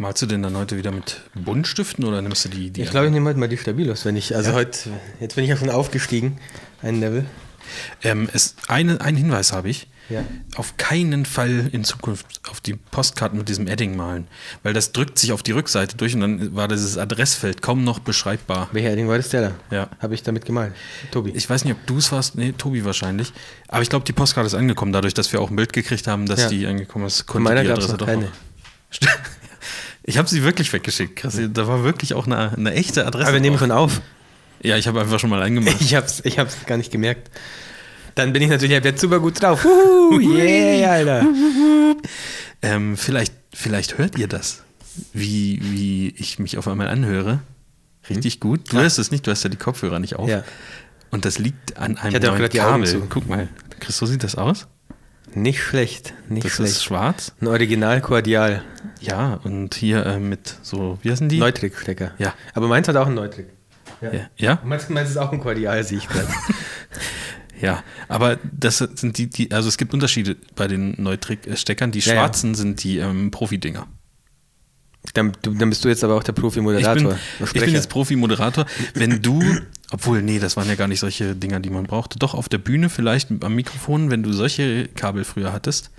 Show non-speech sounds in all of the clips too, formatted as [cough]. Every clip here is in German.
Malst du denn dann heute wieder mit Buntstiften oder nimmst du die? die Ich glaube, ich nehme heute mal die Stabilos, wenn ich, also Ja. heute, jetzt bin ich ja schon aufgestiegen, ein Level. ähm, es, eine, einen Hinweis habe ich. Ja. Auf keinen Fall in Zukunft auf die Postkarten mit diesem Edding malen, weil das drückt sich auf die Rückseite durch und dann war dieses Adressfeld kaum noch beschreibbar. Welcher Edding war das der da? Ja. Habe ich damit gemalt. Tobi. Ich weiß nicht, ob du es warst, nee, Tobi wahrscheinlich. Aber ich glaube, die Postkarte ist angekommen, dadurch, dass wir auch ein Bild gekriegt haben, dass Ja. die angekommen ist. Von meiner die Adresse noch doch keine. Ich habe sie wirklich weggeschickt, krass. Da war wirklich auch eine, eine echte Adresse. Aber wir nehmen schon auf. Ja, ich habe einfach schon mal eingemacht. [laughs] Ich hab's, ich hab's gar nicht gemerkt. Dann bin ich natürlich jetzt super gut drauf. Uhu, [laughs] yeah, Alter. ähm, vielleicht, vielleicht hört ihr das, wie, wie ich mich auf einmal anhöre. Richtig gut. Du hörst es nicht, du hast ja die Kopfhörer nicht auf. Ja. Und das liegt an einem Ich hatte auch neuen Augen Kabel. Guck mal, Chris, so sieht das aus. Nicht schlecht, nicht Das schlecht. ist schwarz. Ein Original Kordial. Ja, und hier äh, mit so, wie heißen die? Neutrik-Stecker. Ja. Aber meins hat auch einen Neutrik. Ja, ja, Meins, meins ist auch ein Kordial, sehe ich gerade. [laughs] ja. Aber das sind die, die, also es gibt Unterschiede bei den Neutrik-Steckern. Die Ja, ja. schwarzen sind die ähm, Profi-Dinger. dann, dann bist du jetzt aber auch der Ich Profi-Moderator. ich bin jetzt Profi-Moderator. Wenn du, obwohl, nee, das waren ja gar nicht solche Dinger, die man brauchte. Doch auf der Bühne vielleicht am Mikrofon, wenn du solche Kabel früher hattest.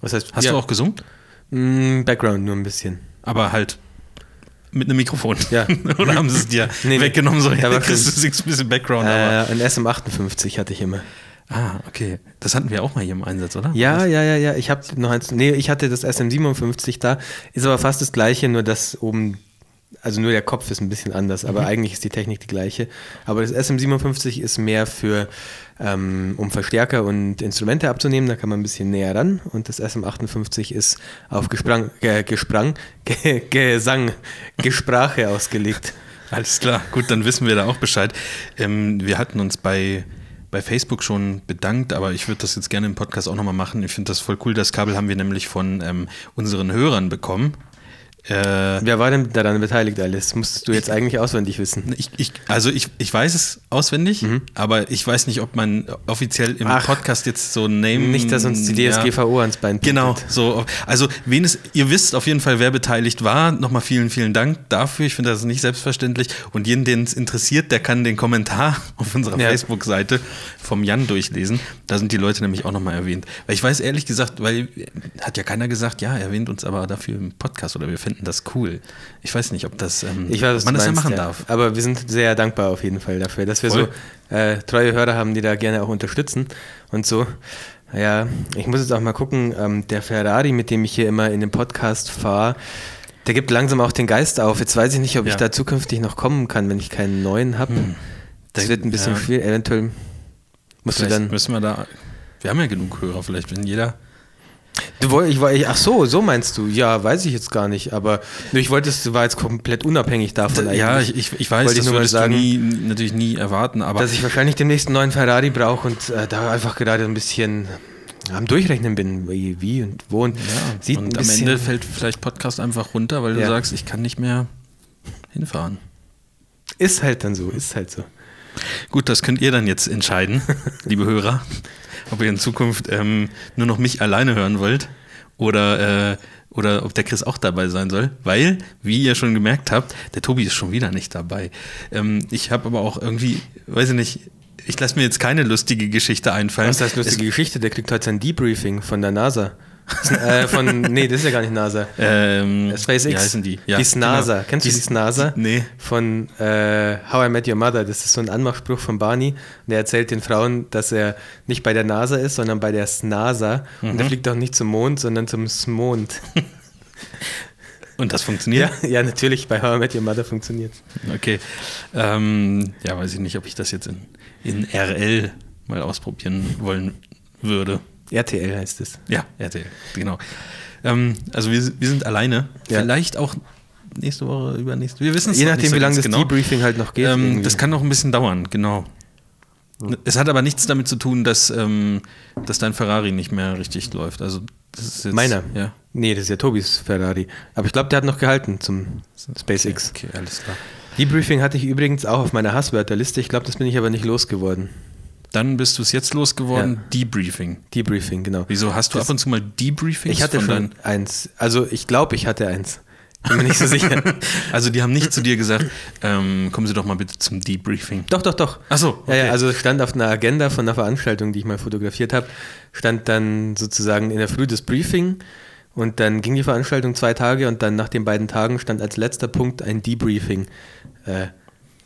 Was heißt, Hast ja, du auch gesungen? Mm, Background nur ein bisschen. Aber halt mit einem Mikrofon. Ja. [laughs] Oder haben sie es dir Nee, weggenommen? So, ja, Chris, du singst ein bisschen Background. aber, Äh, ein SM58 hatte ich immer. ah, okay. Das hatten wir auch mal hier im Einsatz, oder? Ja, ja, ja, ja. Ich habe noch eins. Nee, ich hatte das SM57 da. Ist aber fast das gleiche, nur dass oben. Also nur der Kopf ist ein bisschen anders, aber eigentlich ist die Technik die gleiche. Aber das SM57 ist mehr für, ähm, um Verstärker und Instrumente abzunehmen, da kann man ein bisschen näher ran. Und das SM58 ist auf Gesprang, ge, Gesprang, [laughs] ge, Gesang, Gesprache [laughs] ausgelegt. Alles klar, gut, dann wissen wir da auch Bescheid. Ähm, wir hatten uns bei, bei Facebook schon bedankt, aber ich würde das jetzt gerne im Podcast auch nochmal machen. Ich finde das voll cool. Das Kabel haben wir nämlich von ähm, unseren Hörern bekommen. Äh, Wer war denn daran beteiligt, alles? Musstest du jetzt eigentlich auswendig wissen. ich, ich, also ich, ich weiß es auswendig, aber ich weiß nicht, ob man offiziell im Mhm. Ach. Podcast jetzt so Name. Nicht, dass uns die ja. DSGVO ans Bein Genau, pinkelt. so. Also, wen es, ihr wisst auf jeden Fall, wer beteiligt war. Nochmal vielen, vielen Dank dafür. Ich finde das nicht selbstverständlich. Und jeden, den es interessiert, der kann den Kommentar [laughs] auf unserer Ja. Facebook-Seite vom Jan durchlesen. Da sind die Leute nämlich auch nochmal erwähnt. Weil ich weiß ehrlich gesagt, weil hat ja keiner gesagt, ja, erwähnt uns aber dafür im Podcast oder wir finden das cool. Ich weiß nicht, ob das, ähm, Ich weiß, man du das ja meinst, machen ja. darf. Aber wir sind sehr dankbar auf jeden Fall dafür, dass wir Voll. so äh, treue Hörer haben, die da gerne auch unterstützen und so. Ja, ich muss jetzt auch mal gucken, ähm, der Ferrari, mit dem ich hier immer in den Podcast fahre, der gibt langsam auch den Geist auf. Jetzt weiß ich nicht, ob ich Ja. da zukünftig noch kommen kann, wenn ich keinen neuen habe. Das Da- wird ein bisschen ja. schwierig. Eventuell musst du Vielleicht dann. müssen wir da. Wir haben ja genug Hörer, vielleicht, wenn jeder. Du ich, ich, ach so, so meinst du? Ja, weiß ich jetzt gar nicht. Aber ich wollte, es war jetzt komplett unabhängig davon. Ja, eigentlich. ich, ich, ich weiß, Wollte ich das mal würdest sagen. du nie, natürlich nie erwarten, aber. dass ich wahrscheinlich den nächsten neuen Ferrari brauche und äh, da einfach gerade ein bisschen am Durchrechnen bin, wie, wie und wo und Ja, sieht und am Ende fällt vielleicht Podcast einfach runter, weil du Ja. sagst, ich kann nicht mehr hinfahren. ist halt dann so, ist halt so. Gut, das könnt ihr dann jetzt entscheiden, [laughs] liebe Hörer, ob ihr in Zukunft ähm, nur noch mich alleine hören wollt oder, äh, oder ob der Chris auch dabei sein soll, weil, wie ihr schon gemerkt habt, der Tobi ist schon wieder nicht dabei. Ähm, ich habe aber auch irgendwie, weiß ich nicht, ich lasse mir jetzt keine lustige Geschichte einfallen. Was heißt lustige Geschichte? Der kriegt heute sein Debriefing von der NASA. [laughs] äh, von, nee, das ist ja gar nicht NASA. Ähm, SpaceX. Wie heißen die? die SNASA. genau. Kennst du die SNASA? Nee. Von äh, How I Met Your Mother. Das ist so ein Anmachspruch von Barney. Und der erzählt den Frauen, dass er nicht bei der NASA ist, sondern bei der SNASA. Und Mhm. er fliegt auch nicht zum Mond, sondern zum Smond. [laughs] Und das funktioniert? ja, ja, natürlich. Bei How I Met Your Mother funktioniert Okay. Ähm, ja, weiß ich nicht, ob ich das jetzt in, in RL mal ausprobieren wollen würde. RTL heißt es. Ja, RTL, genau. Ähm, also wir, wir sind alleine. Ja. Vielleicht auch nächste Woche, übernächste. Wir wissen es Je nachdem, so wie lange das genau. Debriefing halt noch geht. Ähm, das kann noch ein bisschen dauern, genau. Es hat aber nichts damit zu tun, dass, ähm, dass dein Ferrari nicht mehr richtig läuft. Also das ist jetzt, Meiner? Ja. Nee, das ist ja Tobis Ferrari. Aber ich glaube, der hat noch gehalten zum SpaceX. Okay, alles klar. Debriefing hatte ich übrigens auch auf meiner Hasswörterliste. Ich glaube, das bin ich aber nicht losgeworden. Dann bist du es jetzt losgeworden, Debriefing. Debriefing, genau. Wieso hast du Das- ab und zu mal Debriefings? Ich hatte schon eins. Also ich glaube, ich hatte eins. Bin mir nicht so sicher. [laughs] [laughs] Also die haben nicht zu dir gesagt, ähm, kommen Sie doch mal bitte zum Debriefing. Doch, doch, doch. Ach so, Ja, ja, okay. also es stand auf einer Agenda von einer Veranstaltung, die ich mal fotografiert habe, stand dann sozusagen in der Früh das Briefing und dann ging die Veranstaltung zwei Tage und dann nach den beiden Tagen stand als letzter Punkt ein Debriefing äh,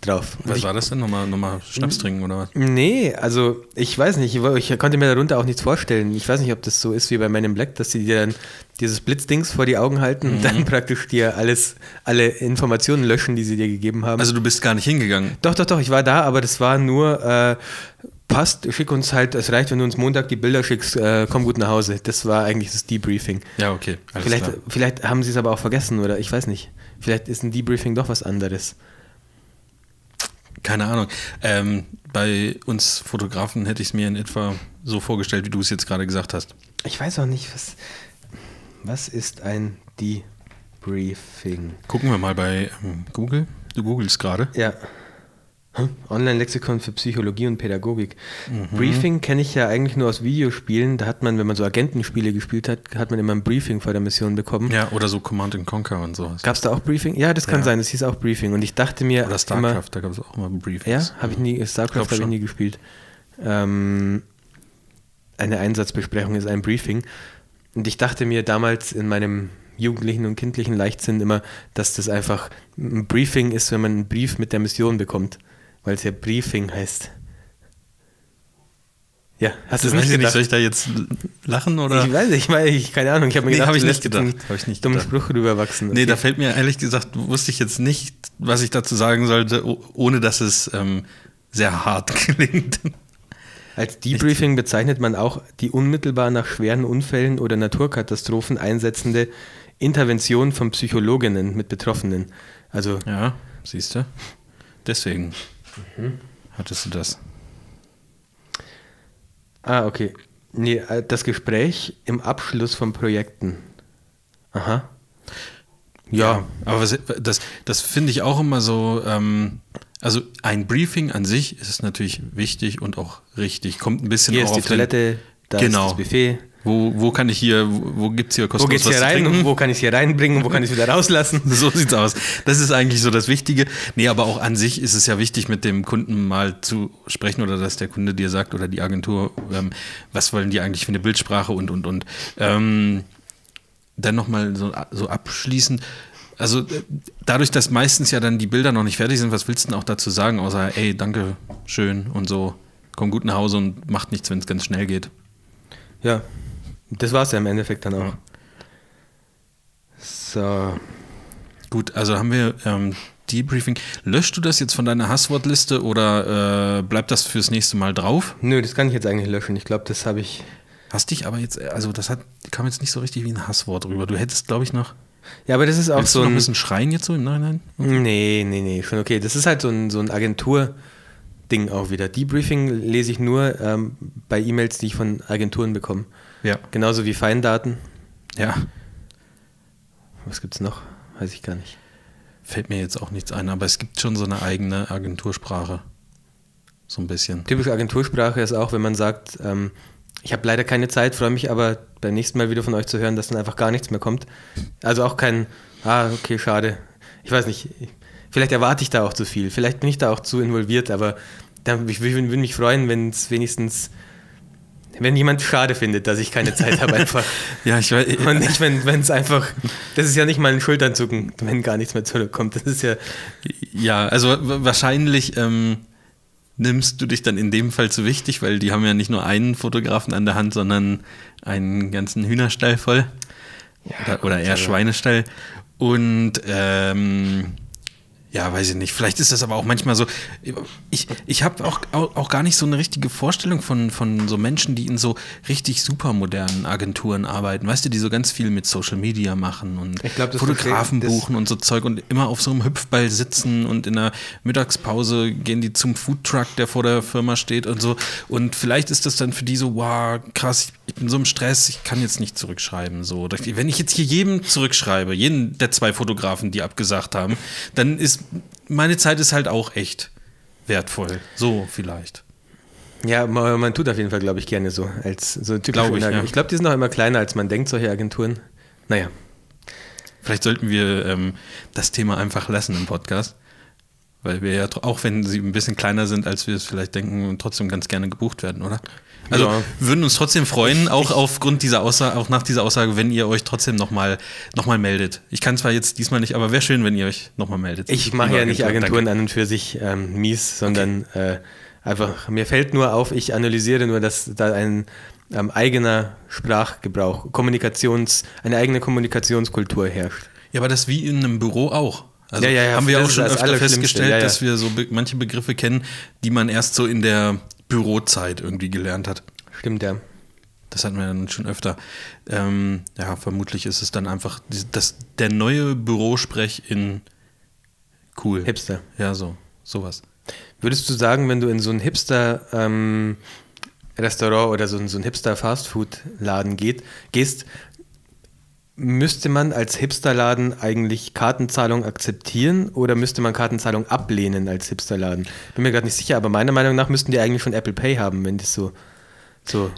drauf. Was ich, war das denn? Nochmal, nochmal Schnaps trinken oder was? Nee, also ich weiß nicht, ich, ich konnte mir darunter auch nichts vorstellen. Ich weiß nicht, ob das so ist wie bei meinem Black, dass sie dir dann dieses Blitzdings vor die Augen halten und dann praktisch dir alles, alle Informationen löschen, die sie dir gegeben haben. Also du bist gar nicht hingegangen. Doch, doch, doch, ich war da, aber das war nur, äh, passt, schick uns halt, es reicht, wenn du uns Montag die Bilder schickst, äh, komm gut nach Hause. Das war eigentlich das Debriefing. Ja, okay. Vielleicht, klar. vielleicht haben sie es aber auch vergessen oder ich weiß nicht. Vielleicht ist ein Debriefing doch was anderes. Keine Ahnung. Ähm, bei uns Fotografen hätte ich es mir in etwa so vorgestellt, wie du es jetzt gerade gesagt hast. Ich weiß auch nicht, was, was ist ein Debriefing? Gucken wir mal bei ähm, Google. Du googelst gerade. Ja. Online-Lexikon für Psychologie und Pädagogik. Briefing kenne ich ja eigentlich nur aus Videospielen. Da hat man, wenn man so Agentenspiele gespielt hat, hat man immer ein Briefing vor der Mission bekommen. Ja, oder so Command and Conquer und sowas. Gab es da auch Briefing? Ja, das kann Ja. sein, das hieß auch Briefing. Und ich dachte mir. Oder StarCraft, da gab es auch immer Briefings. Immer, ja, habe ich nie, StarCraft habe ich nie gespielt. Ähm, eine Einsatzbesprechung ist ein Briefing. Und ich dachte mir damals in meinem jugendlichen und kindlichen Leichtsinn immer, dass das einfach ein Briefing ist, wenn man einen Brief mit der Mission bekommt. Weil es ja Briefing heißt. Ja, hast du Das es nicht ich nicht, gedacht? soll ich da jetzt lachen oder? Ich weiß nicht, ich meine, ich, keine Ahnung, ich habe mir Nee, gedacht, hab ich nicht gedacht, einen hab ich nicht dummen. Spruch rüberwachsen. Nee, Okay. da fällt mir ehrlich gesagt, wusste ich jetzt nicht, was ich dazu sagen sollte, ohne dass es ähm, sehr hart [laughs] klingt. Als Debriefing bezeichnet man auch die unmittelbar nach schweren Unfällen oder Naturkatastrophen einsetzende Intervention von Psychologinnen mit Betroffenen. Also, Ja, siehst du? Deswegen hattest du das. ah, okay. Nee, äh, das Gespräch im Abschluss von Projekten. Aha. Ja, aber was, das, das finde ich auch immer so. Ähm, also ein Briefing an sich ist natürlich wichtig und auch richtig. Kommt ein bisschen hier auch ist die auf den- Toilette, da Genau. ist das Buffet. Wo, wo kann ich hier, wo, wo gibt es hier Wo kostenlos geht's was hier zu rein trinken? und wo kann ich es hier reinbringen und wo kann ich es wieder rauslassen? [laughs] So sieht's aus. Das ist eigentlich so das Wichtige. Nee, aber auch an sich ist es ja wichtig, mit dem Kunden mal zu sprechen oder dass der Kunde dir sagt oder die Agentur, ähm, was wollen die eigentlich für eine Bildsprache und, und, und. Ähm, dann nochmal so, so abschließend. Also äh, dadurch, dass meistens ja dann die Bilder noch nicht fertig sind, was willst du denn auch dazu sagen, außer, ey, danke, schön und so, komm gut nach Hause und macht nichts, wenn es ganz schnell geht. Ja, das war es ja im Endeffekt dann auch. Ja. So. Gut, also haben wir ähm, Debriefing. Löschst du das jetzt von deiner Hasswortliste oder äh, bleibt das fürs nächste Mal drauf? Nö, das kann ich jetzt eigentlich löschen. Ich glaube, das habe ich. Hast dich aber jetzt, also das hat, kam jetzt nicht so richtig wie ein Hasswort rüber. Du hättest, glaube ich, noch. Ja, aber das ist auch so du noch ein. bisschen schreien jetzt so im Nachhinein? Nee, nee, nee, schon okay. Das ist halt so ein, so ein Agentur-Ding auch wieder. Debriefing lese ich nur ähm, bei E-Mails, die ich von Agenturen bekomme. Ja. Genauso wie Feindaten. Ja. Was gibt's noch? Weiß ich gar nicht. Fällt mir jetzt auch nichts ein, aber es gibt schon so eine eigene Agentursprache. So ein bisschen. Typische Agentursprache ist auch, wenn man sagt, ähm, ich habe leider keine Zeit, freue mich aber beim nächsten Mal wieder von euch zu hören, dass dann einfach gar nichts mehr kommt. Also auch kein, ah, okay, schade. Ich weiß nicht, vielleicht erwarte ich da auch zu viel, vielleicht bin ich da auch zu involviert, aber dann, ich würde mich freuen, wenn es wenigstens, wenn jemand schade findet, dass ich keine Zeit habe einfach. [laughs] Ja, ich weiß. Und nicht, wenn es einfach, das ist ja nicht mal ein Schulternzucken, wenn gar nichts mehr zurückkommt. Das ist ja, Ja, also wa- wahrscheinlich ähm, nimmst du dich dann in dem Fall zu wichtig, weil die haben ja nicht nur einen Fotografen an der Hand, sondern einen ganzen Hühnerstall voll. oder, oder eher also- Schweinestall. Und ähm, ja, weiß ich nicht. Vielleicht ist das aber auch manchmal so. Ich, ich habe auch, auch, gar nicht so eine richtige Vorstellung von, von so Menschen, die in so richtig supermodernen Agenturen arbeiten. Weißt du, die so ganz viel mit Social Media machen und Ich glaub, Fotografen buchen und so Zeug und immer auf so einem Hüpfball sitzen und in der Mittagspause gehen die zum Foodtruck, der vor der Firma steht und so. Und vielleicht ist das dann für die so, wow, krass, ich bin so im Stress, ich kann jetzt nicht zurückschreiben. So. Wenn ich jetzt hier jedem zurückschreibe, jeden der zwei Fotografen, die abgesagt haben, dann ist meine Zeit ist halt auch echt wertvoll. So vielleicht. Ja, man, man tut auf jeden Fall, glaube ich, gerne so. Als so typische Glaube ich, ja. Ich glaube, die sind auch immer kleiner, als man denkt, solche Agenturen. Naja. Vielleicht sollten wir ähm, das Thema einfach lassen im Podcast. Weil wir ja, auch wenn sie ein bisschen kleiner sind, als wir es vielleicht denken, trotzdem ganz gerne gebucht werden, oder? Also Ja. würden uns trotzdem freuen, auch aufgrund dieser Aussage, auch nach dieser Aussage, wenn ihr euch trotzdem nochmal noch mal meldet. Ich kann zwar jetzt diesmal nicht, aber wäre schön, wenn ihr euch nochmal meldet. Ich mache ja nicht Agentur, Agenturen danke. an und für sich ähm, mies, sondern äh, einfach, mir fällt nur auf, ich analysiere nur, dass da ein ähm, eigener Sprachgebrauch, Kommunikations, eine eigene Kommunikationskultur herrscht. Ja, aber das wie in einem Büro auch. Also Ja, ja, ja, haben wir auch schon öfter festgestellt, dass wir so be manche Begriffe kennen, die man erst so in der Bürozeit irgendwie gelernt hat. Stimmt ja. Das hatten wir dann schon öfter. Ähm, ja, vermutlich ist es dann einfach das, der neue Bürosprech in cool. Hipster. Ja, so. Sowas. Würdest du sagen, wenn du in so ein Hipster-Restaurant oder so, ein- so ein Hipster-Fastfood-Laden geht, gehst, müsste man als Hipsterladen eigentlich Kartenzahlung akzeptieren oder müsste man Kartenzahlung ablehnen als Hipsterladen? Bin mir gerade nicht sicher, aber meiner Meinung nach müssten die eigentlich schon Apple Pay haben, wenn das so. so.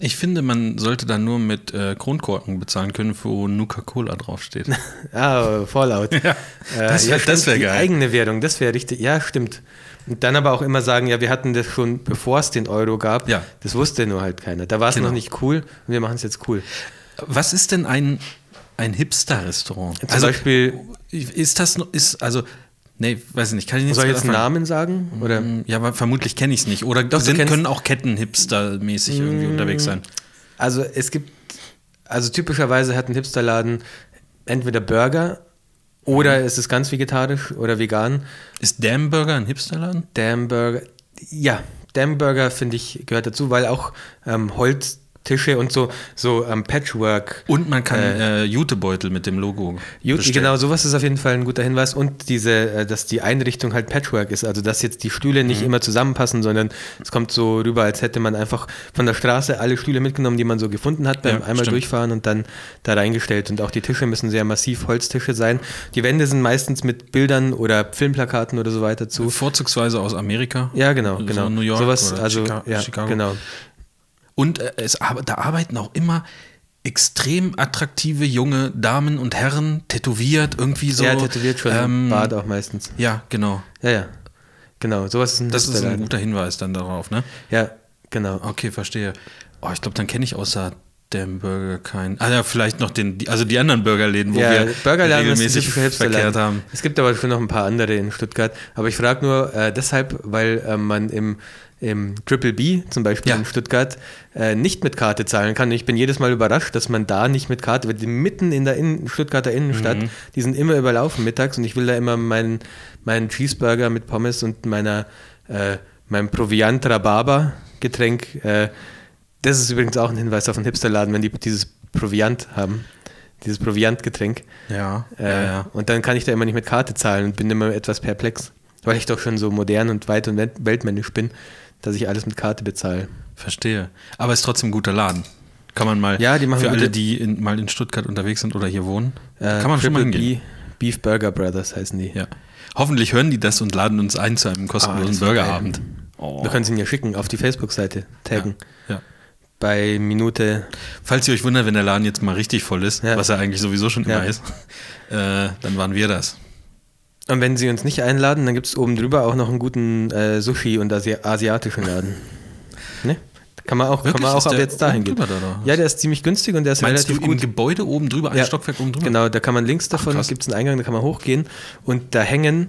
Ich finde, man sollte dann nur mit äh, Kronkorken bezahlen können, wo Nuka-Cola draufsteht. [laughs] Ah, Fallout. [laughs] Ja, das wär- stimmt, das wär die geil. eigene Währung, das wäre richtig. Ja, stimmt. Und dann aber auch immer sagen, ja, wir hatten das schon, bevor es den Euro gab. Ja. Das wusste nur halt keiner. Da war es Genau. noch nicht cool und wir machen es jetzt cool. Was ist denn ein, ein Hipster-Restaurant? Zum Beispiel- ist das ist, also, nee, weiß ich nicht, kann ich nicht Soll ich jetzt einen. Namen sagen? Oder? Mm, Ja, aber vermutlich kenne ich es nicht. Oder Doch, sind, können auch Ketten Hipster-mäßig irgendwie unterwegs sein. Also es gibt, also typischerweise hat ein Hipsterladen entweder Burger oder Mhm. es ist ganz vegetarisch oder vegan. Ist Damn Burger ein Hipsterladen? Damn Burger, ja, Damn Burger finde ich gehört dazu, weil auch ähm, Holztische und so, so ähm, Patchwork. Und man kann äh, Jutebeutel mit dem Logo Jut, bestellen. genau, sowas ist auf jeden Fall ein guter Hinweis. Und diese, äh, dass die Einrichtung halt Patchwork ist. Also, dass jetzt die Stühle Mhm. nicht immer zusammenpassen, sondern es kommt so rüber, als hätte man einfach von der Straße alle Stühle mitgenommen, die man so gefunden hat, beim Ja, einmal stimmt. durchfahren und dann da reingestellt. Und auch die Tische müssen sehr massiv Holztische sein. Die Wände sind meistens mit Bildern oder Filmplakaten oder so weiter zu. Vorzugsweise aus Amerika. Ja, genau, So genau. New York Sowas, oder also, Chica- ja, Chicago. genau. Und äh, es, da arbeiten auch immer extrem attraktive junge Damen und Herren, tätowiert, irgendwie so. ja, tätowiert schon, ähm, Bart auch meistens. Ja, genau. Ja, ja. Genau, sowas ist ein Das ist ein guter Hinweis dann darauf, ne? Ja, genau. Okay, verstehe. Oh, ich glaube, dann kenne ich außer dem Burger keinen. Ah ja, vielleicht noch den, die, also die anderen Burgerläden, wo ja, wir Burgerladen regelmäßig verkehrt haben. Es gibt aber schon noch ein paar andere in Stuttgart. Aber ich frage nur äh, deshalb, weil äh, man im, im Triple B zum Beispiel Ja. in Stuttgart äh, nicht mit Karte zahlen kann. Ich bin jedes Mal überrascht, dass man da nicht mit Karte, weil die mitten in der Innen Stuttgarter Innenstadt, Mhm. die sind immer überlaufen mittags und ich will da immer meinen, meinen Cheeseburger mit Pommes und meiner, äh, meinem Proviant Rhabarber Getränk. Äh, das ist übrigens auch ein Hinweis auf einen Hipsterladen, wenn die dieses Proviant haben. Dieses Proviantgetränk. Ja, Äh, ja, ja. Und dann kann ich da immer nicht mit Karte zahlen und bin immer etwas perplex, weil ich doch schon so modern und weit und welt- weltmännisch bin, dass ich alles mit Karte bezahle. Verstehe. Aber ist trotzdem ein guter Laden. Kann man mal, Ja, die machen für alle, die in, mal in Stuttgart unterwegs sind oder hier wohnen, Äh, kann man schon mal Triple hingehen. B, Beef Burger Brothers heißen die. Ja. Hoffentlich hören die das und laden uns ein zu einem Ah, kostenlosen wär Burgerabend. Wir können sie ihnen ja schicken, auf die Facebook-Seite taggen. Ja. Ja. Bei Minute, Falls ihr euch wundert, wenn der Laden jetzt mal richtig voll ist, Ja. was er eigentlich sowieso schon immer ist, [laughs] äh, dann waren wir das. Und wenn sie uns nicht einladen, dann gibt es oben drüber auch noch einen guten äh, Sushi- und Asi asiatischen Laden. [laughs] ne? Kann man auch, kann man auch ab jetzt dahin gehen. da? Ja, der ist ziemlich günstig und der ist Meinst du relativ im gut. Gebäude oben drüber, ein Ja, Stockwerk oben drüber? Genau, da kann man links davon, gibt es einen Eingang, da kann man hochgehen und da hängen,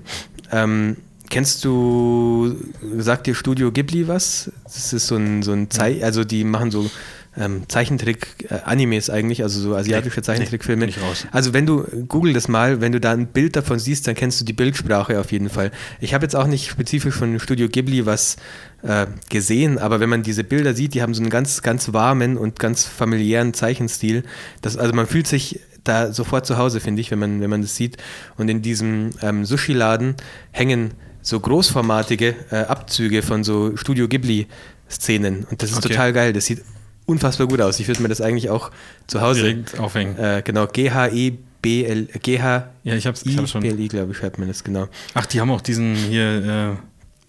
ähm, kennst du, sagt dir Studio Ghibli was? Das ist so ein, so ein Zei also die machen so ähm, Zeichentrick-Animes eigentlich, also so asiatische Zeichentrickfilme. nee. Also wenn du, google das mal, wenn du da ein Bild davon siehst, dann kennst du die Bildsprache auf jeden Fall. Ich habe jetzt auch nicht spezifisch von Studio Ghibli was äh, gesehen, aber wenn man diese Bilder sieht, die haben so einen ganz, ganz warmen und ganz familiären Zeichenstil. Das, also man fühlt sich da sofort zu Hause, finde ich, wenn man, wenn man das sieht. Und in diesem ähm, Sushi-Laden hängen so großformatige äh, Abzüge von so Studio Ghibli-Szenen. Und das ist Okay. total geil. Das sieht unfassbar gut aus. Ich würde mir das eigentlich auch zu Hause. Direkt aufhängen. Äh, genau, G-H-E-B-L, G-H-I-B-L-I, Ja, ich hab's, ich hab's schon. glaube ich, schreibt man das, genau. Ach, die haben auch diesen hier,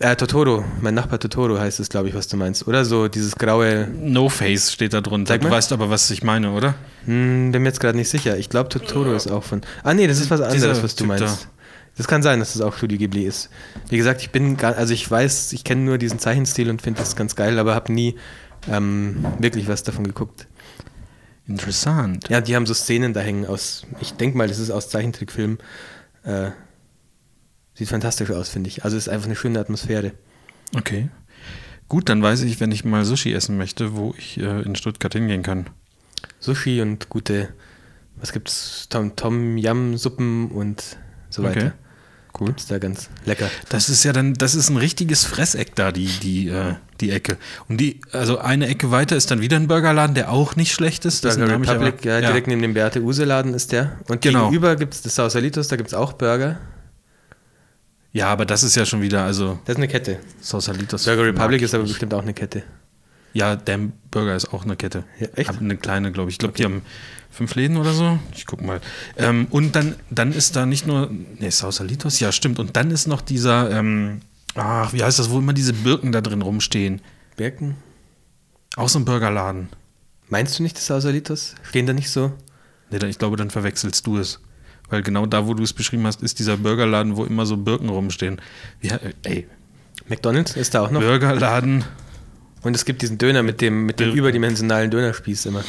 Äh, Totoro, mein Nachbar Totoro heißt es, glaube ich, was du meinst. Oder so dieses graue. No Face steht da drunter. Du weißt aber, was ich meine, oder? Hm, bin mir jetzt gerade nicht sicher. Ich glaube, Totoro ist auch von. Ah, nee, das ist was anderes, was du Typ meinst. Das kann sein, dass das auch Studio Ghibli ist. Wie gesagt, ich bin gar, also ich weiß, ich kenne nur diesen Zeichenstil und finde das ganz geil, aber habe nie ähm, wirklich was davon geguckt. Interessant. Ja, die haben so Szenen da hängen aus, ich denke mal, das ist aus Zeichentrickfilmen. Äh, sieht fantastisch aus, finde ich. Also es ist einfach eine schöne Atmosphäre. Okay. Gut, dann weiß ich, wenn ich mal Sushi essen möchte, wo ich äh, in Stuttgart hingehen kann. Sushi und gute, was gibt's? Tom, Tom Yam Suppen und so Okay. Cool. Gibt's da ganz lecker. Das ist ja dann, das ist ein richtiges Fresseck da, die, die, äh, die Ecke. Und die, also eine Ecke weiter ist dann wieder ein Burgerladen, der auch nicht schlecht ist. Burger Republic, aber- ja, direkt neben dem Beate Use Laden ist der. Und Genau. gegenüber gibt es das Sausalitos, da gibt es auch Burger. Ja, aber das ist ja schon wieder, also Das ist eine Kette. Sausalitos. Burger Republic ist aber bestimmt auch eine Kette. Ja, Damn Burger ist auch eine Kette. Ja, echt? Eine kleine, glaube ich. Ich glaube, die haben fünf Läden oder so. Ich guck mal. Ähm, und dann, dann ist da nicht nur, ne, Sausalitos, ja, stimmt. Und dann ist noch dieser, ähm, ach, wie heißt das, wo immer diese Birken da drin rumstehen. Birken? Auch so ein Burgerladen. Meinst du nicht das Sausalitos? Stehen da nicht so? Nee, ich glaube, dann verwechselst du es. Weil genau da, wo du es beschrieben hast, ist dieser Burgerladen, wo immer so Birken rumstehen. Ja, äh, ey, McDonalds ist da auch noch. Burgerladen. Und es gibt diesen Döner mit dem, mit dem überdimensionalen Dönerspieß immer.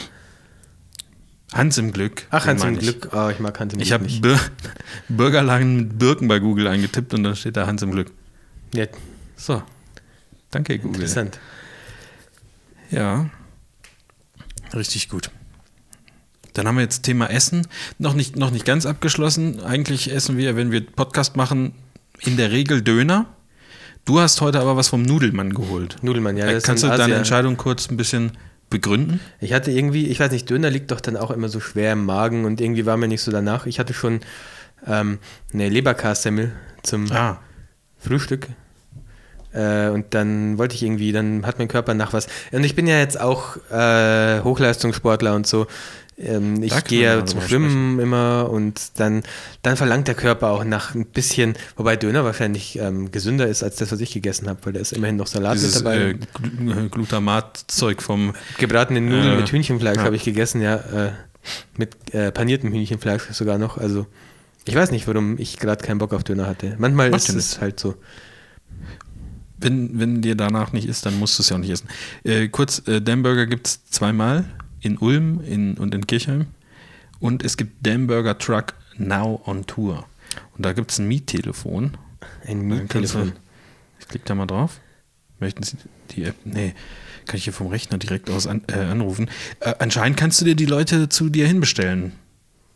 Hans im Glück. Ach, Hans im meine ich. Glück. Oh, ich mag Hans im Ich Glück habe nicht. Bir [laughs] mit Birken bei Google eingetippt und dann steht da Hans im Glück. Ja, So. Danke, Google. interessant. Ja. Richtig gut. Dann haben wir jetzt Thema Essen. Noch nicht, noch nicht ganz abgeschlossen. Eigentlich essen wir, wenn wir Podcast machen, in der Regel Döner. Du hast heute aber was vom Nudelmann geholt. Nudelmann, ja. Äh, Kannst du in deine. Entscheidung kurz ein bisschen begründen? Ich hatte irgendwie, ich weiß nicht, Döner liegt doch dann auch immer so schwer im Magen und irgendwie war mir nicht so danach. Ich hatte schon ähm, eine Leberkassemmel zum Ah, Frühstück. Äh, und dann wollte ich irgendwie, dann hat mein Körper nach was. Und ich bin ja jetzt auch äh, Hochleistungssportler und so. Ähm, ich gehe ja zum Schwimmen immer und dann, dann verlangt der Körper auch nach ein bisschen, wobei Döner wahrscheinlich ähm, gesünder ist als das, was ich gegessen habe, weil da ist immerhin noch Salat dieses mit dabei. äh, Gl- Glutamat-Zeug vom. Gebratene Nudeln Äh, mit Hühnchenfleisch ja. habe ich gegessen, ja. Äh, mit äh, paniertem Hühnchenfleisch sogar noch. Also, ich weiß nicht, warum ich gerade keinen Bock auf Döner hatte. Manchmal Macht ist es halt so. Wenn, wenn dir danach nicht ist, dann musst du es ja auch nicht essen. Äh, kurz, äh, Damburger gibt es zweimal. In Ulm in, und in Kirchheim. Und es gibt Damburger Truck Now on Tour. Und da gibt es ein Miettelefon. Ein Miettelefon. Ich klicke da mal drauf. Möchten Sie die App? Nee, kann ich hier vom Rechner direkt aus an, äh, anrufen. Äh, anscheinend kannst du dir die Leute zu dir hinbestellen.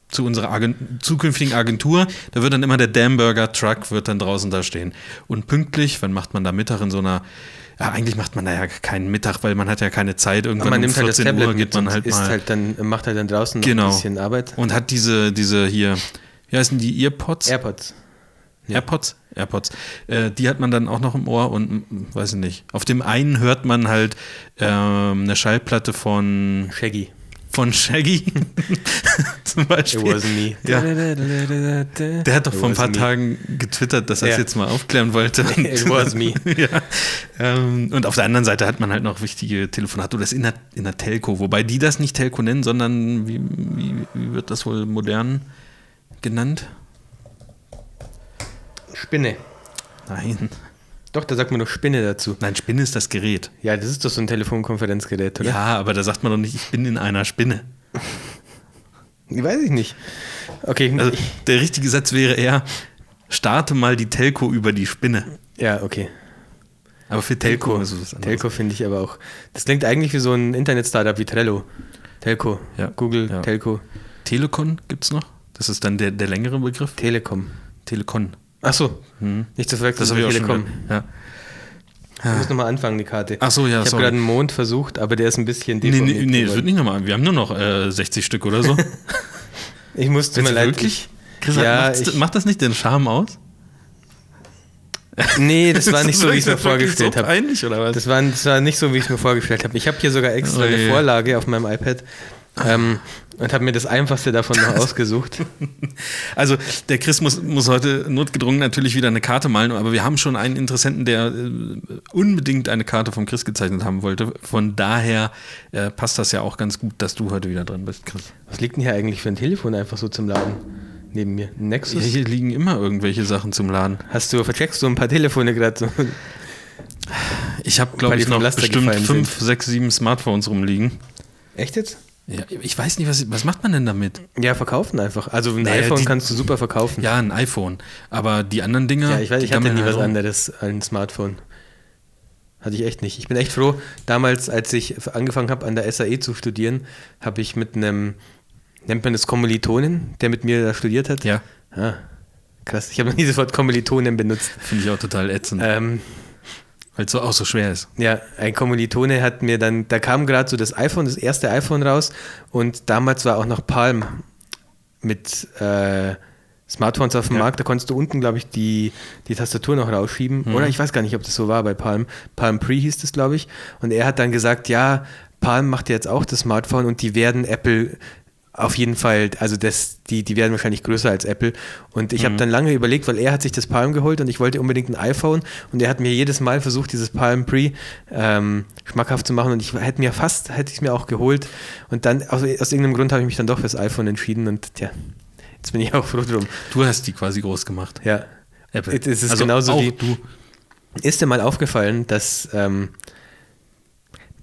Zu unserer Agent zukünftigen Agentur. Da wird dann immer der Damburger Truck wird dann draußen da stehen. Und pünktlich, wann macht man da Mittag in so einer. Ja, eigentlich macht man da ja keinen Mittag, weil man hat ja keine Zeit. Aber Irgendwann man um nimmt halt das 14 Tablet Uhr geht man und halt mal. halt dann, macht halt dann draußen Genau. ein bisschen Arbeit. und hat diese, diese hier, wie heißen die Earpods? AirPods. Ja. AirPods? AirPods. Äh, die hat man dann auch noch im Ohr und weiß ich nicht. Auf dem einen hört man halt ähm, eine Schallplatte von, Shaggy. Von Shaggy. [laughs] Zum It Beispiel. wasn't me. Ja. Der hat doch vor ein paar Tagen getwittert, dass er es Ja. jetzt mal aufklären wollte. Und- [laughs] It was me. [laughs] ja. ähm, und auf der anderen Seite hat man halt noch wichtige Telefonate oder das in der, in der Telco, wobei die das nicht Telco nennen, sondern wie, wie, wie wird das wohl modern genannt? Spinne. Nein. Doch, da sagt man doch Spinne dazu. Nein, Spinne ist das Gerät. Ja, das ist doch so ein Telefonkonferenzgerät, oder? Ja, aber da sagt man doch nicht, ich bin in einer Spinne. Weiß ich nicht. Okay, Also der richtige Satz wäre eher, starte mal die Telco über die Spinne. ja, okay. Aber für Telco, ist es was anderes. Telco finde ich aber auch. Das klingt eigentlich wie so ein Internet-Startup wie Trello. Telco. Ja. Google, Ja. Telco. Telekon gibt es noch. Das ist dann der, der längere Begriff. Telekom. Telekon. Ach so. Hm. Nicht zu verwechseln Das habe ich auch schon. Ja. Ich muss nochmal anfangen, die Karte. Ach so, ja, Ich habe gerade einen Mond versucht, aber der ist ein bisschen Nee, deformiert nee, nee, das geworden. wird nicht nochmal. Wir haben nur noch äh, 60 Stück oder so. [laughs] Ich muss, tut mir leid. wirklich? Chris, Ja, ich- macht das nicht den Charme aus? Nee, das war [laughs] nicht so, wie ich es mir das vorgestellt so habe. Das war, das war nicht so, wie ich es mir vorgestellt habe. Ich habe hier sogar extra Oh eine. Vorlage auf meinem iPad. Ähm, und habe mir das Einfachste davon noch ausgesucht. [laughs] Also der Chris muss, muss heute notgedrungen natürlich wieder eine Karte malen, aber wir haben schon einen Interessenten, der äh, unbedingt eine Karte vom Chris gezeichnet haben wollte. Von daher äh, passt das ja auch ganz gut, dass du heute wieder dran bist, Chris. Was liegt denn hier eigentlich für ein Telefon einfach so zum Laden? Neben mir. Nexus? Hier liegen immer irgendwelche Sachen zum Laden. Hast du, vercheckst du ein paar Telefone gerade so? Ich habe, glaube ich, noch bestimmt fünf, sechs, sieben Smartphones rumliegen. Echt jetzt? Ja, ich weiß nicht, was, was macht man denn damit? Ja, verkaufen einfach. Also ein Naja, iPhone die- kannst du super verkaufen. Ja, ein iPhone. Aber die anderen Dinger. Ja, ich weiß, ich hatte nie halt was rum. anderes als ein Smartphone. Hatte ich echt nicht. Ich bin echt froh. Damals, als ich angefangen habe, an der SAE zu studieren, habe ich mit einem, nennt man das Kommilitonen, der mit mir da studiert hat. Ja, Ah, krass. Ich habe noch nie das Wort Kommilitonen benutzt. finde ich auch total ätzend, Ähm, weil es so auch so schwer ist. ja, ein Kommilitone hat mir dann, da kam gerade so das iPhone, das erste iPhone raus und damals war auch noch Palm mit äh, Smartphones auf dem Ja. Markt. Da konntest du unten, glaube ich, die, die Tastatur noch rausschieben. Mhm. Oder ich weiß gar nicht, ob das so war bei Palm. Palm Pre hieß das, glaube ich. Und er hat dann gesagt, ja, Palm macht jetzt auch das Smartphone und die werden Apple auf jeden Fall, also das, die, die werden wahrscheinlich größer als Apple. Und ich habe dann lange überlegt, weil er hat sich das Palm geholt und ich wollte unbedingt ein iPhone und er hat mir jedes Mal versucht, dieses Palm Pre ähm, schmackhaft zu machen und ich hätte mir fast, hätte ich es mir auch geholt und dann, aus, aus irgendeinem Grund habe ich mich dann doch fürs iPhone entschieden und ja, jetzt bin ich auch froh drum. Du hast die quasi groß gemacht. Ja. Apple. Es ist Also genauso wie du. Ist dir mal aufgefallen, dass ähm,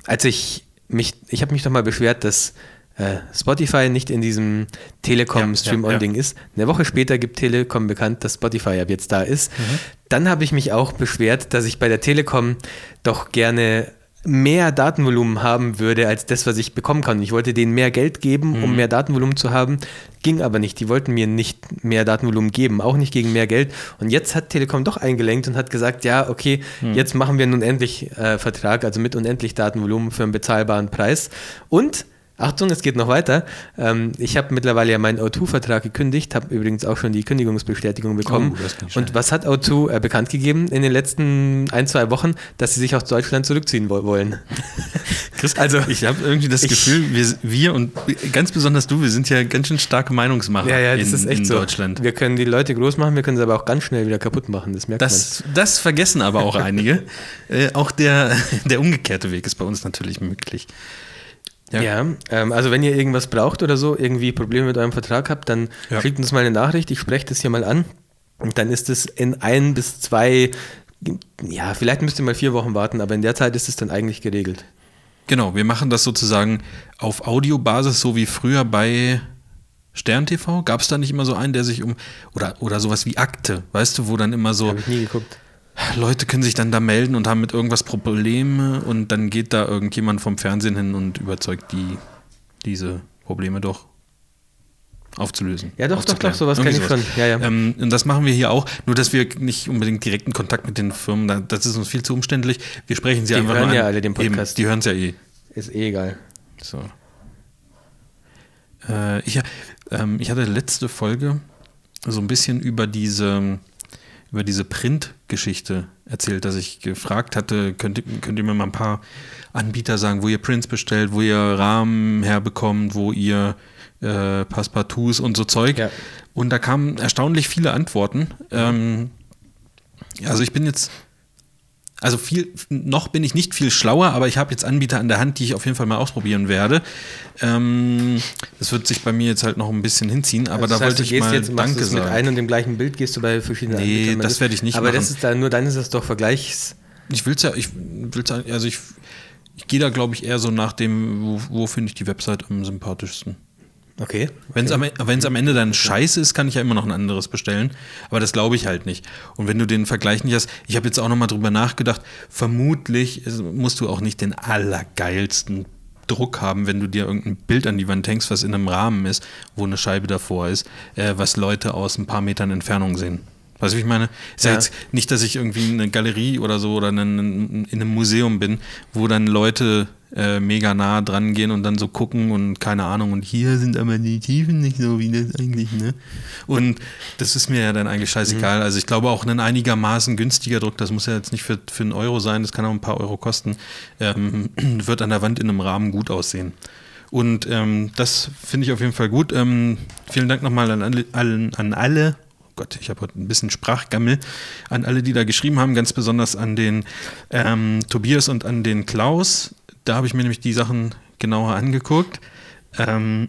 als ich mich, ich habe mich doch mal beschwert, dass äh, Spotify nicht in diesem Ja, Telekom ja, Stream-On-Ding ja. ist. Eine Woche später gibt Telekom bekannt, dass Spotify ab jetzt da ist. Mhm. Dann habe ich mich auch beschwert, dass ich bei der Telekom doch gerne mehr Datenvolumen haben würde als das, was ich bekommen kann. Ich wollte denen mehr Geld geben, um Mhm. mehr Datenvolumen zu haben. Ging aber nicht. Die wollten mir nicht mehr Datenvolumen geben, auch nicht gegen mehr Geld. Und jetzt hat Telekom doch eingelenkt und hat gesagt, ja, okay, Mhm. jetzt machen wir einen unendlich äh, Vertrag, also mit unendlich Datenvolumen für einen bezahlbaren Preis. Und Achtung, es geht noch weiter. Ähm, ich habe mittlerweile ja meinen O2-Vertrag gekündigt, habe übrigens auch schon die Kündigungsbestätigung bekommen. Oh, und was hat O2 äh, bekannt gegeben in den letzten ein, zwei Wochen? Dass sie sich aus Deutschland zurückziehen wo wollen. [laughs] Chris, also ich habe irgendwie das Ich- Gefühl, wir, wir und ganz besonders du, wir sind ja ganz schön starke Meinungsmacher Ja, ja, das in, ist echt in so. Deutschland. Wir können die Leute groß machen, wir können sie aber auch ganz schnell wieder kaputt machen. Das merkt Das, das vergessen aber auch [laughs] einige. äh, auch der, [laughs] der umgekehrte Weg ist bei uns natürlich möglich. Man. Ja, ähm, also wenn ihr irgendwas braucht oder so, irgendwie Probleme mit eurem Vertrag habt, dann Ja. schickt uns mal eine Nachricht. Ich spreche das hier mal an. Und dann ist es in ein bis zwei, ja, vielleicht müsst ihr mal vier Wochen warten, aber in der Zeit ist es dann eigentlich geregelt. Genau, wir machen das sozusagen auf Audiobasis, so wie früher bei Stern TV. Gab es da nicht immer so einen, der sich um, oder, oder sowas wie Akte, weißt du, wo dann immer so Habe ich nie geguckt. Leute können sich dann da melden und haben mit irgendwas Probleme und dann geht da irgendjemand vom Fernsehen hin und überzeugt die, diese Probleme doch aufzulösen. Ja, doch, doch, doch, sowas Irgendwie kenn ich schon. Ja, ja. Ähm, und das machen wir hier auch, nur dass wir nicht unbedingt direkten Kontakt mit den Firmen, da- das ist uns viel zu umständlich. Wir sprechen sie Die einfach hören nur ja an. alle den Podcast. Eben, die hören es ja eh. Ist eh egal. So. Äh, ich, ähm, ich hatte letzte Folge so ein bisschen über diese, über diese Print-Geschichte erzählt, dass ich gefragt hatte, könnt, ihr- könnt ihr mir mal ein paar Anbieter sagen, wo ihr Prints bestellt, wo ihr Rahmen herbekommt, wo ihr äh, Passepartouts und so Zeug. Ja. Und da kamen erstaunlich viele Antworten. Ähm, also ich bin jetzt also viel, noch bin ich nicht viel schlauer, aber ich habe jetzt Anbieter an der Hand, die ich auf jeden Fall mal ausprobieren werde. Ähm, das wird sich bei mir jetzt halt noch ein bisschen hinziehen, aber Also da heißt, wollte ich mal jetzt, Danke es mit sagen. einem und dem gleichen Bild, gehst du bei verschiedenen Nee, Anbietern mal das werde ich nicht Aber machen. das ist dann, nur dann ist das doch Vergleichs... Ich will's ja, ich will's ja, also ich, ich gehe da glaube ich eher so nach dem, wo, wo finde ich die Website am sympathischsten. Okay. Wenn es am, wenn's am Ende dann scheiße ist, kann ich ja immer noch ein anderes bestellen. Aber das glaube ich halt nicht. Und wenn du den Vergleich nicht hast, ich habe jetzt auch nochmal drüber nachgedacht, vermutlich musst du auch nicht den allergeilsten Druck haben, wenn du dir irgendein Bild an die Wand hängst, was in einem Rahmen ist, wo eine Scheibe davor ist, äh, was Leute aus ein paar Metern Entfernung sehen. Weißt du, wie ich meine? Ist ja. Ja. jetzt nicht, dass ich irgendwie in eine Galerie oder so oder in einem Museum bin, wo dann Leute äh, mega nah dran gehen und dann so gucken und keine Ahnung und hier sind aber die Tiefen nicht so wie das eigentlich, ne? Und das ist mir ja dann eigentlich scheißegal. Also ich glaube auch ein einigermaßen günstiger Druck, das muss ja jetzt nicht für, für einen Euro sein, das kann auch ein paar Euro kosten, ähm, [clears throat] wird an der Wand in einem Rahmen gut aussehen. Und ähm, das finde ich auf jeden Fall gut. Ähm, vielen Dank nochmal an alle, an, an alle. Oh Gott, ich habe heute ein bisschen Sprachgammel. An alle, die da geschrieben haben, ganz besonders an den ähm, Tobias und an den Klaus. Da habe ich mir nämlich die Sachen genauer angeguckt. Ähm,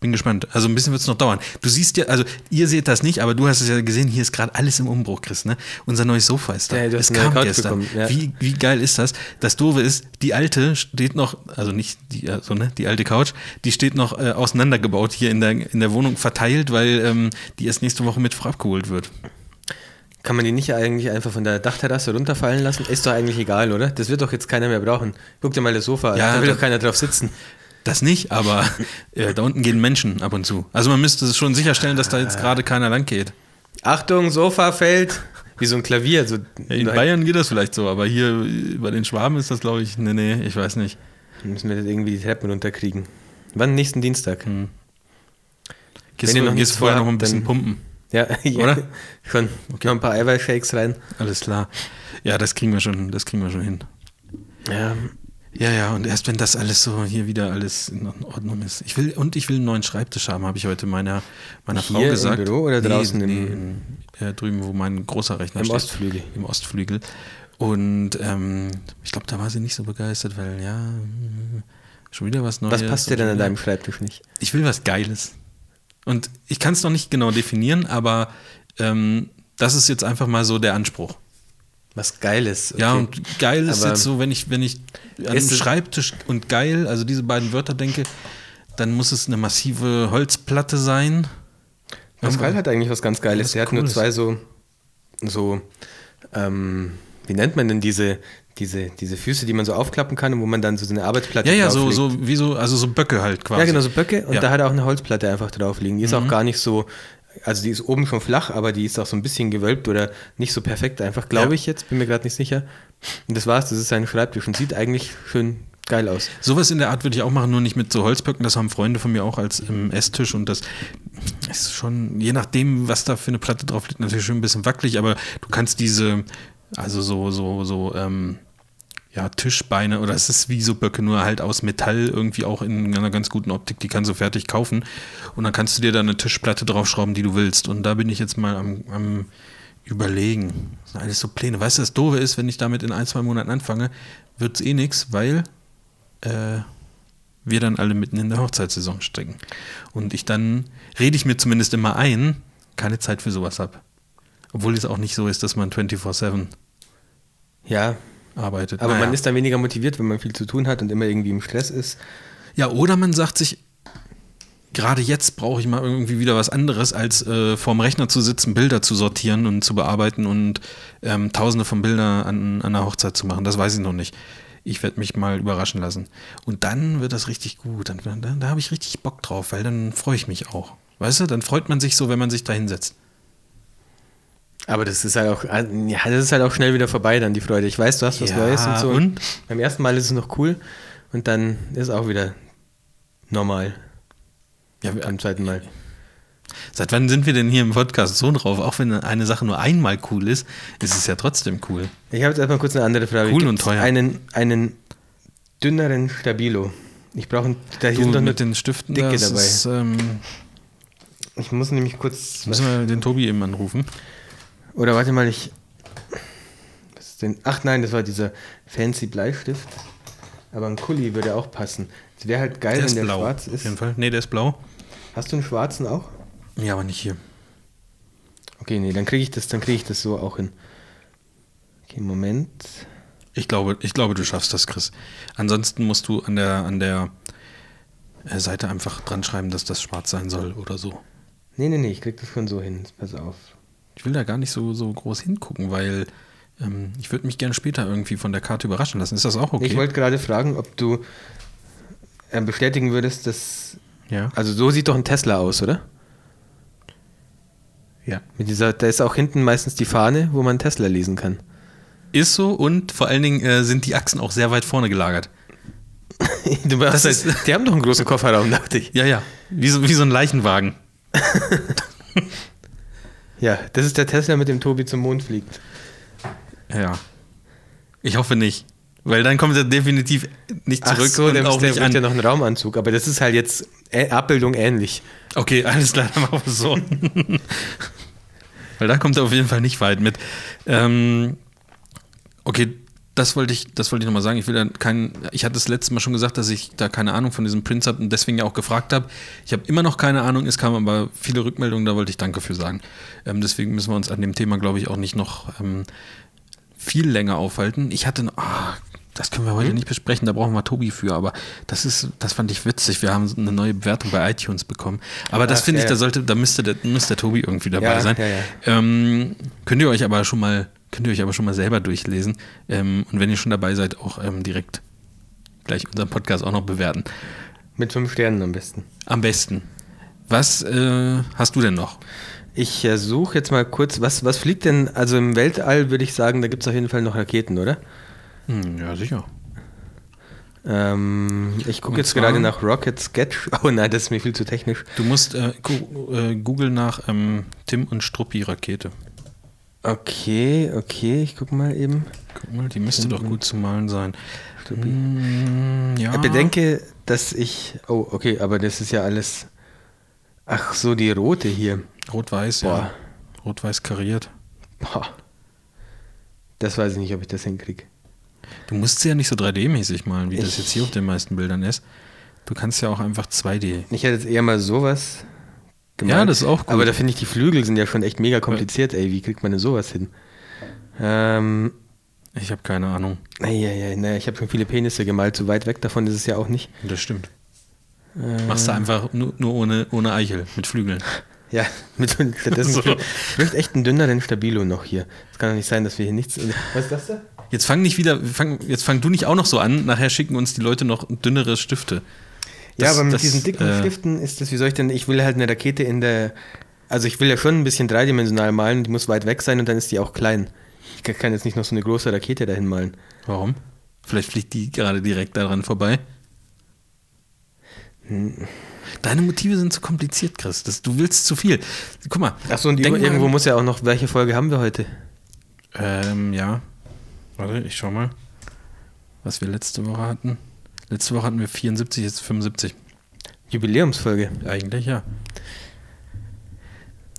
bin gespannt. Also ein bisschen wird es noch dauern. Du siehst ja, also ihr seht das nicht, aber du hast es ja gesehen, hier ist gerade alles im Umbruch, Chris. Ne? Unser neues Sofa ist da. Ja, es kam gestern. ja. Wie, wie geil ist das? Das Doofe ist, die alte steht noch, also nicht die, also, ne, die alte Couch, die steht noch äh, auseinandergebaut hier in der, in der Wohnung verteilt, weil ähm, die erst nächste Woche mit abgeholt wird. Kann man die nicht eigentlich einfach von der Dachterrasse runterfallen lassen? Ist doch eigentlich egal, oder? Das wird doch jetzt keiner mehr brauchen. Guck dir mal das Sofa an. Ja, da will doch keiner drauf sitzen. Das nicht, aber [laughs] äh, da unten gehen Menschen ab und zu. Also man müsste schon sicherstellen, dass da jetzt gerade keiner lang geht. Achtung, Sofa fällt. Wie so ein Klavier. So In Bayern geht das vielleicht so, aber hier bei den Schwaben ist das, glaube ich, nee, nee, ich weiß nicht. Müssen wir das irgendwie die Treppen runterkriegen. Wann? Nächsten Dienstag. Gehst Wenn du noch gehst vorher noch ein bisschen dann- pumpen. Ja, [laughs] ja. Oder? Schon. Noch ein paar Eiweißshakes rein. Alles klar. Ja, das kriegen wir schon, das kriegen wir schon hin. Ja. Ja, ja, und erst wenn das alles so hier wieder alles in Ordnung ist. Ich will, und ich will einen neuen Schreibtisch haben, habe ich heute meiner, meiner Frau Hier im gesagt. Büro oder draußen im- in, ja, drüben, wo mein großer Rechner Im steht. Ostflügel. Im Ostflügel. Und ähm, ich glaube, da war sie nicht so begeistert, weil ja, mm, schon wieder was Neues. Was passt dir denn an deinem Schreibtisch nicht? Ich will was Geiles. Und ich kann es noch nicht genau definieren, aber ähm, das ist jetzt einfach mal so der Anspruch. Was Geiles. Ja, okay. und geil ist Aber jetzt so, wenn ich, wenn ich an es- Schreibtisch und geil, also diese beiden Wörter denke, dann muss es eine massive Holzplatte sein. Pascal hat eigentlich was ganz Geiles. Was Der hat nur Cooles. zwei so, so ähm, wie nennt man denn diese, diese, diese Füße, die man so aufklappen kann und wo man dann so eine Arbeitsplatte Ja, ja, so, so wie so, also so Böcke halt quasi. Ja, genau, so Böcke und Ja. Mhm. da hat er auch eine Holzplatte einfach drauf liegen. Die ist auch gar nicht so, also die ist oben schon flach, aber die ist auch so ein bisschen gewölbt oder nicht so perfekt einfach, glaube Ja. ich jetzt, bin mir gerade nicht sicher. Und das war's, das ist sein Schreibtisch und sieht eigentlich schön geil aus. Sowas in der Art würde ich auch machen, nur nicht mit so Holzböcken. Das haben Freunde von mir auch als im Esstisch und das ist schon, je nachdem, was da für eine Platte drauf liegt, natürlich schon ein bisschen wackelig, aber du kannst diese, also so, so, so, ähm, ja, Tischbeine oder es ist wie so Böcke, nur halt aus Metall, irgendwie auch in einer ganz guten Optik, die kannst du fertig kaufen. Und dann kannst du dir da eine Tischplatte draufschrauben, die du willst. Und da bin ich jetzt mal am, am Überlegen. Das sind alles so Pläne. Weißt du, das Doofe ist, wenn ich damit in ein, zwei Monaten anfange, wird es eh nichts, weil äh, wir dann alle mitten in der Hochzeitssaison stecken. Und ich dann, rede ich mir zumindest immer ein, keine Zeit für sowas habe. Obwohl es auch nicht so ist, dass man 24-7 Ja, arbeitet. aber Naja. man ist dann weniger motiviert, wenn man viel zu tun hat und immer irgendwie im Stress ist. Ja, oder man sagt sich, gerade jetzt brauche ich mal irgendwie wieder was anderes, als äh, vorm Rechner zu sitzen, Bilder zu sortieren und zu bearbeiten und ähm, tausende von Bildern an, an einer Hochzeit zu machen. Das weiß ich noch nicht. Ich werde mich mal überraschen lassen. Und dann wird das richtig gut. Dann, dann, da habe ich richtig Bock drauf, weil dann freue ich mich auch. Weißt du, dann freut man sich so, wenn man sich da hinsetzt. Aber das ist halt auch, ja, das ist halt auch schnell wieder vorbei, dann die Freude. Ich weiß, du hast was Ja, Neues und so. und? Beim ersten Mal ist es noch cool und dann ist es auch wieder normal. Ja, Beim zweiten Mal. Seit wann sind wir denn hier im Podcast so drauf? Auch wenn eine Sache nur einmal cool ist, ist es ja trotzdem cool. Ich habe jetzt erstmal kurz eine andere Frage. Cool und Gibt's teuer. Einen, einen dünneren Stabilo. Ich brauche einen, da hier Du sind mit den Stiften, dicke dabei. Ist, ähm, Ich muss nämlich kurz. müssen wir den Tobi eben anrufen. Oder warte mal, ich. Was ist denn? Ach nein, das war dieser fancy Bleistift. Aber ein Kuli würde auch passen. Es wäre halt geil, Der wenn der blau. schwarz Auf ist. jeden Fall. Nee, der ist blau. Hast du einen schwarzen auch? Ja, aber nicht hier. Okay, nee, dann kriege ich das, dann kriege ich das so auch hin. Okay, Moment. Ich glaube, ich glaube, du schaffst das, Chris. Ansonsten musst du an der, an der äh, Seite einfach dran schreiben, dass das schwarz sein soll oder so. Nee, nee, nee, ich krieg das schon so hin. Pass auf. Ich will da gar nicht so, so groß hingucken, weil ähm, ich würde mich gerne später irgendwie von der Karte überraschen lassen. Ist das auch okay? Ich wollte gerade fragen, ob du äh, bestätigen würdest, dass. ja. Also so sieht doch ein Tesla aus, oder? ja. Mit dieser, da ist auch hinten meistens die Fahne, wo man Tesla lesen kann. Ist so und vor allen Dingen äh, sind die Achsen auch sehr weit vorne gelagert. [laughs] Das halt, die haben doch einen großen Kofferraum, dachte ich. Ja, ja. Wie so, wie so ein Leichenwagen. [laughs] Ja, das ist der Tesla, mit dem Tobi zum Mond fliegt. Ja. Ich hoffe nicht. Weil dann kommt er definitiv nicht zurück Ach so, und dann auch nicht wird an. ja noch ein Raumanzug, aber das ist halt jetzt Ä- Abbildung ähnlich. Okay, alles klar, dann machen wir so. [laughs] Weil da kommt er auf jeden Fall nicht weit mit. Ähm, okay, das wollte ich, das wollte ich nochmal sagen. Ich will da keinen, ich hatte das letzte Mal schon gesagt, dass ich da keine Ahnung von diesem Prince habe und deswegen ja auch gefragt habe. Ich habe immer noch keine Ahnung, es kamen aber viele Rückmeldungen, da wollte ich Danke für sagen. Ähm, deswegen müssen wir uns an dem Thema, glaube ich, auch nicht noch ähm, viel länger aufhalten. Ich hatte, noch- ah, das können wir heute nicht besprechen, da brauchen wir Tobi für, aber das ist, das fand ich witzig. Wir haben eine neue Bewertung bei iTunes bekommen. Aber das finde ja, ich, da sollte, da müsste der, muss der Tobi irgendwie dabei Ja, sein. ja. Ähm, könnt ihr euch aber schon mal, könnt ihr euch aber schon mal selber durchlesen. Ähm, und wenn ihr schon dabei seid, auch ähm, direkt gleich unseren Podcast auch noch bewerten. Mit fünf Sternen am besten. Am besten. Was äh, hast du denn noch? Ich äh, suche jetzt mal kurz, was, was fliegt denn, also im Weltall würde ich sagen, da gibt es auf jeden Fall noch Raketen, oder? Hm, ja, sicher. Ähm, ich gucke jetzt zwar- gerade nach Rocket Sketch. [laughs] Oh nein, das ist mir viel zu technisch. Du musst äh, äh, google nach ähm, Tim und Struppi Rakete. Okay, okay, ich gucke mal eben. Guck mal, die müsste doch gut zu malen sein. Hm, ja. Ich bedenke, dass ich. Oh, okay, aber das ist ja alles. Ach so, die rote hier. Rot-Weiß, ja. Rot-Weiß kariert. Boah. Das weiß ich nicht, ob ich das hinkriege. Du musst sie ja nicht so 3D-mäßig malen, wie das Ich- jetzt hier auf den meisten Bildern ist. Du kannst ja auch einfach 2D. Ich hätte jetzt eher mal sowas Ja, das ist auch gut. Aber da finde ich, die Flügel sind ja schon echt mega kompliziert, ey. Wie kriegt man denn sowas hin? Ähm, Ich habe keine Ahnung. naja, naja, ich habe schon viele Penisse gemalt. So weit weg davon ist es ja auch nicht. Das stimmt. Äh, Machst du einfach nur, nur ohne, ohne Eichel, mit Flügeln. [laughs] Ja, mit stattdessen [laughs] So. ich möchte echt einen dünneren Stabilo noch hier. Es kann doch nicht sein, dass wir hier nichts. Was ist das da? Jetzt fang nicht wieder, fang, jetzt fang du nicht auch noch so an. Nachher schicken uns die Leute noch dünnere Stifte. Ja, Das- aber mit das, diesen dicken äh, Stiften ist das, wie soll ich denn, ich will halt eine Rakete in der, also ich will ja schon ein bisschen dreidimensional malen, die muss weit weg sein und dann ist die auch klein. Ich kann- jetzt nicht noch so eine große Rakete dahin malen. Warum? Vielleicht fliegt die gerade direkt daran vorbei. Hm. Deine Motive sind zu kompliziert, Chris. Das, du willst zu viel. Guck mal. Achso, und denk irgendwo muss ja auch noch, welche Folge haben wir heute? Ähm, ja. Warte, ich schau mal, was wir letzte Woche hatten. Letzte Woche hatten wir 74, jetzt 75. Jubiläumsfolge. Eigentlich ja.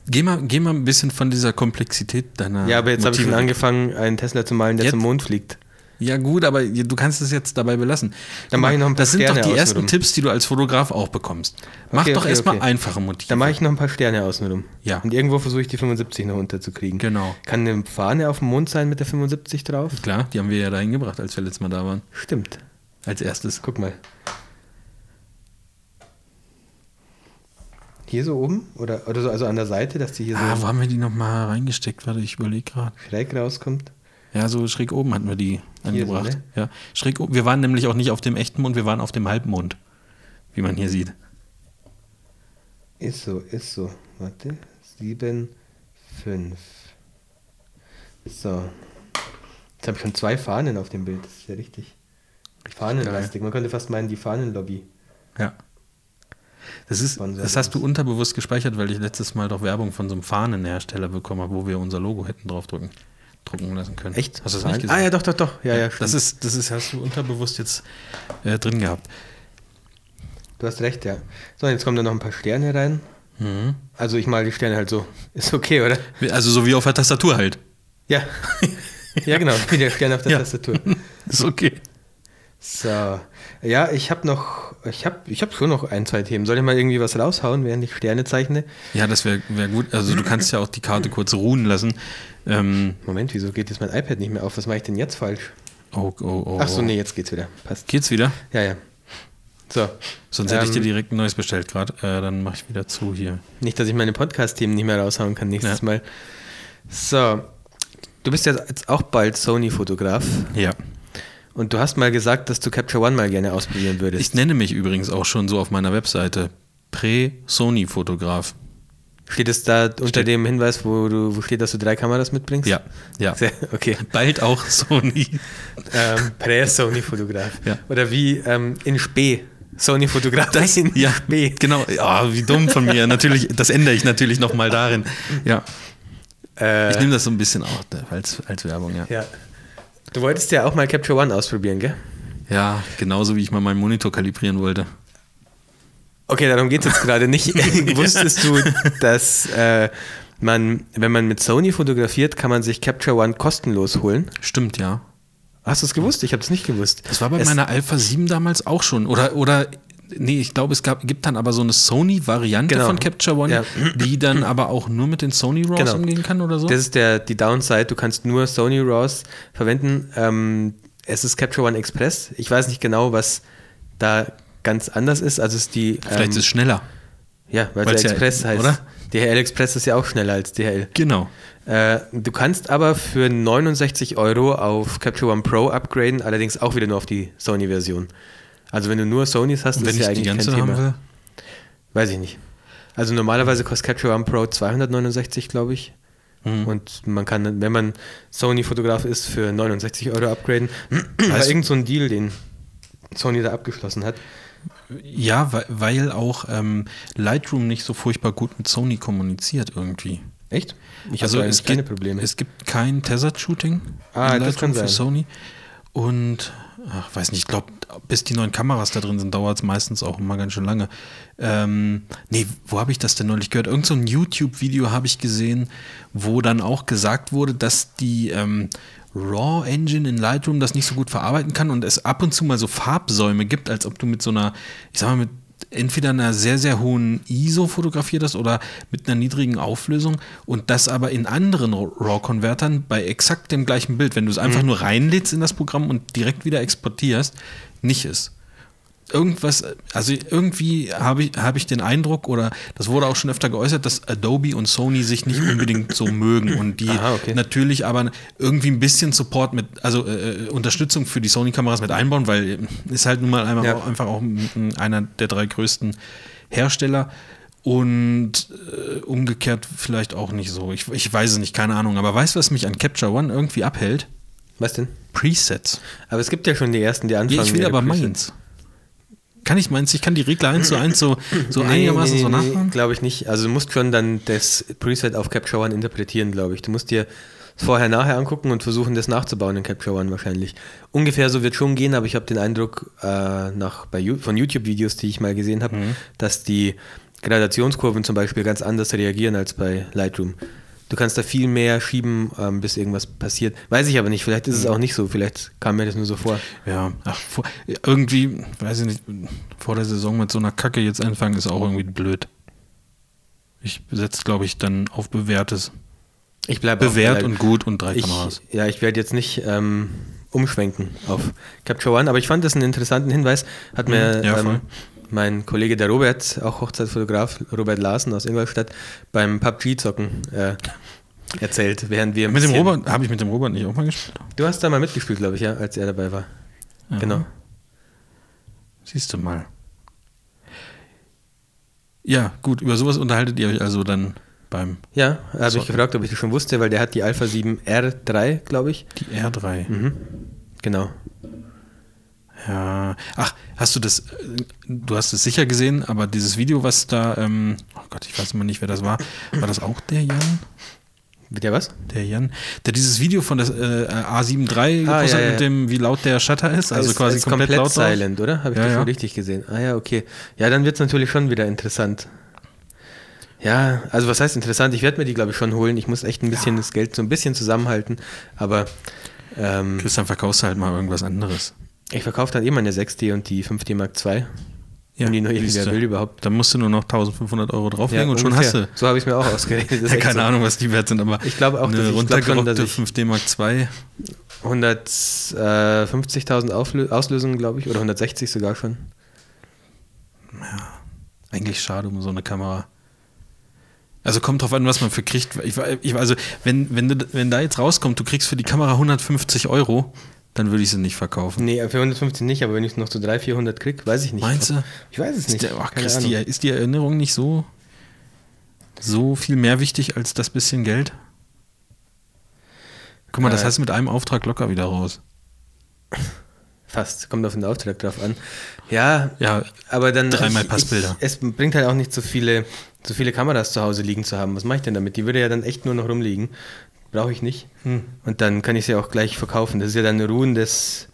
Geh mal, geh mal ein bisschen von dieser Komplexität deiner. Ja, aber jetzt habe ich schon angefangen, einen Tesla zu malen, der Jetzt? zum Mond fliegt. Ja, gut, aber du kannst es jetzt dabei belassen. Dann Guck mach ich noch ein paar Das sind doch die ersten. Tipps, die du als Fotograf auch bekommst. Mach Okay, doch okay, erstmal okay. einfache Motive. Dann mache ich noch ein paar Sterne außenrum. Ja. Und irgendwo versuche ich die 75 noch unterzukriegen. Genau. Kann eine Fahne auf dem Mond sein mit der 75 drauf? Klar, die haben wir ja dahin gebracht, als wir letztes Mal da waren. Stimmt. Als erstes. Guck mal. Hier so oben? Oder, oder so, also an der Seite, dass die hier Ah, so wo haben wir die nochmal reingesteckt? Warte, ich überlege gerade. schräg rauskommt. Ja, so schräg oben hatten wir die Hier so, angebracht. ne? Ja, schräg oben. Wir waren nämlich auch nicht auf dem echten Mond, wir waren auf dem Halbmond. Wie man hier sieht. Ist so, ist so. Warte. 7, 5. So. Jetzt habe ich schon zwei Fahnen auf dem Bild. Das ist ja richtig. Fahnenlastig. Man könnte fast meinen, die Fahnenlobby. Ja. Das, ist, das hast du unterbewusst gespeichert, weil ich letztes Mal doch Werbung von so einem Fahnenhersteller bekommen habe, wo wir unser Logo hätten draufdrücken drucken lassen können. Echt? Hast du das Fahnen? nicht gesehen? Ah ja, doch, doch, doch. Ja, ja, das ist, das ist, hast du unterbewusst jetzt äh, drin gehabt. Du hast recht, ja. So, jetzt kommen da noch ein paar Sterne rein. Mhm. Also ich mal die Sterne halt so. Ist okay, oder? Also so wie auf der Tastatur halt. Ja. [laughs] ja, genau. Wie der Stern auf der Ja. Tastatur. [laughs] Ist okay. So. Ja, ich habe noch, ich habe ich hab schon noch ein, zwei Themen. Soll ich mal irgendwie was raushauen, während ich Sterne zeichne? Ja, das wäre wär gut. Also du kannst ja auch die Karte kurz ruhen lassen. Ähm, Moment, wieso geht jetzt mein iPad nicht mehr auf? Was mache ich denn jetzt falsch? oh, oh, oh. Ach so, nee, jetzt geht's wieder. Passt. Geht's wieder? Ja, ja. So. Sonst hätte ich dir Ähm, direkt ein neues bestellt gerade. Äh, dann mache ich wieder zu hier. Nicht, dass ich meine Podcast-Themen nicht mehr raushauen kann nächstes Ja. Mal. So. Du bist ja jetzt auch bald Sony-Fotograf Ja. Und du hast mal gesagt, dass du Capture One mal gerne ausprobieren würdest. Ich nenne mich übrigens auch schon so auf meiner Webseite. Prä-Sony-Fotograf. Steht es da unter Steht. dem Hinweis, wo, du, wo steht, dass du drei Kameras mitbringst? Ja, ja. [laughs] Sehr, okay. Bald auch Sony. ähm, Prä-Sony-Fotograf. Ja. Oder wie ähm, in Spee. Sony-Fotograf. Das, in ja, Spee. genau. Ja, wie dumm von mir. Natürlich, das ändere ich natürlich nochmal darin. Ja. Äh, Ich nehme das so ein bisschen auch als, als Werbung, ja. ja. Du wolltest ja auch mal Capture One ausprobieren, gell? Ja, genauso wie ich mal meinen Monitor kalibrieren wollte. Okay, darum geht es jetzt gerade nicht. [laughs] [laughs] Wusstest du, dass äh, man, wenn man mit Sony fotografiert, kann man sich Capture One kostenlos holen? Stimmt, ja. Hast du es gewusst? Ich habe es nicht gewusst. Das war bei es, meiner Alpha 7 damals auch schon. Oder, oder nee, ich glaube, es gab, gibt dann aber so eine Sony-Variante Genau. von Capture One, Ja. die dann aber auch nur mit den Sony RAWs Genau. umgehen kann oder so. Das ist der, die Downside. Du kannst nur Sony RAWs verwenden. Ähm, es ist Capture One Express. Ich weiß nicht genau, was da ganz anders ist. Also es ist die. Vielleicht ähm, ist es schneller. ja, weil es ja- Express heißt. oder? DHL Express ist ja auch schneller als DHL. Genau. Äh, du kannst aber für 69 Euro auf Capture One Pro upgraden, allerdings auch wieder nur auf die Sony-Version. Also wenn du nur Sonys hast, Und ist ja eigentlich ganze kein haben Thema. will, Weiß ich nicht. Also normalerweise kostet Capture One Pro 269, glaube ich. Mhm. Und man kann, wenn man Sony-Fotograf ist, für 69 Euro upgraden. War irgend so ein Deal, den Sony da abgeschlossen hat. ja, weil, weil auch ähm, Lightroom nicht so furchtbar gut mit Sony kommuniziert irgendwie. Echt? Ich also habe es keine gibt, Probleme. Es gibt kein Tethered-Shooting Ah, in das kann für sein. Sony. Und, ach, weiß nicht, ich glaube, bis die neuen Kameras da drin sind, dauert es meistens auch immer ganz schön lange. Ähm, nee, wo habe ich das denn neulich gehört? Irgend so ein YouTube-Video habe ich gesehen, wo dann auch gesagt wurde, dass die ähm, Raw Engine in Lightroom das nicht so gut verarbeiten kann und es ab und zu mal so Farbsäume gibt, als ob du mit so einer, ich sag mal, mit entweder einer sehr, sehr hohen ISO fotografiert hast oder mit einer niedrigen Auflösung und das aber in anderen RAW-Konvertern bei exakt dem gleichen Bild, wenn du es einfach nur reinlädst in das Programm und direkt wieder exportierst, nicht ist. Irgendwas, also irgendwie habe ich, habe ich den Eindruck, oder das wurde auch schon öfter geäußert, dass Adobe und Sony sich nicht unbedingt so [laughs] mögen und die Aha, okay. natürlich aber irgendwie ein bisschen Support mit, also äh, Unterstützung für die Sony-Kameras mit einbauen, weil ist halt nun mal einmal Ja. auch, einfach auch einer der drei größten Hersteller und äh, umgekehrt vielleicht auch nicht so. Ich, ich weiß es nicht, keine Ahnung, aber weißt du, was mich an Capture One irgendwie abhält? Was denn? Presets. Aber es gibt ja schon die ersten, die anfangen. Ja, ich will aber meins. Kann ich meins? Ich kann die Regler eins zu eins so, so einigermaßen so nachmachen? glaube ich nicht. Also du musst schon dann das Preset auf Capture One interpretieren, glaube ich. Du musst dir das vorher nachher angucken und versuchen, das nachzubauen in Capture One wahrscheinlich. Ungefähr so wird schon gehen, aber ich habe den Eindruck äh, nach, bei, von YouTube-Videos, die ich mal gesehen habe, Mhm. dass die Gradationskurven zum Beispiel ganz anders reagieren als bei Lightroom. Du kannst da viel mehr schieben, ähm, bis irgendwas passiert. Weiß ich aber nicht, vielleicht ist es Mhm. auch nicht so, vielleicht kam mir das nur so vor. Ja, ach, vor, irgendwie, weiß ich nicht, vor der Saison mit so einer Kacke jetzt anfangen ist auch irgendwie blöd. Ich setze, glaube ich, dann auf bewährtes. Ich bleibe Bewährt und gut und drei ich, Kameras. Ja, ich werde jetzt nicht ähm, umschwenken auf Capture One, aber ich fand das einen interessanten Hinweis. Hat mir Mhm, ja, voll. ähm, mein Kollege der Robert, auch Hochzeitsfotograf, Robert Larsen aus Ingolstadt, beim PUBG-Zocken äh, erzählt, während wir Mit dem Robert, habe ich mit dem Robert nicht auch mal gespielt? Du hast da mal mitgespielt, glaube ich, ja, als er dabei war. Ja. Genau. Siehst du mal. Ja, gut, über sowas unterhaltet ihr euch also dann beim Ja, habe ich gefragt, ob ich das schon wusste, weil der hat die Alpha 7 R3, glaube ich. die R3. Mhm. Genau. Ja. Ach, hast du das, äh, du hast es sicher gesehen, aber dieses Video, was da, ähm, oh Gott, ich weiß immer nicht, wer das war. War das auch der Jan? Der was? Der Jan, der dieses Video von der äh, A7 III Ah, gepostet ja, ja. mit dem, wie laut der Shutter ist, also ist, quasi ist komplett, laut drauf. silent, oder? Habe ich Ja, das schon richtig gesehen? Ah ja, okay. Ja, dann wird es natürlich schon wieder interessant. Ja, also was heißt interessant? Ich werde mir die, glaube ich, schon holen. Ich muss echt ein bisschen das Geld so ein bisschen zusammenhalten. Aber ähm, Christian, verkaufst du halt mal irgendwas anderes. Ich verkaufe dann eh meine 6D und die 5D Mark II. Ja, und die neue du. will überhaupt. Dann musst du nur noch 1500 Euro drauflegen und schon hast ungefähr. du. So habe ich mir auch ausgerechnet. Ja, keine so. Ahnung, was die wert sind, aber Ich glaube auch, eine dass ich- ich glaub schon, runtergerockte dass ich- 5D Mark II. 150.000 Auflö Auslösungen, glaube ich, oder 160 sogar schon. Eigentlich schade um so eine Kamera. Also kommt drauf an, was man für kriegt. Ich, ich, also, wenn, wenn, du, wenn da jetzt rauskommt, du kriegst für die Kamera 150 Euro, dann würde ich sie nicht verkaufen. Nee, für 150 nicht, aber wenn ich es noch zu 300, 400 krieg, weiß ich nicht. Meinst du? Ich weiß es Ist, nicht. der, ach, Keine Chris, Ahnung. die, ist die Erinnerung nicht so, so viel mehr wichtig als das bisschen Geld? Guck mal, das Äh. heißt mit einem Auftrag locker wieder raus. Fast, kommt auf den Auftrag drauf an. Ja, Ja, aber dann. Dreimal ich- Passbilder. Ich, es bringt halt auch nicht so viele, so viele Kameras zu Hause liegen zu haben. Was mache ich denn damit? Die würde ja dann echt nur noch rumliegen. Brauche ich nicht. Hm. Und dann kann ich sie auch gleich verkaufen. Das ist ja dann ruhendes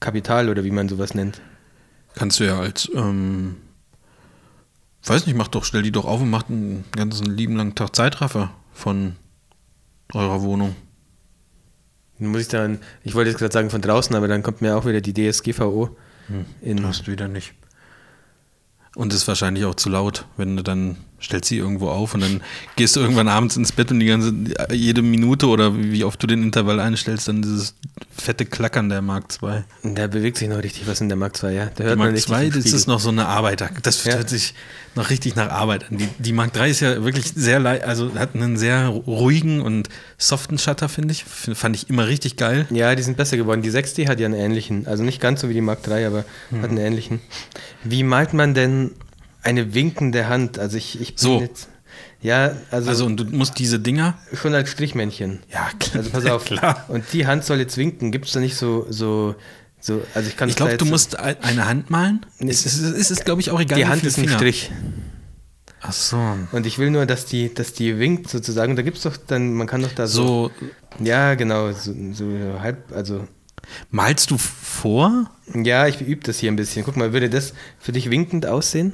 Kapital oder wie man sowas nennt. Kannst du ja als, ähm, weiß nicht, mach doch, stell die doch auf und mach einen ganzen lieben langen Tag Zeitraffer von eurer Wohnung. Dann muss ich dann, ich wollte jetzt gerade sagen von draußen, aber dann kommt mir auch wieder die DSGVO in. Hast du wieder nicht. Und ist wahrscheinlich auch zu laut, wenn du dann stellst sie irgendwo auf und dann gehst du irgendwann abends ins Bett und die ganze jede Minute oder wie oft du den Intervall einstellst, dann dieses fette Klackern der Mark II. Da bewegt sich noch richtig was in der Mark II, ja. Da Der hört man Mark richtig II, das ist noch so eine Arbeit. Das Ja. hört sich noch richtig nach Arbeit an. Die, die Mark III ist ja wirklich sehr, lei- also hat einen sehr ruhigen und soften Shutter, finde ich. Fand ich immer richtig geil. Ja, die sind besser geworden. Die 6D hat ja einen ähnlichen, also nicht ganz so wie die Mark III, aber Hm. hat einen ähnlichen. Wie malt man denn eine winkende Hand? Also ich, ich bin So. jetzt, ja, also, Also und du musst diese Dinger. schon als Strichmännchen. Ja, klar. Also pass auf. [laughs] klar. Und die Hand soll jetzt winken. Gibt es da nicht so, so, so, also ich kann Ich glaube, du musst ein- eine Hand malen. Es ist, es ist glaube ich, auch egal. Die Hand ist ein Finger. Strich. Ach so. Und ich will nur, dass die, dass die winkt sozusagen. Und da gibt es doch dann, man kann doch da so. So, Ja, genau, so, so halb, also. malst du vor? Ja, ich übe das hier ein bisschen. Guck mal, würde das für dich winkend aussehen?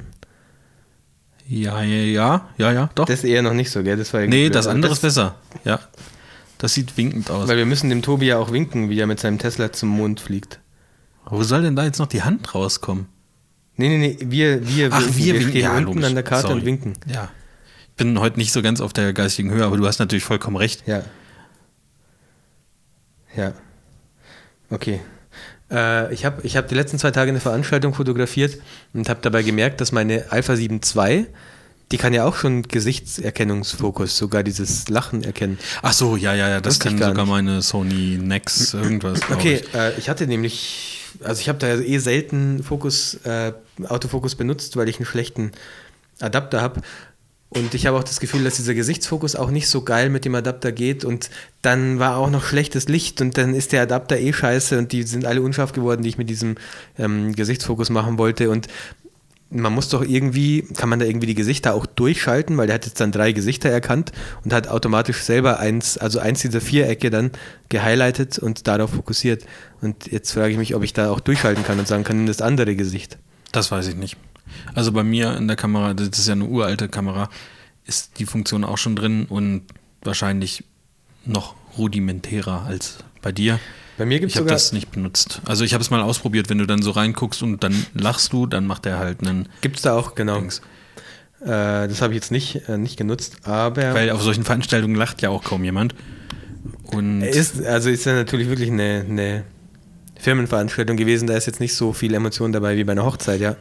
Ja, ja, ja, ja, ja, doch. Das eher noch nicht so, gell? Das war nee, das andere ist besser. Ja. Das sieht winkend aus. Weil wir müssen dem Tobi ja auch winken, wie er mit seinem Tesla zum Mond fliegt. Wo soll denn da jetzt noch die Hand rauskommen? Nee, nee, nee, wir, wir, Ach, wir winken. stehen Ja, unten logisch. an der Karte Sorry. und winken. Ja. Ich bin heute nicht so ganz auf der geistigen Höhe, aber du hast natürlich vollkommen recht. Ja. Ja. Okay. Äh, ich habe ich hab die letzten zwei Tage eine Veranstaltung fotografiert und habe dabei gemerkt, dass meine Alpha 7 II, die kann ja auch schon Gesichtserkennungsfokus, sogar dieses Lachen erkennen. Ach so, ja, ja, ja, das Wusste kann gar sogar nicht. meine Sony Nex irgendwas. Okay, ich. äh, ich hatte nämlich, also ich habe da ja eh selten Fokus, äh, Autofokus benutzt, weil ich einen schlechten Adapter habe. Und ich habe auch das Gefühl, dass dieser Gesichtsfokus auch nicht so geil mit dem Adapter geht. Und dann war auch noch schlechtes Licht und dann ist der Adapter eh scheiße und die sind alle unscharf geworden, die ich mit diesem ähm, Gesichtsfokus machen wollte. Und man muss doch irgendwie, kann man da irgendwie die Gesichter auch durchschalten, weil der hat jetzt dann drei Gesichter erkannt und hat automatisch selber eins, also eins dieser Vierecke dann gehighlightet und darauf fokussiert. Und jetzt frage ich mich, ob ich da auch durchschalten kann und sagen kann, nimm das andere Gesicht. Das weiß ich nicht. Also bei mir in der Kamera, das ist ja eine uralte Kamera, ist die Funktion auch schon drin und wahrscheinlich noch rudimentärer als bei dir. Bei mir gibt Ich es habe das nicht benutzt. Also ich habe es mal ausprobiert, wenn du dann so reinguckst und dann lachst du, dann macht er halt einen gibt's da auch, genau. Dings. Äh, das habe ich jetzt nicht, äh, nicht genutzt, aber Weil auf solchen Veranstaltungen lacht ja auch kaum jemand. Und ist, also ist ja natürlich wirklich eine, eine Firmenveranstaltung gewesen, da ist jetzt nicht so viel Emotion dabei wie bei einer Hochzeit, ja.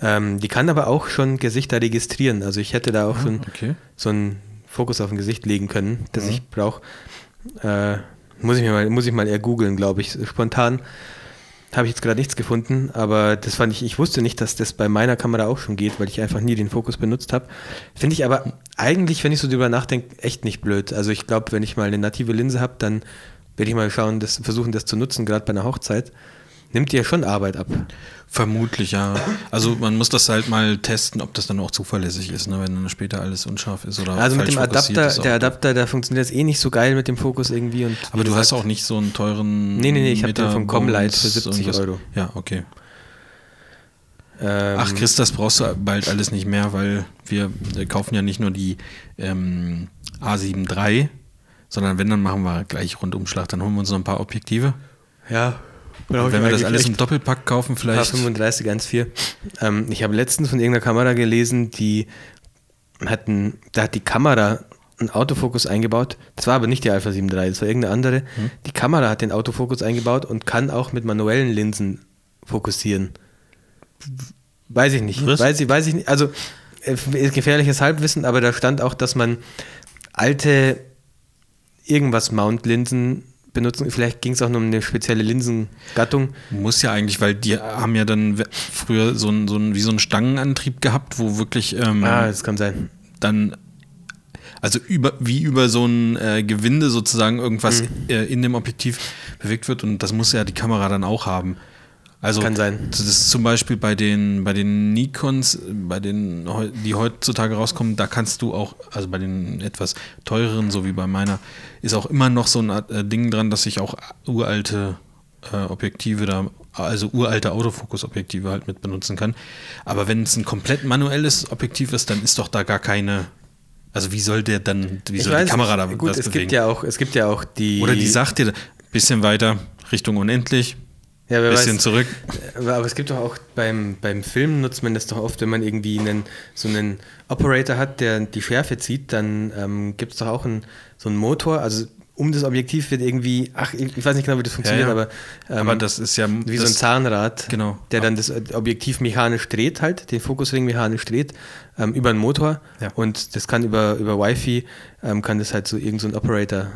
Ähm, die kann aber auch schon Gesichter registrieren. Also ich hätte da auch schon okay. so einen Fokus auf ein Gesicht legen können, das ich brauche. Äh, muss ich mir mal, muss ich mal eher googeln, glaube ich. Spontan habe ich jetzt gerade nichts gefunden, aber das fand ich, ich wusste nicht, dass das bei meiner Kamera auch schon geht, weil ich einfach nie den Fokus benutzt habe. Finde ich aber eigentlich, wenn ich so drüber nachdenke, echt nicht blöd. Also ich glaube, wenn ich mal eine native Linse habe, dann werde ich mal schauen, das, versuchen, das zu nutzen, gerade bei einer Hochzeit. Nimmt dir schon Arbeit ab. Vermutlich, ja. Also man muss das halt mal testen, ob das dann auch zuverlässig ist, ne? wenn dann später alles unscharf ist oder Also mit dem Adapter, der Adapter, der funktioniert jetzt eh nicht so geil mit dem Fokus irgendwie. Und Aber du hast auch nicht so einen teuren. Nee, nee, nee, ich hab den von Comlight für Bones 70 irgendwas. Euro. Ja, okay. ähm, Ach, Chris, das brauchst du bald alles nicht mehr, weil wir kaufen ja nicht nur die ähm, A7 III, sondern wenn, dann machen wir gleich Rundumschlag. Dann holen wir uns noch ein paar Objektive. Ja, Und wenn wir das alles im Doppelpack kaufen, vielleicht. H35 1.4. Ähm, ich habe letztens von irgendeiner Kamera gelesen, die hatten, da hat die Kamera einen Autofokus eingebaut. Das war aber nicht die Alpha 7 III, das war irgendeine andere. Hm. Die Kamera hat den Autofokus eingebaut und kann auch mit manuellen Linsen fokussieren. Weiß ich nicht. Was? Weiß ich, weiß ich nicht. Also äh, gefährliches Halbwissen, aber da stand auch, dass man alte irgendwas Mount-Linsen benutzen. Vielleicht ging es auch nur um eine spezielle Linsengattung. Muss ja eigentlich, weil die haben ja dann früher so einen, so einen, wie so einen Stangenantrieb gehabt, wo wirklich ähm, Ah, das kann sein. dann, also über, wie über so ein äh, Gewinde sozusagen irgendwas Mhm. äh, in dem Objektiv bewegt wird und das muss ja die Kamera dann auch haben. Also Kann sein. Das ist zum Beispiel bei den, bei den Nikons, bei den, die heutzutage rauskommen, da kannst du auch, also bei den etwas teureren, so wie bei meiner, ist auch immer noch so ein äh, Ding dran, dass ich auch uralte äh, Objektive da, also uralte Autofokus-Objektive halt mit benutzen kann. Aber wenn es ein komplett manuelles Objektiv ist, dann ist doch da gar keine, also wie soll der dann, wie Ich soll weiß die Kamera da. Gut, das es bewegen? gibt ja auch, es gibt ja auch die. Oder die sagt dir, bisschen weiter, Richtung unendlich, ja, wer bisschen weiß, zurück. Aber, es gibt doch auch beim, beim Film nutzt man das doch oft, wenn man irgendwie einen, so einen Operator hat, der die Schärfe zieht, dann ähm, gibt es doch auch einen, so einen Motor, also um das Objektiv wird irgendwie, ach, ich, weiß nicht genau, wie das funktioniert, ja. aber, ähm, Aber das ist ja wie so ein Zahnrad, Genau. der dann das Objektiv mechanisch dreht, halt, den Fokusring mechanisch dreht, ähm, über einen Motor Ja. und das kann über, über Wi-Fi, ähm, kann das halt so irgend so ein Operator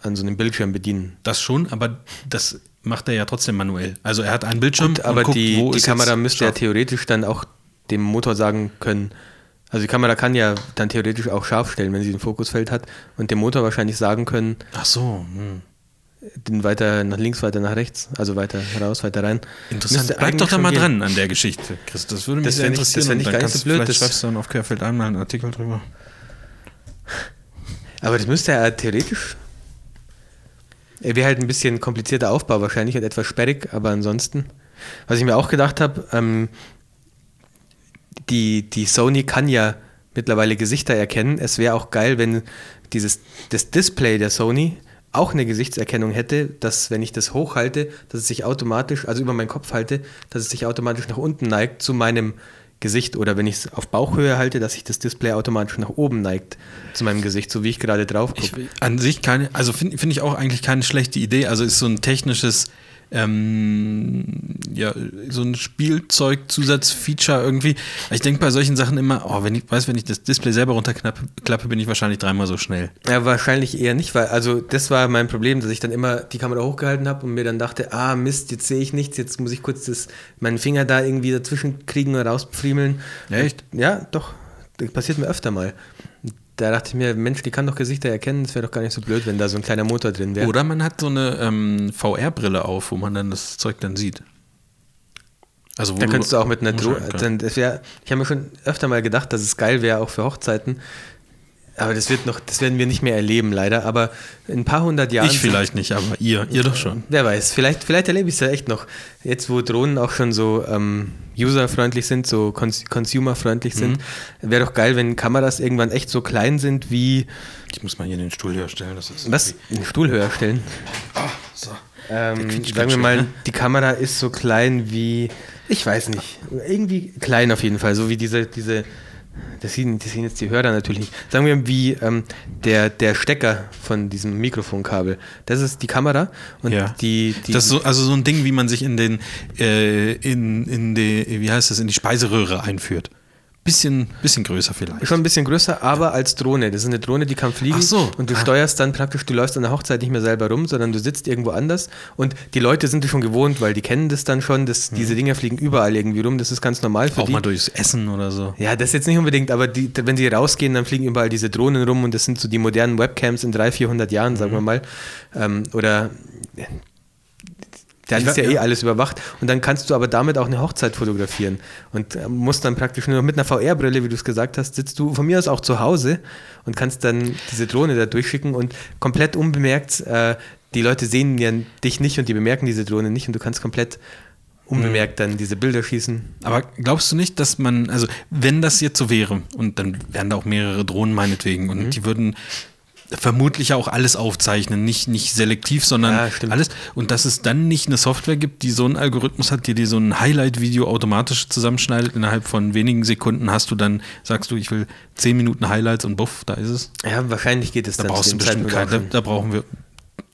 an so einem Bildschirm bedienen. Das schon, aber das macht er ja trotzdem manuell. Also er hat einen Bildschirm, Gut, aber guckt, die, die Kamera müsste ja theoretisch dann auch dem Motor sagen können, also die Kamera kann ja dann theoretisch auch scharf stellen, wenn sie ein Fokusfeld hat und dem Motor wahrscheinlich sagen können, Ach so, hm. den weiter nach links, weiter nach rechts, also weiter raus, weiter rein. interessant. Bleib doch da mal gehen. dran an der Geschichte, Chris. Das würde mich Das sehr fänd ich- das interessieren. und gar dann nicht so blöd, Vielleicht das- schreibst du dann auf Querfeld einmal einen Artikel drüber. Aber das müsste ja theoretisch. Er wäre halt ein bisschen komplizierter Aufbau wahrscheinlich und etwas sperrig, aber ansonsten. Was ich mir auch gedacht habe, ähm, die, die Sony kann ja mittlerweile Gesichter erkennen. Es wäre auch geil, wenn dieses, das Display der Sony auch eine Gesichtserkennung hätte, dass wenn ich das hochhalte, dass es sich automatisch, also über meinen Kopf halte, dass es sich automatisch nach unten neigt zu meinem Gesicht oder wenn ich es auf Bauchhöhe halte, dass sich das Display automatisch nach oben neigt zu meinem Gesicht, so wie ich gerade drauf gucke. an sich keine, also finde find ich auch eigentlich keine schlechte Idee. Also ist so ein technisches, ähm, ja, so ein Spielzeug-Zusatzfeature irgendwie. Ich denke bei solchen Sachen immer, oh, wenn ich weiß, wenn ich das Display selber runterklappe, klappe, bin ich wahrscheinlich dreimal so schnell. Ja, wahrscheinlich eher nicht, weil, also das war mein Problem, dass ich dann immer die Kamera hochgehalten habe und mir dann dachte, ah Mist, jetzt sehe ich nichts, jetzt muss ich kurz das, meinen Finger da irgendwie dazwischen kriegen und rauspfriemeln. Echt? Ja, doch. Das passiert mir öfter mal. Da dachte ich mir, Mensch, die kann doch Gesichter erkennen, das wäre doch gar nicht so blöd, wenn da so ein kleiner Motor drin wäre. Oder man hat so eine ähm, VR-Brille auf, wo man dann das Zeug dann sieht. Also wo Da könntest du auch mit einer Drohne. ich habe mir schon öfter mal gedacht, dass es geil wäre, auch für Hochzeiten. Aber das wird noch, das werden wir nicht mehr erleben, leider. Aber in ein paar hundert Jahren. Ich vielleicht nicht, aber ihr, ihr doch schon. Wer weiß, vielleicht, vielleicht erlebe ich es ja echt noch. Jetzt, wo Drohnen auch schon so ähm, userfreundlich sind, so cons consumerfreundlich sind, Mhm. wäre doch geil, wenn Kameras irgendwann echt so klein sind wie Ich muss mal hier den Stuhl höher stellen. Das ist was? Einen Stuhl höher stellen. So. Ähm, sagen wir mal, ne? die Kamera ist so klein wie, ich weiß nicht, irgendwie klein auf jeden Fall, so wie diese, diese, das sehen, das sehen jetzt die Hörer natürlich nicht. Sagen wir wie ähm, der, der Stecker von diesem Mikrofonkabel. Das ist die Kamera und Ja. die, die Das ist so, also so ein Ding, wie man sich in den, äh, in, in die, wie heißt das, in die Speiseröhre einführt. Bisschen, bisschen größer vielleicht. Schon ein bisschen größer, aber als Drohne. Das ist eine Drohne, die kann fliegen. Ach so. Und du Ah. steuerst dann praktisch, du läufst an der Hochzeit nicht mehr selber rum, sondern du sitzt irgendwo anders. Und die Leute sind das schon gewohnt, weil die kennen das dann schon. Dass Diese Dinger fliegen überall irgendwie rum. Das ist ganz normal für Mhm. Auch die. mal durchs Essen oder so. Ja, das jetzt nicht unbedingt, aber die, wenn sie rausgehen, dann fliegen überall diese Drohnen rum und das sind so die modernen Webcams in 300, 400 Jahren, sagen wir Mhm. mal. Ähm, oder da ist wa- ja eh ja. alles überwacht. Und dann kannst du aber damit auch eine Hochzeit fotografieren. Und äh, musst dann praktisch nur mit einer VR-Brille, wie du es gesagt hast, sitzt du von mir aus auch zu Hause und kannst dann diese Drohne da durchschicken und komplett unbemerkt, äh, die Leute sehen ja dich nicht und die bemerken diese Drohne nicht und du kannst komplett unbemerkt dann diese Bilder schießen. Aber glaubst du nicht, dass man, also wenn das jetzt so wäre, und dann wären da auch mehrere Drohnen meinetwegen, Mhm. und die würden vermutlich auch alles aufzeichnen, nicht, nicht selektiv, sondern Ja, alles. Und dass es dann nicht eine Software gibt, die so einen Algorithmus hat, die dir so ein Highlight-Video automatisch zusammenschneidet. Innerhalb von wenigen Sekunden hast du dann, sagst du, ich will 10 Minuten Highlights und buff, da ist es. Ja, wahrscheinlich geht es Da dann brauchst du bestimmt auch da, da brauchen wir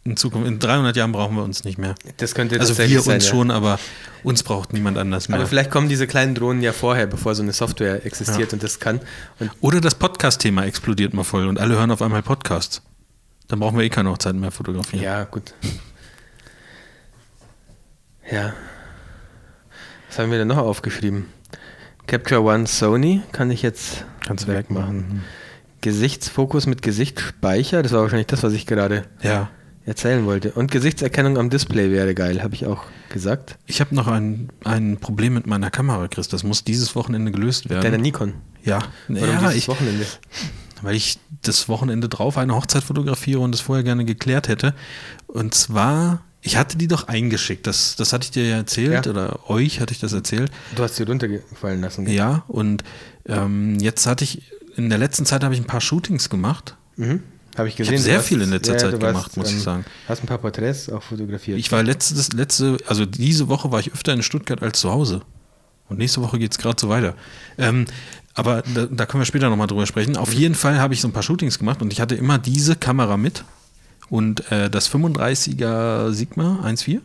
in Zukunft, in 300 Jahren brauchen wir uns nicht mehr. Das könnte Also wir sein, uns ja. schon, aber uns braucht niemand anders mehr. Aber vielleicht kommen diese kleinen Drohnen ja vorher, bevor so eine Software existiert und das kann. Und Oder das Podcast-Thema explodiert mal voll und alle hören auf einmal Podcasts. Dann brauchen wir eh keine Hochzeiten mehr fotografieren. ja, gut. Ja. Was haben wir denn noch aufgeschrieben? Capture One Sony kann ich jetzt Kannst wegmachen. Gesichtsfokus mit Gesichtsspeicher. Das war wahrscheinlich das, was ich gerade Ja. Erzählen wollte. Und Gesichtserkennung am Display wäre geil, habe ich auch gesagt. Ich habe noch ein, ein Problem mit meiner Kamera, Chris. Das muss dieses Wochenende gelöst werden. Deiner Nikon. ja, Oder ja dieses ich, Wochenende. weil ich das Wochenende drauf eine Hochzeit fotografiere und das vorher gerne geklärt hätte. Und zwar, ich hatte die doch eingeschickt. Das, das hatte ich dir ja erzählt Ja. oder euch hatte ich das erzählt. Du hast sie runtergefallen lassen. Ja, und ähm, jetzt hatte ich, in der letzten Zeit habe ich ein paar Shootings gemacht. Mhm. Habe ich gesehen. hab du sehr hast- viel in letzter Zeit du gemacht, muss ich sagen. Hast ein paar Porträts auch fotografiert. Ich war letzte, das letzte, also diese Woche war ich öfter in Stuttgart als zu Hause. Und nächste Woche geht es gerade so weiter. Ähm, aber da, da können wir später nochmal drüber sprechen. Auf jeden Fall habe ich so ein paar Shootings gemacht und ich hatte immer diese Kamera mit und äh, das 35er Sigma 1.4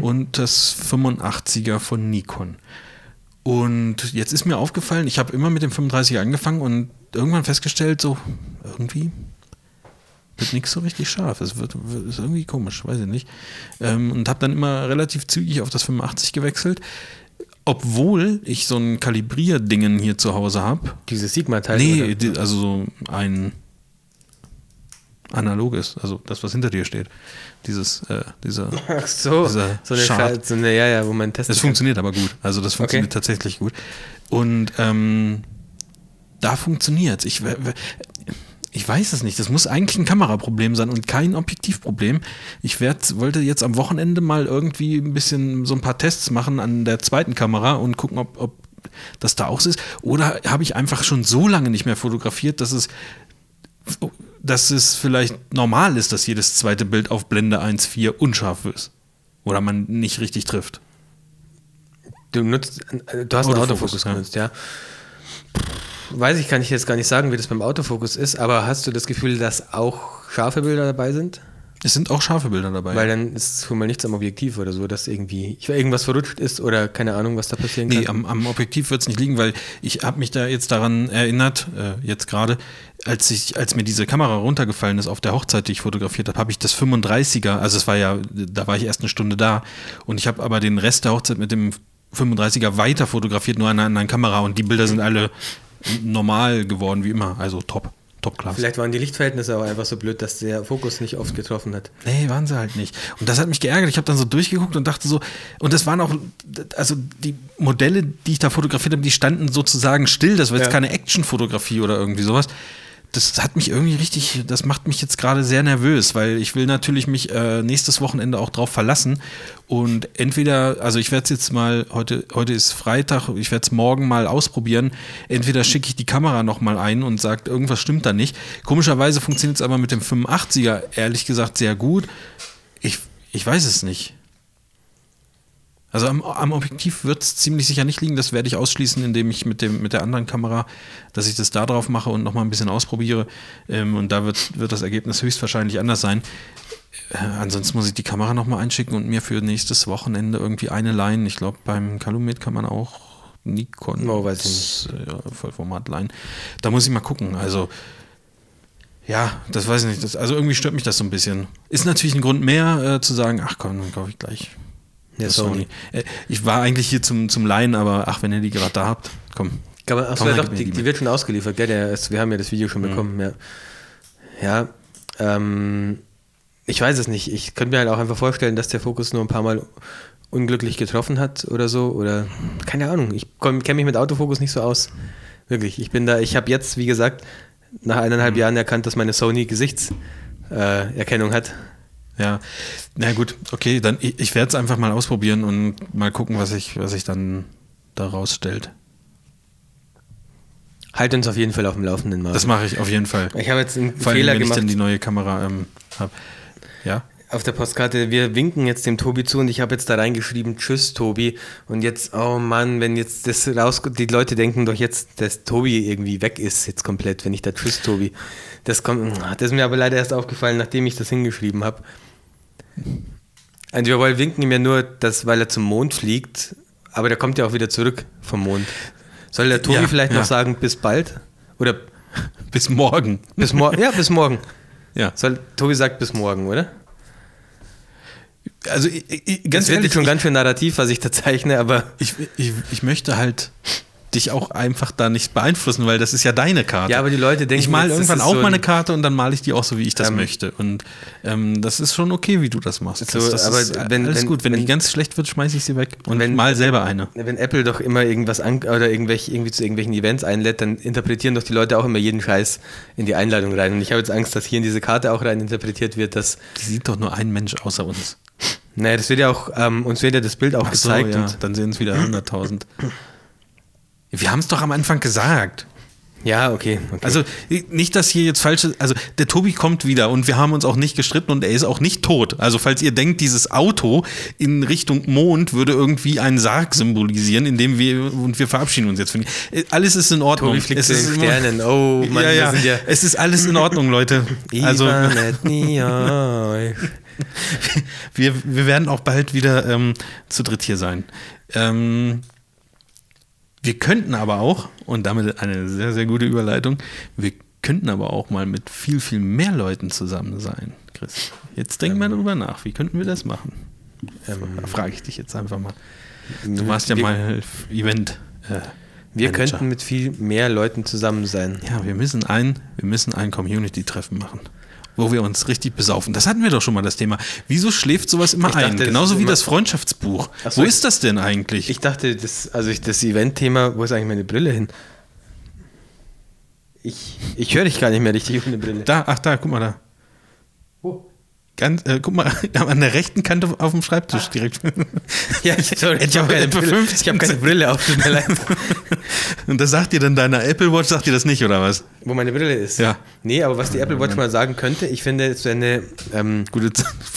und das 85er von Nikon. Und jetzt ist mir aufgefallen, ich habe immer mit dem 35er angefangen und irgendwann festgestellt, so irgendwie wird nichts so richtig scharf. Es wird, wird ist irgendwie komisch, weiß ich nicht. Ähm, und habe dann immer relativ zügig auf das 85 gewechselt, obwohl ich so ein Kalibrierdingen hier zu Hause habe. Dieses Sigma-Teil. Nee, oder? also so ein analoges, also das, was hinter dir steht. Dieses, äh, dieser. [laughs] Ach so, Dieser so eine, Chart. So eine, ja, ja, wo man testet. Das funktioniert aber gut. Also das funktioniert tatsächlich gut. Und ähm, da funktioniert Ich, we- we- ich weiß es nicht. Das muss eigentlich ein Kameraproblem sein und kein Objektivproblem. Ich werd, wollte jetzt am Wochenende mal irgendwie ein bisschen so ein paar Tests machen an der zweiten Kamera und gucken, ob, ob das da auch so ist. Oder habe ich einfach schon so lange nicht mehr fotografiert, dass es dass es vielleicht normal ist, dass jedes zweite Bild auf Blende 1.4 unscharf ist. Oder man nicht richtig trifft. Du nutzt, äh, du hast einen Autofokus, Autofokus ja. genutzt, ja. Weiß ich, kann ich jetzt gar nicht sagen, wie das beim Autofokus ist, aber hast du das Gefühl, dass auch scharfe Bilder dabei sind? Es sind auch scharfe Bilder dabei. Weil dann ist schon mal nichts am Objektiv oder so, dass irgendwie ich- irgendwas verrutscht ist oder keine Ahnung, was da passieren Nee, kann. am, am Objektiv wird es nicht liegen, weil ich habe mich da jetzt daran erinnert, äh, jetzt gerade, als ich, als mir diese Kamera runtergefallen ist auf der Hochzeit, die ich fotografiert habe, habe ich das 35er, also es war ja, da war ich erst eine Stunde da und ich habe aber den Rest der Hochzeit mit dem 35er weiter fotografiert, nur an einer anderen Kamera und die Bilder sind alle normal geworden, wie immer, also top, top class. Vielleicht waren die Lichtverhältnisse aber einfach so blöd, dass der Fokus nicht oft getroffen hat. Nee, waren sie halt nicht. Und das hat mich geärgert. Ich habe dann so durchgeguckt und dachte so, und das waren auch, also die Modelle, die ich da fotografiert habe, die standen sozusagen still. Das war jetzt Ja. keine Actionfotografie oder irgendwie sowas. Das hat mich irgendwie richtig, das macht mich jetzt gerade sehr nervös, weil ich will natürlich mich äh, nächstes Wochenende auch drauf verlassen. Und entweder, also ich werde es jetzt mal, heute, heute ist Freitag, ich werde es morgen mal ausprobieren. Entweder schicke ich die Kamera nochmal ein und sagt, irgendwas stimmt da nicht. Komischerweise funktioniert es aber mit dem 85er, ehrlich gesagt, sehr gut. Ich, ich weiß es nicht. Also am, am Objektiv wird es ziemlich sicher nicht liegen. Das werde ich ausschließen, indem ich mit, dem, mit der anderen Kamera, dass ich das da drauf mache und nochmal ein bisschen ausprobiere. Ähm, und da wird, wird das Ergebnis höchstwahrscheinlich anders sein. Äh, ansonsten muss ich die Kamera nochmal einschicken und mir für nächstes Wochenende irgendwie eine leihen. Ich glaube, beim Calumet kann man auch Nikon Oh, weiß ich äh, ja, Vollformat leihen. Da muss ich mal gucken. Also ja, das weiß ich nicht. Das, also irgendwie stört mich das so ein bisschen. Ist natürlich ein Grund mehr äh, zu sagen, ach komm, dann kaufe ich gleich Ja, das Sony. Äh, ich war eigentlich hier zum, zum Leihen, aber ach, wenn ihr die gerade da habt, komm. Aber, achso, Komm, ja, dann doch, die, die die wird schon ausgeliefert, gell? Der wir haben ja das Video schon bekommen, ja. Ja, ähm, ich weiß es nicht. Ich könnte mir halt auch einfach vorstellen, dass der Fokus nur ein paar Mal unglücklich getroffen hat oder so. Oder keine Ahnung. Ich kenne mich mit Autofokus nicht so aus. Wirklich. Ich bin da, ich habe jetzt, wie gesagt, nach eineinhalb Jahren erkannt, dass meine Sony Gesichtserkennung äh, hat. Ja, na gut, okay, dann ich, ich werde es einfach mal ausprobieren und mal gucken, was ich, was ich dann daraus stellt. Halt uns auf jeden Fall auf dem Laufenden mal. Das mache ich auf jeden Fall. ich habe jetzt einen Vor allem, Fehler wenn gemacht. ich dann die neue Kamera ähm, habe. Ja. auf der Postkarte, wir winken jetzt dem Tobi zu und ich habe jetzt da reingeschrieben, tschüss Tobi. Und jetzt, oh Mann, wenn jetzt das raus, die Leute denken doch jetzt, dass Tobi irgendwie weg ist, jetzt komplett, wenn ich da tschüss Tobi. Das kommt, das ist mir aber leider erst aufgefallen, nachdem ich das hingeschrieben habe. Und wir wollen winken ihm ja nur, dass, weil er zum Mond fliegt, aber der kommt ja auch wieder zurück vom Mond. Soll der Tobi Ja, vielleicht ja. noch sagen, bis bald? Oder [laughs] Bis morgen. bis morgen? ja, bis morgen. Ja. Soll, Tobi sagt bis morgen, oder? Also ich, ich, Ganz das wird ehrlich, jetzt schon ganz schön narrativ, was ich da zeichne, aber ich, ich, ich möchte halt dich auch einfach da nicht beeinflussen, weil das ist ja deine Karte. Ja, aber die Leute denken, ich das irgendwann auch so mal eine ein- Karte und dann male ich die auch so, wie ich das Ähm, möchte. Und ähm, das ist schon okay, wie du das machst. So, das, das aber ist wenn- alles wenn- gut. Wenn, die wenn- ganz schlecht wird, schmeiße ich sie weg und Wenn- mal selber eine. Wenn Apple doch immer irgendwas an oder irgendwelche, irgendwie zu irgendwelchen Events einlädt, dann interpretieren doch die Leute auch immer jeden Scheiß in die Einladung rein. Und ich habe jetzt Angst, dass hier in diese Karte auch rein interpretiert wird, dass, Die sieht doch nur ein Mensch außer uns. naja, das wird ja auch, ähm, uns wird ja das Bild auch Ach so, gezeigt. ja, Und, dann sehen es wieder 100.000. Wir haben es doch am Anfang gesagt. ja, okay. okay. Also nicht, dass hier jetzt falsche, also der Tobi kommt wieder und wir haben uns auch nicht gestritten und er ist auch nicht tot. Also falls ihr denkt, dieses Auto in Richtung Mond würde irgendwie einen Sarg symbolisieren, indem wir und wir verabschieden uns jetzt von ihm. Alles ist in Ordnung. Tobi fliegt es ist Sternen. Oh, Mann, ja, wir ja. sind ja- Es ist alles in Ordnung, Leute. Also [laughs] wir, wir werden auch bald wieder ähm, zu dritt hier sein. Ähm, wir könnten aber auch, und damit eine sehr, sehr gute Überleitung, wir könnten aber auch mal mit viel, viel mehr Leuten zusammen sein, Chris. Jetzt denk mal darüber nach, wie könnten wir das machen? Ähm, Frage ich dich jetzt einfach mal. Du warst ja wir, mal Event. Äh, Wir Manager. könnten mit viel mehr Leuten zusammen sein. Ja, wir müssen ein, wir müssen ein Community-Treffen machen, wo wir uns richtig besaufen. Das hatten wir doch schon mal das Thema. Wieso schläft sowas immer Ich ein? Genauso wie das Freundschaftsbuch. So, wo ist das denn eigentlich? Ich dachte, das, also ich, das Event-Thema, wo ist eigentlich meine Brille hin? Ich, ich höre dich gar nicht mehr richtig ohne Brille. da, ach da, guck mal da. Wo? Ganz, äh, guck mal, [laughs] an der rechten Kante auf dem Schreibtisch Ah. direkt. [laughs] Ja, [laughs] sorry, ich habe keine, Brille- 15 ich hab keine Brille auf. Und das sagt dir dann deine Apple Watch, sagt dir das nicht, oder was? Wo meine Brille ist. Ja. Nee, aber was die Apple Watch mal sagen könnte, ich finde, es wäre eine, ähm, Gute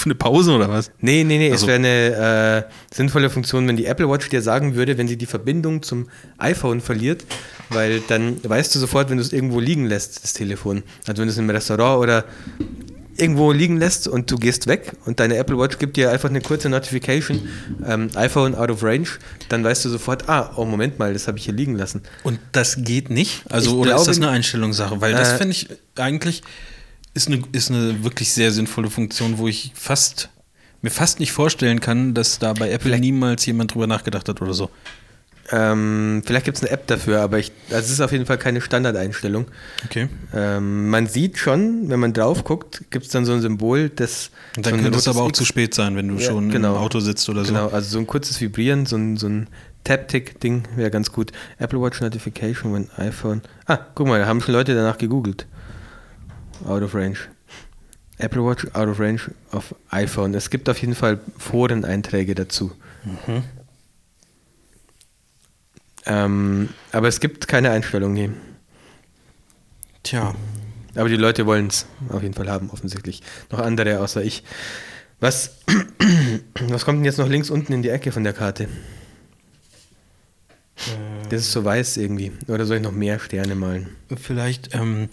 eine Pause oder was? nee, nee, nee, es Also- wäre eine äh, sinnvolle Funktion, wenn die Apple Watch dir sagen würde, wenn sie die Verbindung zum iPhone verliert, weil dann weißt du sofort, wenn du es irgendwo liegen lässt, das Telefon. Also wenn du es im Restaurant oder irgendwo liegen lässt und du gehst weg und deine Apple Watch gibt dir einfach eine kurze Notification, ähm, iPhone out of range, dann weißt du sofort, ah, oh Moment mal, das habe ich hier liegen lassen. Und das geht nicht? Also, Ich oder ist glaube- das eine Einstellungssache? Weil das Äh, finde ich eigentlich ist eine, ist eine wirklich sehr sinnvolle Funktion, wo ich fast mir fast nicht vorstellen kann, dass da bei Apple niemals jemand drüber nachgedacht hat oder so. Ähm, vielleicht gibt es eine App dafür, aber ich, also es ist auf jeden Fall keine Standardeinstellung. Okay. Ähm, man sieht schon, wenn man drauf guckt, gibt es dann so ein Symbol, das. Und so dann ein könnte es aber auch X- zu spät sein, wenn du Ja, schon genau. im Auto sitzt oder so. Genau, also so ein kurzes Vibrieren, so ein, so ein Tap-Tick-Ding wäre ganz gut. Apple Watch Notification when iPhone. Ah, guck mal, da haben schon Leute danach gegoogelt. Out of range. Apple Watch out of range auf iPhone. Es gibt auf jeden Fall Foreneinträge dazu. Mhm. Ähm, aber es gibt keine Einstellung, nee. Tja. Aber die Leute wollen es auf jeden Fall haben, offensichtlich. Noch andere außer ich. Was, [clears throat] was kommt denn jetzt noch links unten in die Ecke von der Karte? Das ist so weiß irgendwie. Oder soll ich noch mehr Sterne malen? Vielleicht, ähm,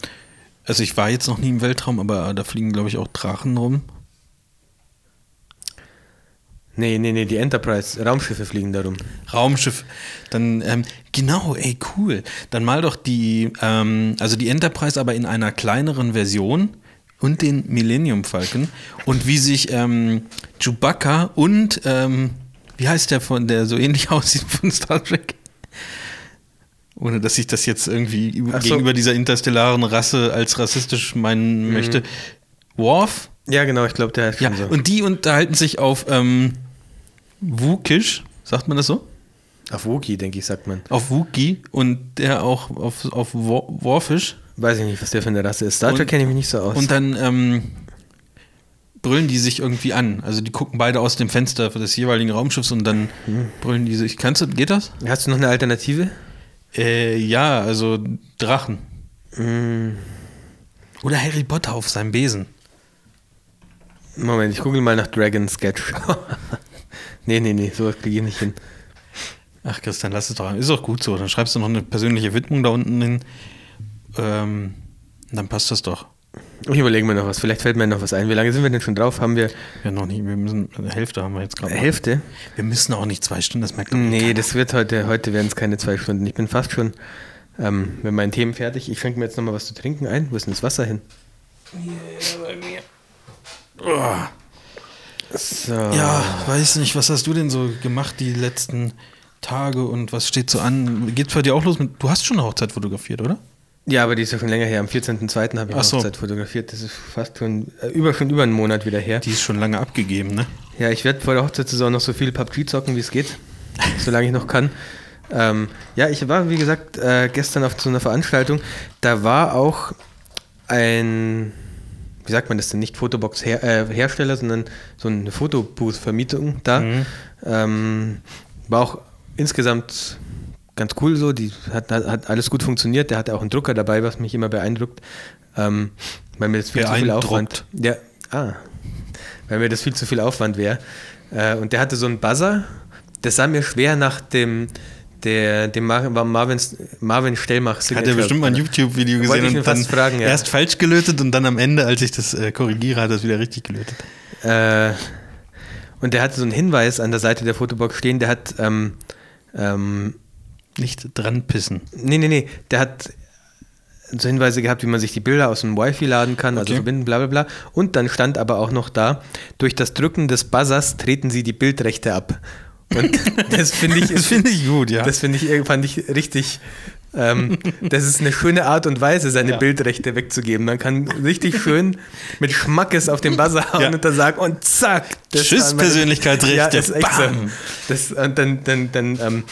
also ich war jetzt noch nie im Weltraum, aber da fliegen, glaube ich, auch Drachen rum. Nee, nee, nee, die Enterprise, Raumschiffe fliegen darum. Raumschiff. Dann, ähm, genau, ey, cool. Dann mal doch die, ähm, also die Enterprise, aber in einer kleineren Version und den Millennium Falcon. Und wie sich ähm, Chewbacca und, ähm, wie heißt der von, der so ähnlich [laughs] aussieht von Star Trek? Ohne dass ich das jetzt irgendwie so. gegenüber dieser interstellaren Rasse als rassistisch meinen möchte. Worf? Ja, genau, ich glaube, der heißt Ja, schon so. und die unterhalten sich auf ähm, Wukisch, sagt man das so? Auf Wookie, denke ich, sagt man. Auf Wookie und der auch auf, auf Worfisch. Weiß ich nicht, was der für eine Rasse ist. Star Trek kenne ich mich nicht so aus. Und dann ähm, brüllen die sich irgendwie an. Also die gucken beide aus dem Fenster des jeweiligen Raumschiffs und dann Hm. brüllen die sich. Kannst du, geht das? Hast du noch eine Alternative? Äh, ja, also Drachen. Mm, Oder Harry Potter auf seinem Besen. Moment, ich google mal nach Dragon Sketch. [laughs] nee, nee, nee, sowas kriege ich nicht hin. Ach, Christian, lass es doch. Ist auch gut so. Dann schreibst du noch eine persönliche Widmung da unten hin. Ähm, dann passt das doch. Ich überlege mir noch was. Vielleicht fällt mir noch was ein. Wie lange sind wir denn schon drauf? Haben wir Ja, noch nicht. Wir müssen, eine Hälfte haben wir jetzt gerade. Hälfte? Wir müssen auch nicht zwei Stunden, das merkt doch Nee, keiner. das wird heute, heute werden es keine zwei Stunden. Ich bin fast schon ähm, mit meinen Themen fertig. Ich schenke mir jetzt nochmal was zu trinken ein. Wo ist denn das Wasser hin? Oh. So. Ja, weiß nicht, was hast du denn so gemacht die letzten Tage und was steht so an? Geht's bei dir auch los mit. Du hast schon eine Hochzeit fotografiert, oder? Ja, aber die ist ja schon länger her. Am 14.02. habe ich Ach so. Hochzeit fotografiert. Das ist fast schon äh, über, schon über einen Monat wieder her. Die ist schon lange abgegeben, ne? Ja, ich werde vor der Hochzeitssaison noch so viel PUBG zocken, wie es geht, [laughs] solange ich noch kann. Ähm, ja, ich war, wie gesagt, äh, gestern auf so einer Veranstaltung. Da war auch ein, wie sagt man das denn, nicht Fotobox-Hersteller, sondern so eine Fotobooth-Vermietung da. Mhm. Ähm, war auch insgesamt ganz cool so, die hat, hat, alles gut funktioniert. Der hatte auch einen Drucker dabei, was mich immer beeindruckt. Ähm, weil mir das viel zu viel. Aufwand. Ja, ah, weil mir das viel zu viel Aufwand wäre. Äh, und der hatte so einen Buzzer, das sah mir schwer nach dem, der, dem Mar Marvin, Marvin Stellmach Hat er bestimmt mal ein YouTube-Video gesehen und dann fragen, ja. erst falsch gelötet und dann am Ende, als ich das äh, korrigiere, hat er es wieder richtig gelötet. Äh, und der hatte so einen Hinweis an der Seite der Fotobox stehen, der hat, ähm, ähm, Nicht dran pissen. nee, nee, nee, der hat so Hinweise gehabt, wie man sich die Bilder aus dem Wi-Fi laden kann, also Okay. verbinden, bla bla bla. Und dann stand aber auch noch da, durch das Drücken des Buzzers treten sie die Bildrechte ab. Und [laughs] das finde ich, Das finde ich gut, ja. Das finde ich, fand ich richtig. Ähm, das ist eine schöne Art und Weise, seine Ja. Bildrechte wegzugeben. Man kann richtig schön mit Schmackes auf den Buzzer hauen Ja. und dann sagen und zack. das Tschüss, Persönlichkeitsrechte. Ja, ist echt Bam. so. Das, und dann, dann, dann, ähm,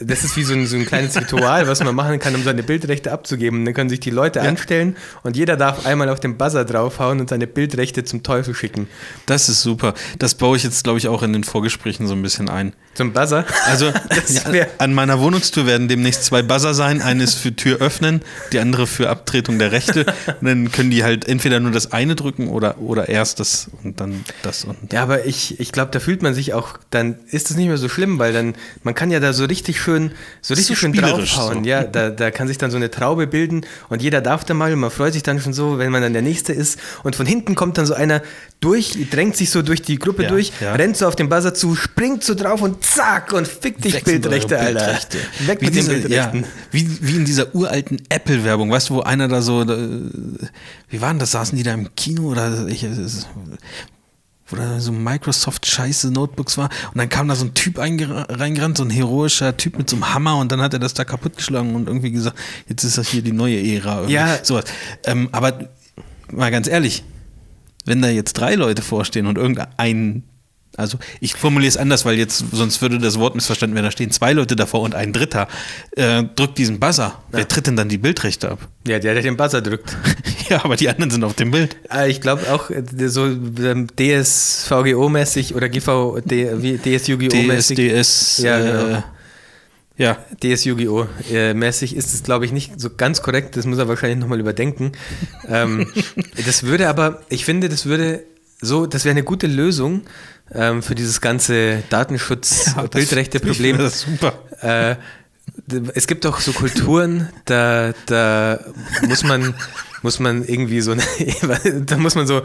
das ist wie so ein, so ein kleines Ritual, was man machen kann, um seine Bildrechte abzugeben. Und dann können sich die Leute anstellen und jeder darf einmal auf den Buzzer draufhauen und seine Bildrechte zum Teufel schicken. Das ist super. Das baue ich jetzt, glaube ich, auch in den Vorgesprächen so ein bisschen ein. Zum Buzzer? Also [laughs] ja, an meiner Wohnungstür werden demnächst zwei Buzzer sein. Eine ist für Tür öffnen, die andere für Abtretung der Rechte. Und dann können die halt entweder nur das eine drücken oder, oder erst das und dann das und Ja, aber ich, ich glaube, da fühlt man sich auch, dann ist es nicht mehr so schlimm, weil dann, man kann ja da so richtig schön, so richtig so schön draufhauen. so. Ja, da, da kann sich dann so eine Traube bilden und jeder darf da mal und man freut sich dann schon so, wenn man dann der Nächste ist und von hinten kommt dann so einer durch, drängt sich so durch die Gruppe Ja, durch, ja. rennt so auf den Buzzer zu, springt so drauf und zack und fickt dich Bildrechte, eure Alter. Bildrechte. Weg wie mit diese, den Bildrechten. Ja, wie, wie in dieser uralten Apple-Werbung, weißt du, wo einer da so, da, wie waren das, saßen die da im Kino oder ich, wo da so Microsoft-Scheiße Notebooks war und dann kam da so ein Typ eingera- reingerannt, so ein heroischer Typ mit so einem Hammer und dann hat er das da kaputtgeschlagen und irgendwie gesagt, jetzt ist das hier die neue Ära. irgendwie. Ja. Sowas. Ähm, aber mal ganz ehrlich, wenn da jetzt drei Leute vorstehen und irgendein, also ich formuliere es anders, weil jetzt sonst würde das Wort missverstanden werden, da stehen zwei Leute davor und ein Dritter, äh, drückt diesen Buzzer. Wer tritt denn dann die Bildrechte ab? Ja, der, der den Buzzer drückt. [laughs] ja, aber die anderen sind auf dem Bild. Äh, Ich glaube auch äh, so ähm, DSVGO-mäßig oder GV, DSUGO-mäßig. DSDS, Ja, äh, genau. ja, DS Yu-Gi-Oh! Äh, mäßig ist es, glaube ich, nicht so ganz korrekt. Das muss er wahrscheinlich nochmal überdenken. ähm, [laughs] das würde aber, ich finde, das würde so, das wäre eine gute Lösung ähm, für dieses ganze Ja, das- Datenschutz-Bildrechte-Problem. [laughs] finde das super. Äh, es gibt auch so Kulturen, da, da muss man muss man irgendwie so eine, [laughs] da muss man so,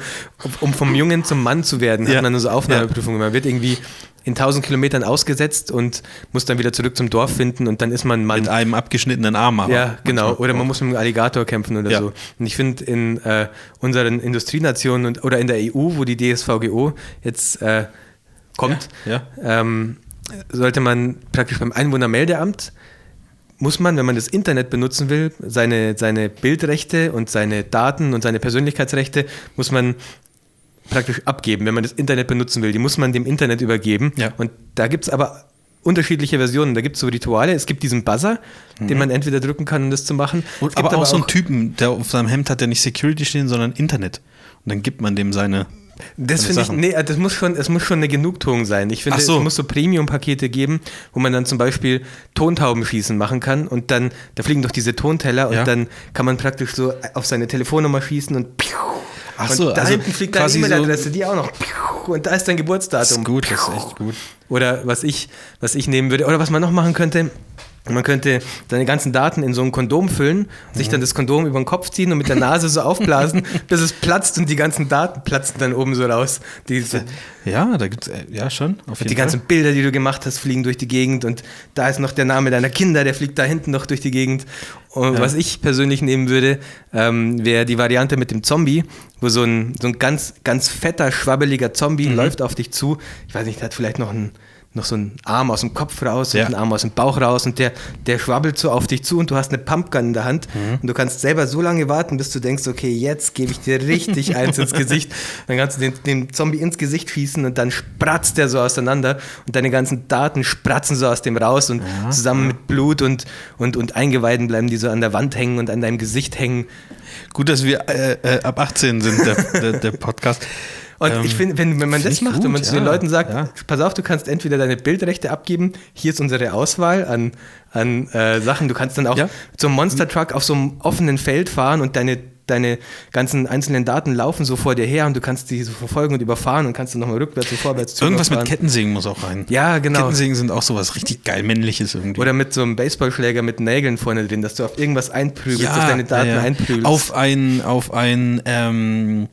um vom Jungen zum Mann zu werden, Ja. hat man nur so Aufnahmeprüfungen. Man wird irgendwie in 1000 Kilometern ausgesetzt und muss dann wieder zurück zum Dorf finden und dann ist man Mann. Mit einem abgeschnittenen Arm. aber Ja, genau. Oder man muss mit einem Alligator kämpfen oder Ja. so. Und ich finde, in äh, unseren Industrienationen und, oder in der EU, wo die DSVGO jetzt äh, kommt, Ja, ähm, sollte man praktisch beim Einwohnermeldeamt, muss man, wenn man das Internet benutzen will, seine, seine Bildrechte und seine Daten und seine Persönlichkeitsrechte, muss man praktisch abgeben, wenn man das Internet benutzen will. Die muss man dem Internet übergeben. Ja. Und da gibt es aber unterschiedliche Versionen. Da gibt es so Rituale. Es gibt diesen Buzzer, den man entweder drücken kann, um das zu machen. Und, gibt aber auch so einen Typen, der auf seinem Hemd hat, der nicht Security stehen, sondern Internet. Und dann gibt man dem seine. Das finde ich, nee, das muss schon, es muss schon eine Genugtuung sein. Ich finde, so. es muss so Premium-Pakete geben, wo man dann zum Beispiel Tontaubenschießen machen kann und dann, da fliegen doch diese Tonteller Ja. und dann kann man praktisch so auf seine Telefonnummer schießen und piu, Ach und so, da also hinten fliegt deine quasi so- E-Mail-Adresse, die auch noch piu, und da ist dein Geburtsdatum. Das ist gut, das ist echt gut. Oder was ich, was ich nehmen würde, oder was man noch machen könnte, man könnte seine ganzen Daten in so ein Kondom füllen, sich dann das Kondom über den Kopf ziehen und mit der Nase so aufblasen, [laughs] bis es platzt und die ganzen Daten platzen dann oben so raus. Die, Ja, da gibt's, äh, ja schon. Die ganzen Bilder, die du gemacht hast, fliegen durch die Gegend und da ist noch der Name deiner Kinder, der fliegt da hinten noch durch die Gegend. Und Ja. was ich persönlich nehmen würde, ähm, wäre die Variante mit dem Zombie, wo so ein, so ein ganz, ganz fetter, schwabbeliger Zombie Mhm. läuft auf dich zu. Ich weiß nicht, der hat vielleicht noch einen, noch so einen Arm aus dem Kopf raus Ja. und einen Arm aus dem Bauch raus und der, der schwabbelt so auf dich zu und du hast eine Pumpgun in der Hand Mhm. und du kannst selber so lange warten, bis du denkst, okay, jetzt gebe ich dir richtig eins ins Gesicht. [laughs] Dann kannst du den, den Zombie ins Gesicht schießen und dann spratzt der so auseinander und deine ganzen Daten spratzen so aus dem raus und zusammen mit Blut und, und, und Eingeweiden bleiben die so an der Wand hängen und an deinem Gesicht hängen. Gut, dass wir äh, äh, ab 18 sind, der, der, der Podcast. Und Ähm, ich finde, wenn, wenn man das macht gut, und man zu den ja, Leuten sagt, ja. pass auf, du kannst entweder deine Bildrechte abgeben, hier ist unsere Auswahl an, an äh, Sachen, du kannst dann auch Ja. einem Monster Truck auf so einem offenen Feld fahren und deine, deine ganzen einzelnen Daten laufen so vor dir her und du kannst die so verfolgen und überfahren und kannst dann nochmal rückwärts und vorwärts zu Irgendwas mit. Kettensägen muss auch rein. Ja, genau. Kettensägen sind auch sowas richtig geil männliches irgendwie. Oder mit so einem Baseballschläger mit Nägeln vorne drin, dass du auf irgendwas einprügelst, auf deine Daten ja, ja. einprügelst. Auf ein, auf ein, ähm,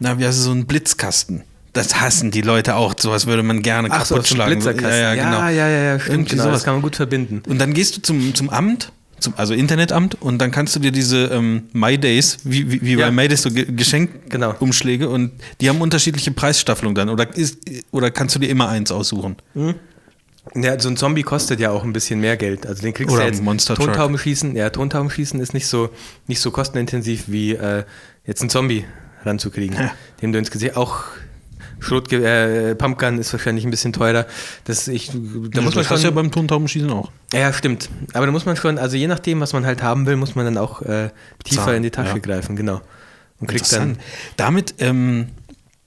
na, wie heißt es, so ein Blitzkasten. Das hassen die Leute auch. Sowas würde man gerne Ach kaputt so schlagen. Blitzerkasten. Ja, ja, genau. ja, ja, ja, stimmt, Irgendwie genau, sowas. das kann man gut verbinden. Und dann gehst du zum, zum Amt, zum, also Internetamt, und dann kannst du dir diese ähm, MyDays, wie, wie, wie Ja. bei MyDays, so Ge Genau. Geschenkumschläge, und die haben unterschiedliche Preisstaffelungen dann. Oder, ist, oder kannst du dir immer eins aussuchen? Ja, so ein Zombie kostet ja auch ein bisschen mehr Geld. Also den kriegst Oder du ein jetzt. Monster Truck. Tontauben schießen, ja, Tontauben schießen ist nicht so, nicht so kostenintensiv wie äh, jetzt einen Zombie ranzukriegen, Ja. dem du ins Gesicht auch Schrot, äh, Pumpgun ist wahrscheinlich ein bisschen teurer. Das ich, da Da muss man du ja schon, beim Tontaubenschießen auch. ja, stimmt. Aber da muss man schon, also je nachdem, was man halt haben will, muss man dann auch äh, tiefer Zahlen, in die Tasche ja. greifen, genau. Und kriegt dann. Damit, ähm,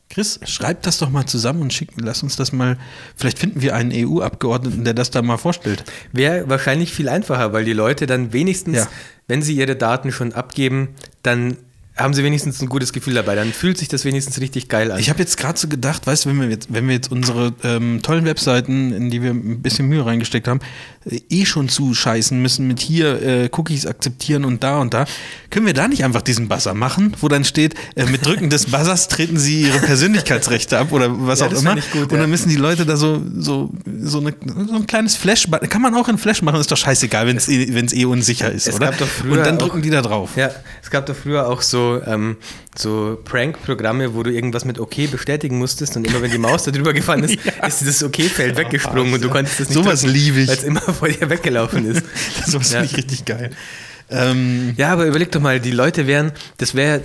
Chris, schreib das doch mal zusammen und schick, lass uns das mal, vielleicht finden wir einen EU-Abgeordneten, der das da mal vorstellt. Wäre wahrscheinlich viel einfacher, weil die Leute dann wenigstens, Ja. wenn sie ihre Daten schon abgeben, dann haben sie wenigstens ein gutes Gefühl dabei. Dann fühlt sich das wenigstens richtig geil an. Ich habe jetzt gerade so gedacht, weißt du, wenn wir jetzt, wenn wir jetzt unsere ähm, tollen Webseiten, in die wir ein bisschen Mühe reingesteckt haben, äh, eh schon zuscheißen müssen mit hier äh, Cookies akzeptieren und da und da, können wir da nicht einfach diesen Buzzer machen, wo dann steht, äh, mit Drücken des Buzzers treten sie ihre Persönlichkeitsrechte ab oder was Ja, auch das immer. gut, und dann ja. müssen die Leute da so, so, so, eine, so ein kleines Flash, kann man auch in Flash machen, ist doch scheißegal, wenn es eh, wenn's eh unsicher ist, es oder? gab doch früher und dann auch- drücken die da drauf. ja, es gab doch früher auch so, ähm, so Prank-Programme, wo du irgendwas mit OK bestätigen musstest und immer wenn die Maus da drüber gefahren ist, [laughs] Ja. ist dieses OK-Feld weggesprungen und du ja. konntest das nicht Sowas liebe ich. Weil es immer vor dir weggelaufen ist. [laughs] Sowas Ja. finde ich richtig geil. Ähm, Ja, aber überleg doch mal, die Leute wären, das wäre,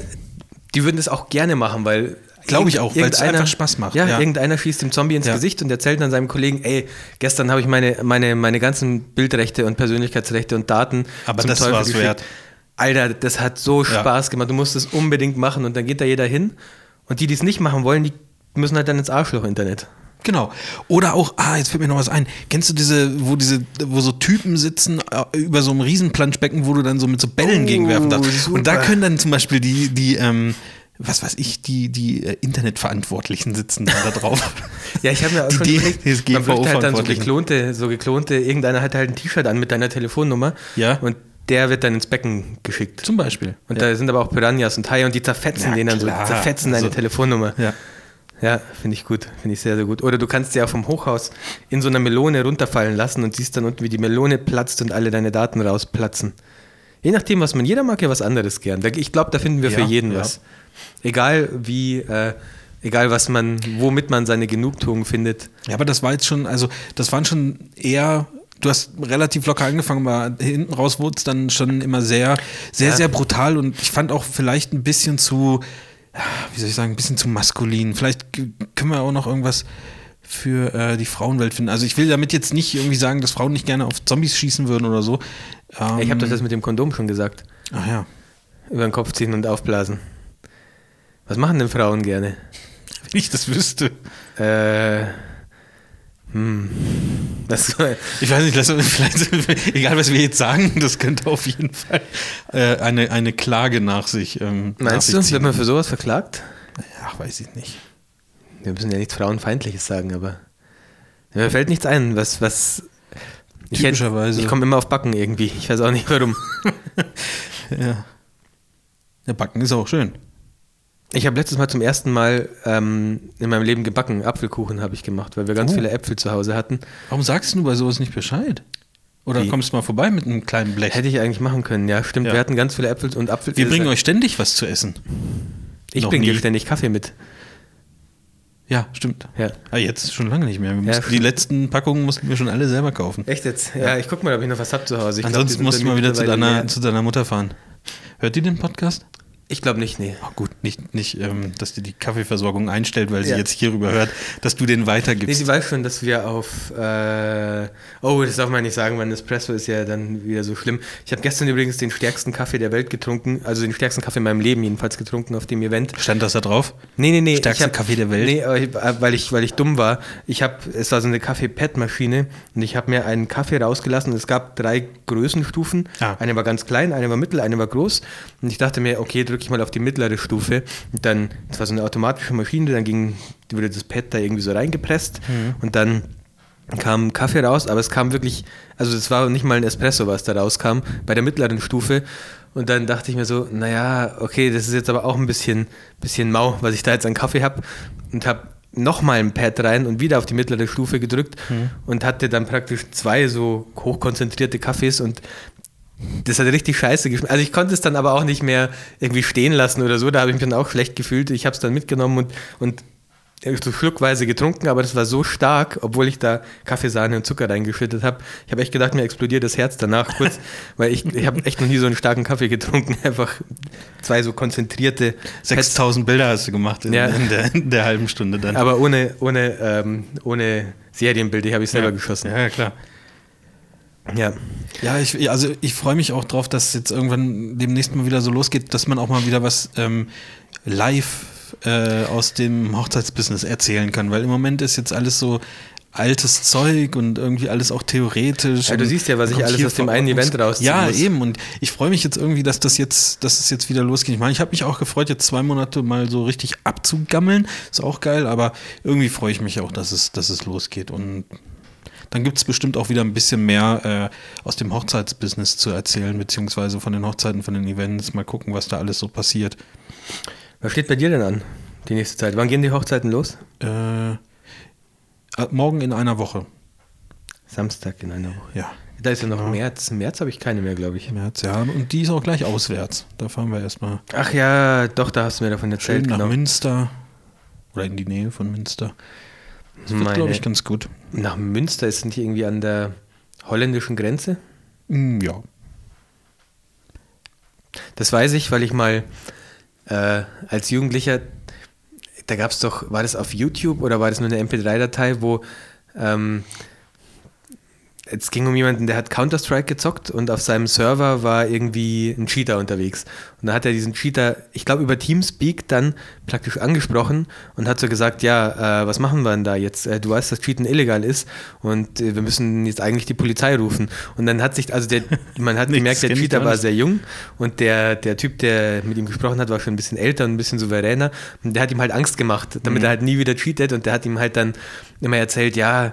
die würden das auch gerne machen, weil. Glaube ich auch, weil es einfach Spaß macht, Ja, ja. irgendeiner schießt dem Zombie ins Ja. Gesicht und erzählt dann seinem Kollegen, ey, gestern habe ich meine, meine, meine ganzen Bildrechte und Persönlichkeitsrechte und Daten Aber das war's geschickt. wert. Alter, das hat so Ja. Spaß gemacht, du musst es unbedingt machen und dann geht da jeder hin und die, die es nicht machen wollen, die müssen halt dann ins Arschloch-Internet. Genau. Oder auch, ah, jetzt fällt mir noch was ein. Kennst du diese, wo diese, wo so Typen sitzen äh, über so einem Riesenplanschbecken, wo du dann so mit so Bällen Oh, gegenwerfen darfst? super. Und da können dann zum Beispiel die, die, ähm, was weiß ich, die, die äh, Internetverantwortlichen sitzen dann da drauf. [laughs] Ja, ich habe mir auch Die schon D- überlegt, DSGVO man bräuchte halt dann so geklonte, so geklonte, irgendeiner hat halt ein T-Shirt an mit deiner Telefonnummer Ja. und der wird dann ins Becken geschickt. Zum Beispiel. Und ja. da sind aber auch Piranhas und Haie und die zerfetzen Na den dann klar. so, zerfetzen deine Also- Telefonnummer. ja. Ja, finde ich gut, finde ich sehr, sehr gut. Oder du kannst ja vom Hochhaus in so einer Melone runterfallen lassen und siehst dann unten, wie die Melone platzt und alle deine Daten rausplatzen. Je nachdem, was man, jeder mag ja was anderes gern. Ich glaube, da finden wir Ja, für jeden ja. was. Egal wie, äh, egal was man, womit man seine Genugtuung findet. Ja, aber das war jetzt schon, also das waren schon eher, du hast relativ locker angefangen, aber hinten raus wurde es dann schon immer sehr, sehr, Ja. sehr brutal und ich fand auch vielleicht ein bisschen zu, wie soll ich sagen, ein bisschen zu maskulin. Vielleicht können wir auch noch irgendwas für äh, die Frauenwelt finden. Also ich will damit jetzt nicht irgendwie sagen, dass Frauen nicht gerne auf Zombies schießen würden oder so. Ähm, ich habe das mit dem Kondom schon gesagt. Ach ja. Über den Kopf ziehen und aufblasen. Was machen denn Frauen gerne? Wenn ich das wüsste. Äh, hm. Das, Ich weiß nicht, lass, vielleicht, egal was wir jetzt sagen, das könnte auf jeden Fall äh, eine, eine Klage nach sich. Ähm, nach meinst sich du, wird man für sowas verklagt? Ach, weiß ich nicht. Wir müssen ja nichts Frauenfeindliches sagen, aber mir fällt nichts ein, was, was. Ich, Typischerweise. ich komme immer auf Backen irgendwie. Ich weiß auch nicht warum. [laughs] Ja. Der Backen ist auch schön. Ich habe letztes Mal zum ersten Mal ähm, in meinem Leben gebacken. Apfelkuchen habe ich gemacht, weil wir ganz Oh. viele Äpfel zu Hause hatten. Warum sagst du bei sowas nicht Bescheid? Oder Wie? kommst du mal vorbei mit einem kleinen Blech? Hätte ich eigentlich machen können, ja, stimmt. Ja. Wir hatten ganz viele Äpfel und Apfel. Wir bringen euch ständig was zu essen. Ich noch bringe dir nie. ständig Kaffee mit. Ja, stimmt. Ja. Ah, jetzt schon lange nicht mehr. Ja, die letzten Packungen mussten wir schon alle selber kaufen. Echt jetzt? Ja, ich guck mal, ob ich noch was hab zu Hause. Ich glaub, Ansonsten sind musst du mal wieder zu deiner, zu deiner Mutter fahren. Hört die den Podcast? Ich glaube nicht, nee. Oh, gut, nicht, nicht ähm, dass die die Kaffeeversorgung einstellt, weil sie Ja. jetzt hierüber hört, dass du den Nee, weitergibst. sie weiß schon, dass wir auf. Äh, oh, das darf man nicht sagen, weil Espresso ist ja dann wieder so schlimm. Ich habe gestern übrigens den stärksten Kaffee der Welt getrunken, also den stärksten Kaffee in meinem Leben jedenfalls getrunken auf dem Event. Stand das da drauf? Nee, nee, nee. Stärkster hab, Kaffee der Welt? Nee, äh, weil, ich, weil ich dumm war. Ich habe, es war so eine Kaffee-Pad-Maschine und ich habe mir einen Kaffee rausgelassen. Es gab drei Größenstufen. Ah. Eine war ganz klein, eine war mittel, eine war groß. Und ich dachte mir, okay, drücke ich mal auf die mittlere Stufe. Und dann, es war so eine automatische Maschine, dann ging, wurde das Pad da irgendwie so reingepresst Mhm. und dann kam Kaffee raus, aber es kam wirklich, also es war nicht mal ein Espresso, was da rauskam, bei der mittleren Stufe. Und dann dachte ich mir so, naja, okay, das ist jetzt aber auch ein bisschen, bisschen mau, was ich da jetzt an Kaffee habe. Und habe nochmal ein Pad rein und wieder auf die mittlere Stufe gedrückt und hatte dann praktisch zwei so hochkonzentrierte Kaffees und das hat richtig scheiße geschmeckt. Also ich konnte es dann aber auch nicht mehr irgendwie stehen lassen oder so. Da habe ich mich dann auch schlecht gefühlt. Ich habe es dann mitgenommen und, und so schluckweise getrunken, aber das war so stark, obwohl ich da Kaffeesahne und Zucker reingeschüttet habe. Ich habe echt gedacht, mir explodiert das Herz danach kurz, [laughs] weil ich, ich habe echt noch nie so einen starken Kaffee getrunken. [laughs] Einfach zwei so konzentrierte, 6000 Bilder hast du gemacht in, Ja. in, der, in der halben Stunde dann. aber ohne, ohne, ähm, ohne Serienbilder, die habe ich selber ja. geschossen. Ja, ja, klar. Ja. Ja, ich, also ich freue mich auch drauf, dass jetzt irgendwann demnächst mal wieder so losgeht, dass man auch mal wieder was ähm, live äh, aus dem Hochzeitsbusiness erzählen kann, weil im Moment ist jetzt alles so altes Zeug und irgendwie alles auch theoretisch. Ja, du siehst ja, was ich alles aus dem einen Event rausziehen Ja, muss. eben. Und ich freue mich jetzt irgendwie, dass das jetzt, dass es jetzt wieder losgeht. Ich meine, ich habe mich auch gefreut, jetzt zwei Monate mal so richtig abzugammeln. Ist auch geil, aber irgendwie freue ich mich auch, dass es, dass es losgeht. Und dann gibt es bestimmt auch wieder ein bisschen mehr äh, aus dem Hochzeitsbusiness zu erzählen, beziehungsweise von den Hochzeiten, von den Events. Mal gucken, was da alles so passiert. Was steht bei dir denn an, die nächste Zeit? Wann gehen die Hochzeiten los? Äh, morgen in einer Woche. Samstag in einer Woche. Ja. Da ist ja noch März. Im März habe ich keine mehr, glaube ich. März, ja. Und die ist auch gleich auswärts. Da fahren wir erstmal Ach ja, doch, da hast du mir davon schön erzählt. nach genau. Münster. Oder in die Nähe von Münster. Das wird, glaube ich, ganz gut. Nach Münster ist nicht irgendwie an der holländischen Grenze. Mm, ja. Das weiß ich, weil ich mal äh, als Jugendlicher, da gab es doch, war das auf YouTube oder war das nur eine MP3-Datei, wo ähm, es ging um jemanden, der hat Counter-Strike gezockt und auf seinem Server war irgendwie ein Cheater unterwegs. Und da hat er diesen Cheater, ich glaube über Teamspeak dann praktisch angesprochen und hat so gesagt, ja, äh, was machen wir denn da jetzt? Äh, du weißt, dass Cheaten illegal ist und äh, wir müssen jetzt eigentlich die Polizei rufen. Und dann hat sich, also der, [laughs] man hat gemerkt, der Cheater war sehr jung und der, der Typ, der mit ihm gesprochen hat, war schon ein bisschen älter und ein bisschen souveräner und der hat ihm halt Angst gemacht, damit er halt nie wieder cheatet und der hat ihm halt dann immer erzählt, ja,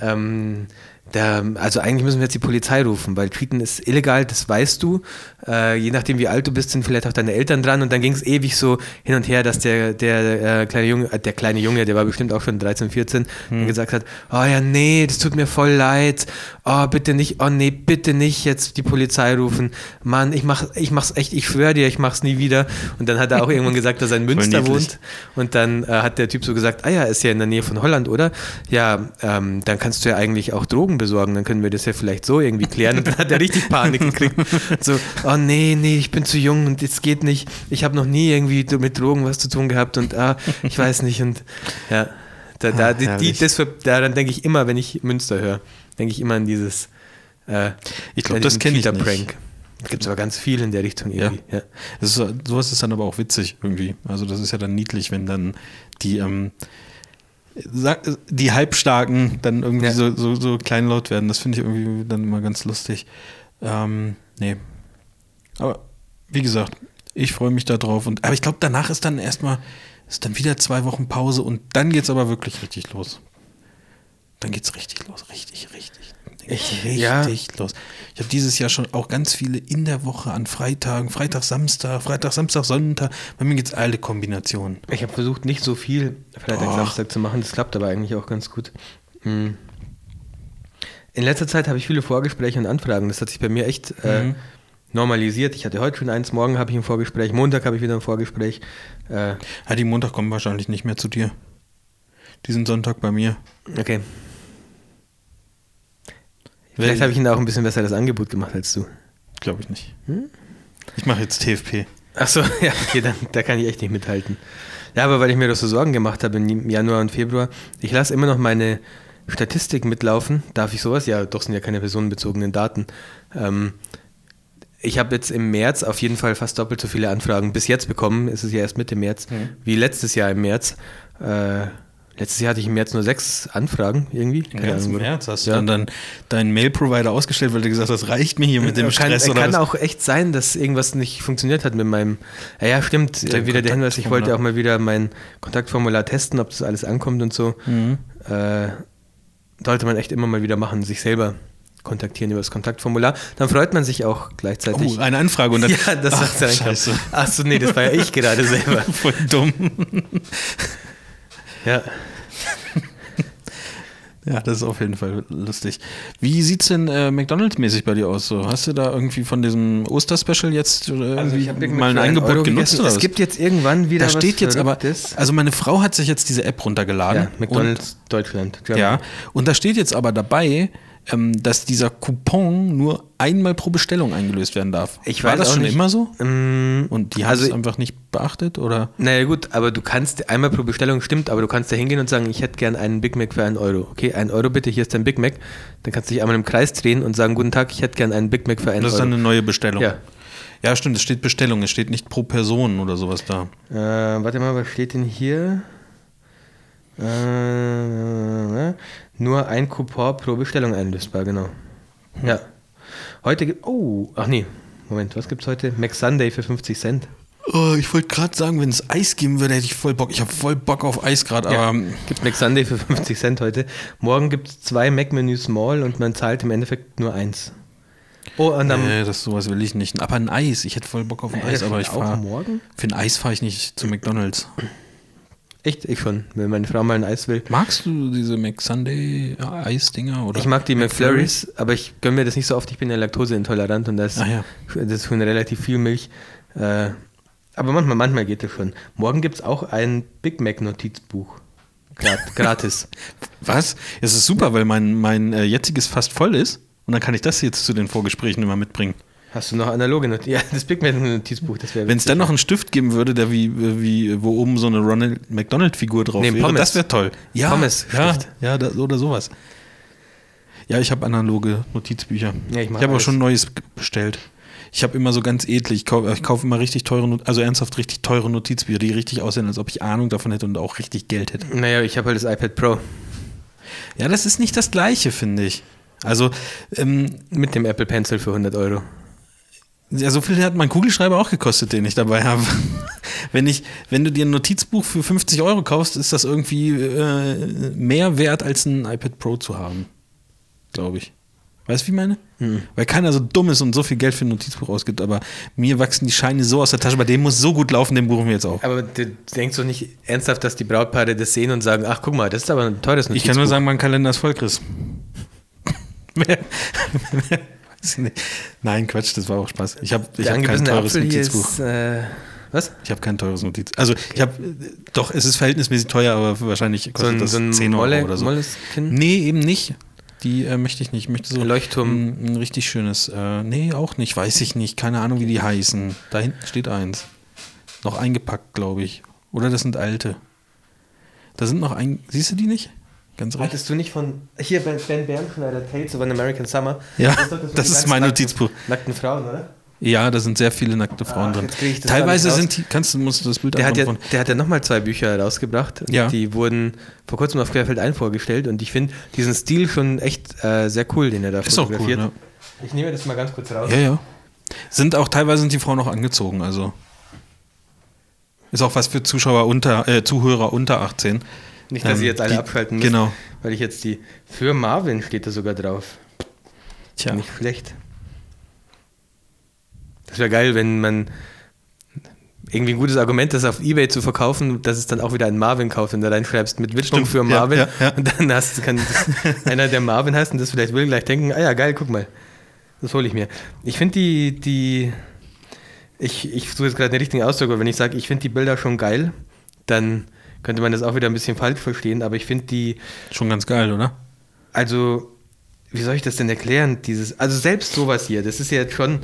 ähm, der, also eigentlich müssen wir jetzt die Polizei rufen, weil Cheaten ist illegal, das weißt du. Äh, je nachdem, wie alt du bist, sind vielleicht auch deine Eltern dran. Und dann ging es ewig so hin und her, dass der, der, äh, kleine Junge, äh, der kleine Junge, der war bestimmt auch schon 13, 14, dann gesagt hat, oh ja, nee, das tut mir voll leid. Oh, bitte nicht, oh nee, bitte nicht jetzt die Polizei rufen. Mann, ich mach, ich mach's echt, ich schwöre dir, ich mach's nie wieder. Und dann hat er auch [laughs] irgendwann gesagt, dass er in Münster wohnt. Und dann äh, hat der Typ so gesagt, ah ja, ist ja in der Nähe von Holland, oder? Ja, ähm, dann kannst du ja eigentlich auch Drogen besorgen, dann können wir das ja vielleicht so irgendwie klären. Und dann hat er richtig Panik gekriegt. [laughs] So, oh nee, nee, ich bin zu jung und es geht nicht. Ich habe noch nie irgendwie mit Drogen was zu tun gehabt und ah, ich weiß nicht. Und ja, da, da, Ah, die, die, das, daran denke ich immer, wenn ich Münster höre, denke ich immer an dieses äh, Ich glaub, an das diesen kenn ich nicht. Da gibt es aber ganz viel in der Richtung irgendwie. Ja. Das ist, sowas ist dann aber auch witzig irgendwie. Also das ist ja dann niedlich, wenn dann die, ähm, die Halbstarken dann irgendwie Ja. so, so, so kleinlaut werden. Das finde ich irgendwie dann immer ganz lustig. Ähm, nee. Aber wie gesagt, ich freue mich da drauf. Und, aber ich glaube, danach ist dann erstmal, ist dann wieder zwei Wochen Pause und dann geht es aber wirklich richtig los. Dann geht's richtig los. Richtig, richtig. Ich- richtig ja. los. Ich habe dieses Jahr schon auch ganz viele in der Woche an Freitagen, Freitag, Samstag, Freitag, Samstag, Sonntag. Bei mir geht's alle Kombinationen. Ich habe versucht, nicht so viel Freitag, Och. Samstag zu machen. Das klappt aber eigentlich auch ganz gut. Hm. In letzter Zeit habe ich viele Vorgespräche und Anfragen. Das hat sich bei mir echt äh, Mhm. normalisiert. Ich hatte heute schon eins, morgen habe ich ein Vorgespräch, Montag habe ich wieder ein Vorgespräch. Äh, Ja, die Montag kommen wahrscheinlich nicht mehr zu dir. diesen Sonntag bei mir. Okay. Vielleicht habe ich Ihnen auch ein bisschen besser das Angebot gemacht als du. Glaube ich nicht. Hm? Ich mache jetzt TFP. Achso, [laughs] ja, okay, dann, da kann ich echt nicht mithalten. Ja, aber weil ich mir das so Sorgen gemacht habe im Januar und Februar, ich lasse immer noch meine Statistik mitlaufen. Darf ich sowas? Ja, doch sind ja keine personenbezogenen Daten. Ähm, ich habe jetzt im März auf jeden Fall fast doppelt so viele Anfragen bis jetzt bekommen. Es ist ja erst Mitte März, mhm. wie letztes Jahr im März. Äh, letztes Jahr hatte ich im März nur sechs Anfragen irgendwie. Keine ja, Ahnung, im März hast ja. du dann, dann deinen Mail-Provider ausgestellt, weil du gesagt hast, das reicht mir hier mit dem kann, Stress. Oder kann was? auch echt sein, dass irgendwas nicht funktioniert hat mit meinem. Ja, ja stimmt. Dein wieder der Hinweis, ich wollte auch mal wieder mein Kontaktformular testen, ob das alles ankommt und so. Mhm. Äh, sollte man echt immer mal wieder machen, sich selber kontaktieren über das Kontaktformular. Dann freut man sich auch gleichzeitig. Oh, eine Anfrage und dann. [laughs] Ja, das er Scheiße. Achso, nee, das war ja ich gerade selber. [laughs] Voll dumm. [laughs] ja. [laughs] Ja, das ist auf jeden Fall lustig. Wie sieht es denn äh, McDonalds-mäßig bei dir aus? So? Hast du da irgendwie von diesem Osterspecial jetzt äh, also mal ein Angebot Euro genutzt? Oder es gibt jetzt irgendwann wieder. Da steht jetzt aber. Also meine Frau hat sich jetzt diese App runtergeladen. Ja, McDonalds und, Deutschland. Germany. Ja. Und da steht jetzt aber dabei, ähm, dass dieser Coupon nur einmal pro Bestellung eingelöst werden darf. Ich War das schon nicht. immer so? Ähm, und die haben also, es einfach nicht beachtet? Oder? Naja gut, aber du kannst, einmal pro Bestellung stimmt, aber du kannst da hingehen und sagen, ich hätte gern einen Big Mac für einen Euro. Okay, einen Euro bitte, hier ist dein Big Mac. Dann kannst du dich einmal im Kreis drehen und sagen, guten Tag, ich hätte gern einen Big Mac für einen Euro. Das ist dann eine neue Bestellung. Ja. Ja, stimmt, es steht Bestellung, es steht nicht pro Person oder sowas da. Äh, warte mal, was steht denn hier? Äh, nur ein Coupon pro Bestellung einlösbar, genau. Hm. Ja. Heute gibt. Oh, ach nee. Moment, was gibt's heute? Mac Sunday für 50 Cent. Oh, ich wollte gerade sagen, wenn es Eis geben würde, hätte ich voll Bock. Ich habe voll Bock auf Eis gerade, ja, aber. Gibt Mac Sunday für 50 Cent heute. Morgen gibt es zwei Mac-Menüs Small und man zahlt im Endeffekt nur eins. Oh, und dann. Nee, das sowas will ich nicht. Aber ein Eis. Ich hätte voll Bock auf ein nee, Eis, aber ich fahre. morgen? Für ein Eis fahre ich nicht zu McDonalds. Echt? Ich schon. Wenn meine Frau mal ein Eis will. Magst du diese McSunday-Eis-Dinger? Ich mag die McFlurries, aber ich gönne mir das nicht so oft. Ich bin ja laktoseintolerant und das, ja. das ist schon relativ viel Milch. Äh, aber manchmal, manchmal geht das schon. Morgen gibt es auch ein Big Mac-Notizbuch. [laughs] Gratis. Was? Es ist super, weil mein, mein äh, jetziges fast voll ist. Und dann kann ich das jetzt zu den Vorgesprächen immer mitbringen. Hast du noch analoge Notizen? Ja, das Big Mac Notizbuch, das wäre Wenn es dann noch einen Stift geben würde, der wie, wie wo oben so eine Ronald McDonald Figur drauf nee, wäre, Pommes. das wäre toll. Ja, Pommes ja, ja das, oder sowas. Ja, ich habe analoge Notizbücher. Ja, ich ich habe auch schon Neues bestellt. Ich habe immer so ganz edle, ich kaufe kauf immer richtig teure, also ernsthaft richtig teure Notizbücher, die richtig aussehen, als ob ich Ahnung davon hätte und auch richtig Geld hätte. Naja, ich habe halt das iPad Pro. Ja, das ist nicht das gleiche, finde ich. Also ähm, mit dem Apple Pencil für 100 Euro. Ja, so viel hat mein Kugelschreiber auch gekostet, den ich dabei habe. wenn, ich, wenn du dir ein Notizbuch für 50 Euro kaufst, ist das irgendwie äh, mehr wert, als ein iPad Pro zu haben. Glaube ich. Weißt du, wie ich meine? Mhm. Weil keiner so dumm ist und so viel Geld für ein Notizbuch ausgibt, aber mir wachsen die Scheine so aus der Tasche, bei dem muss so gut laufen, den buchen wir jetzt auch. Aber du denkst doch nicht ernsthaft, dass die Brautpaare das sehen und sagen, ach guck mal, das ist aber ein teures Notizbuch. Ich kann nur sagen, mein Kalender ist voll, Chris. [laughs] [laughs] Nein, Quatsch, das war auch Spaß. Ich habe ich hab kein teures Apfel Notizbuch. Ist, äh, was? Ich habe kein teures Notiz. Also ich habe, doch, es ist verhältnismäßig teuer, aber wahrscheinlich kostet so ein, das so ein 10 Euro Molle, oder so. Molleskin? Nee, eben nicht. Die äh, möchte ich nicht. Ich möchte so ein Leuchtturm. Ein, ein richtig schönes. Äh, nee, auch nicht. Weiß ich nicht. Keine Ahnung, wie die heißen. Da hinten steht eins. Noch eingepackt, glaube ich. Oder das sind alte. Da sind noch ein. Siehst du die nicht? Ganz recht. Hattest du nicht von. Hier, Ben, ben Bernschneider Tales of an American Summer? Ja, das ist, das ist mein Notizbuch. Nackten Frauen, oder? Ja, da sind sehr viele nackte Frauen ah, drin. Teilweise sind die, kannst du, musst du das Bild der hat, ja, der hat ja nochmal zwei Bücher rausgebracht. Ja. Die wurden vor kurzem auf Querfeld ein vorgestellt und ich finde diesen Stil schon echt äh, sehr cool, den er da ist fotografiert. Auch cool, ja. Ich nehme das mal ganz kurz raus. Ja, ja. Sind auch teilweise sind die Frauen noch angezogen, also. Ist auch was für Zuschauer unter, äh, Zuhörer unter 18. Nicht, dass ähm, ich jetzt alle die, abschalten muss. Genau. Weil ich jetzt die. Für Marvin steht da sogar drauf. Tja. Nicht schlecht. Das wäre geil, wenn man irgendwie ein gutes Argument ist, auf Ebay zu verkaufen, dass es dann auch wieder einen Marvin kauft und da reinschreibst mit Widmung für Marvin. Ja, ja, ja. Und dann hast, kann [laughs] einer, der Marvin heißt und das vielleicht will, gleich denken: Ah ja, geil, guck mal. Das hole ich mir. Ich finde die, die. Ich, ich suche jetzt gerade den richtigen Ausdruck, aber wenn ich sage, ich finde die Bilder schon geil, dann könnte man das auch wieder ein bisschen falsch verstehen, aber ich finde die, Schon ganz geil, oder? also, wie soll ich das denn erklären? Dieses, also selbst sowas hier, das ist ja jetzt schon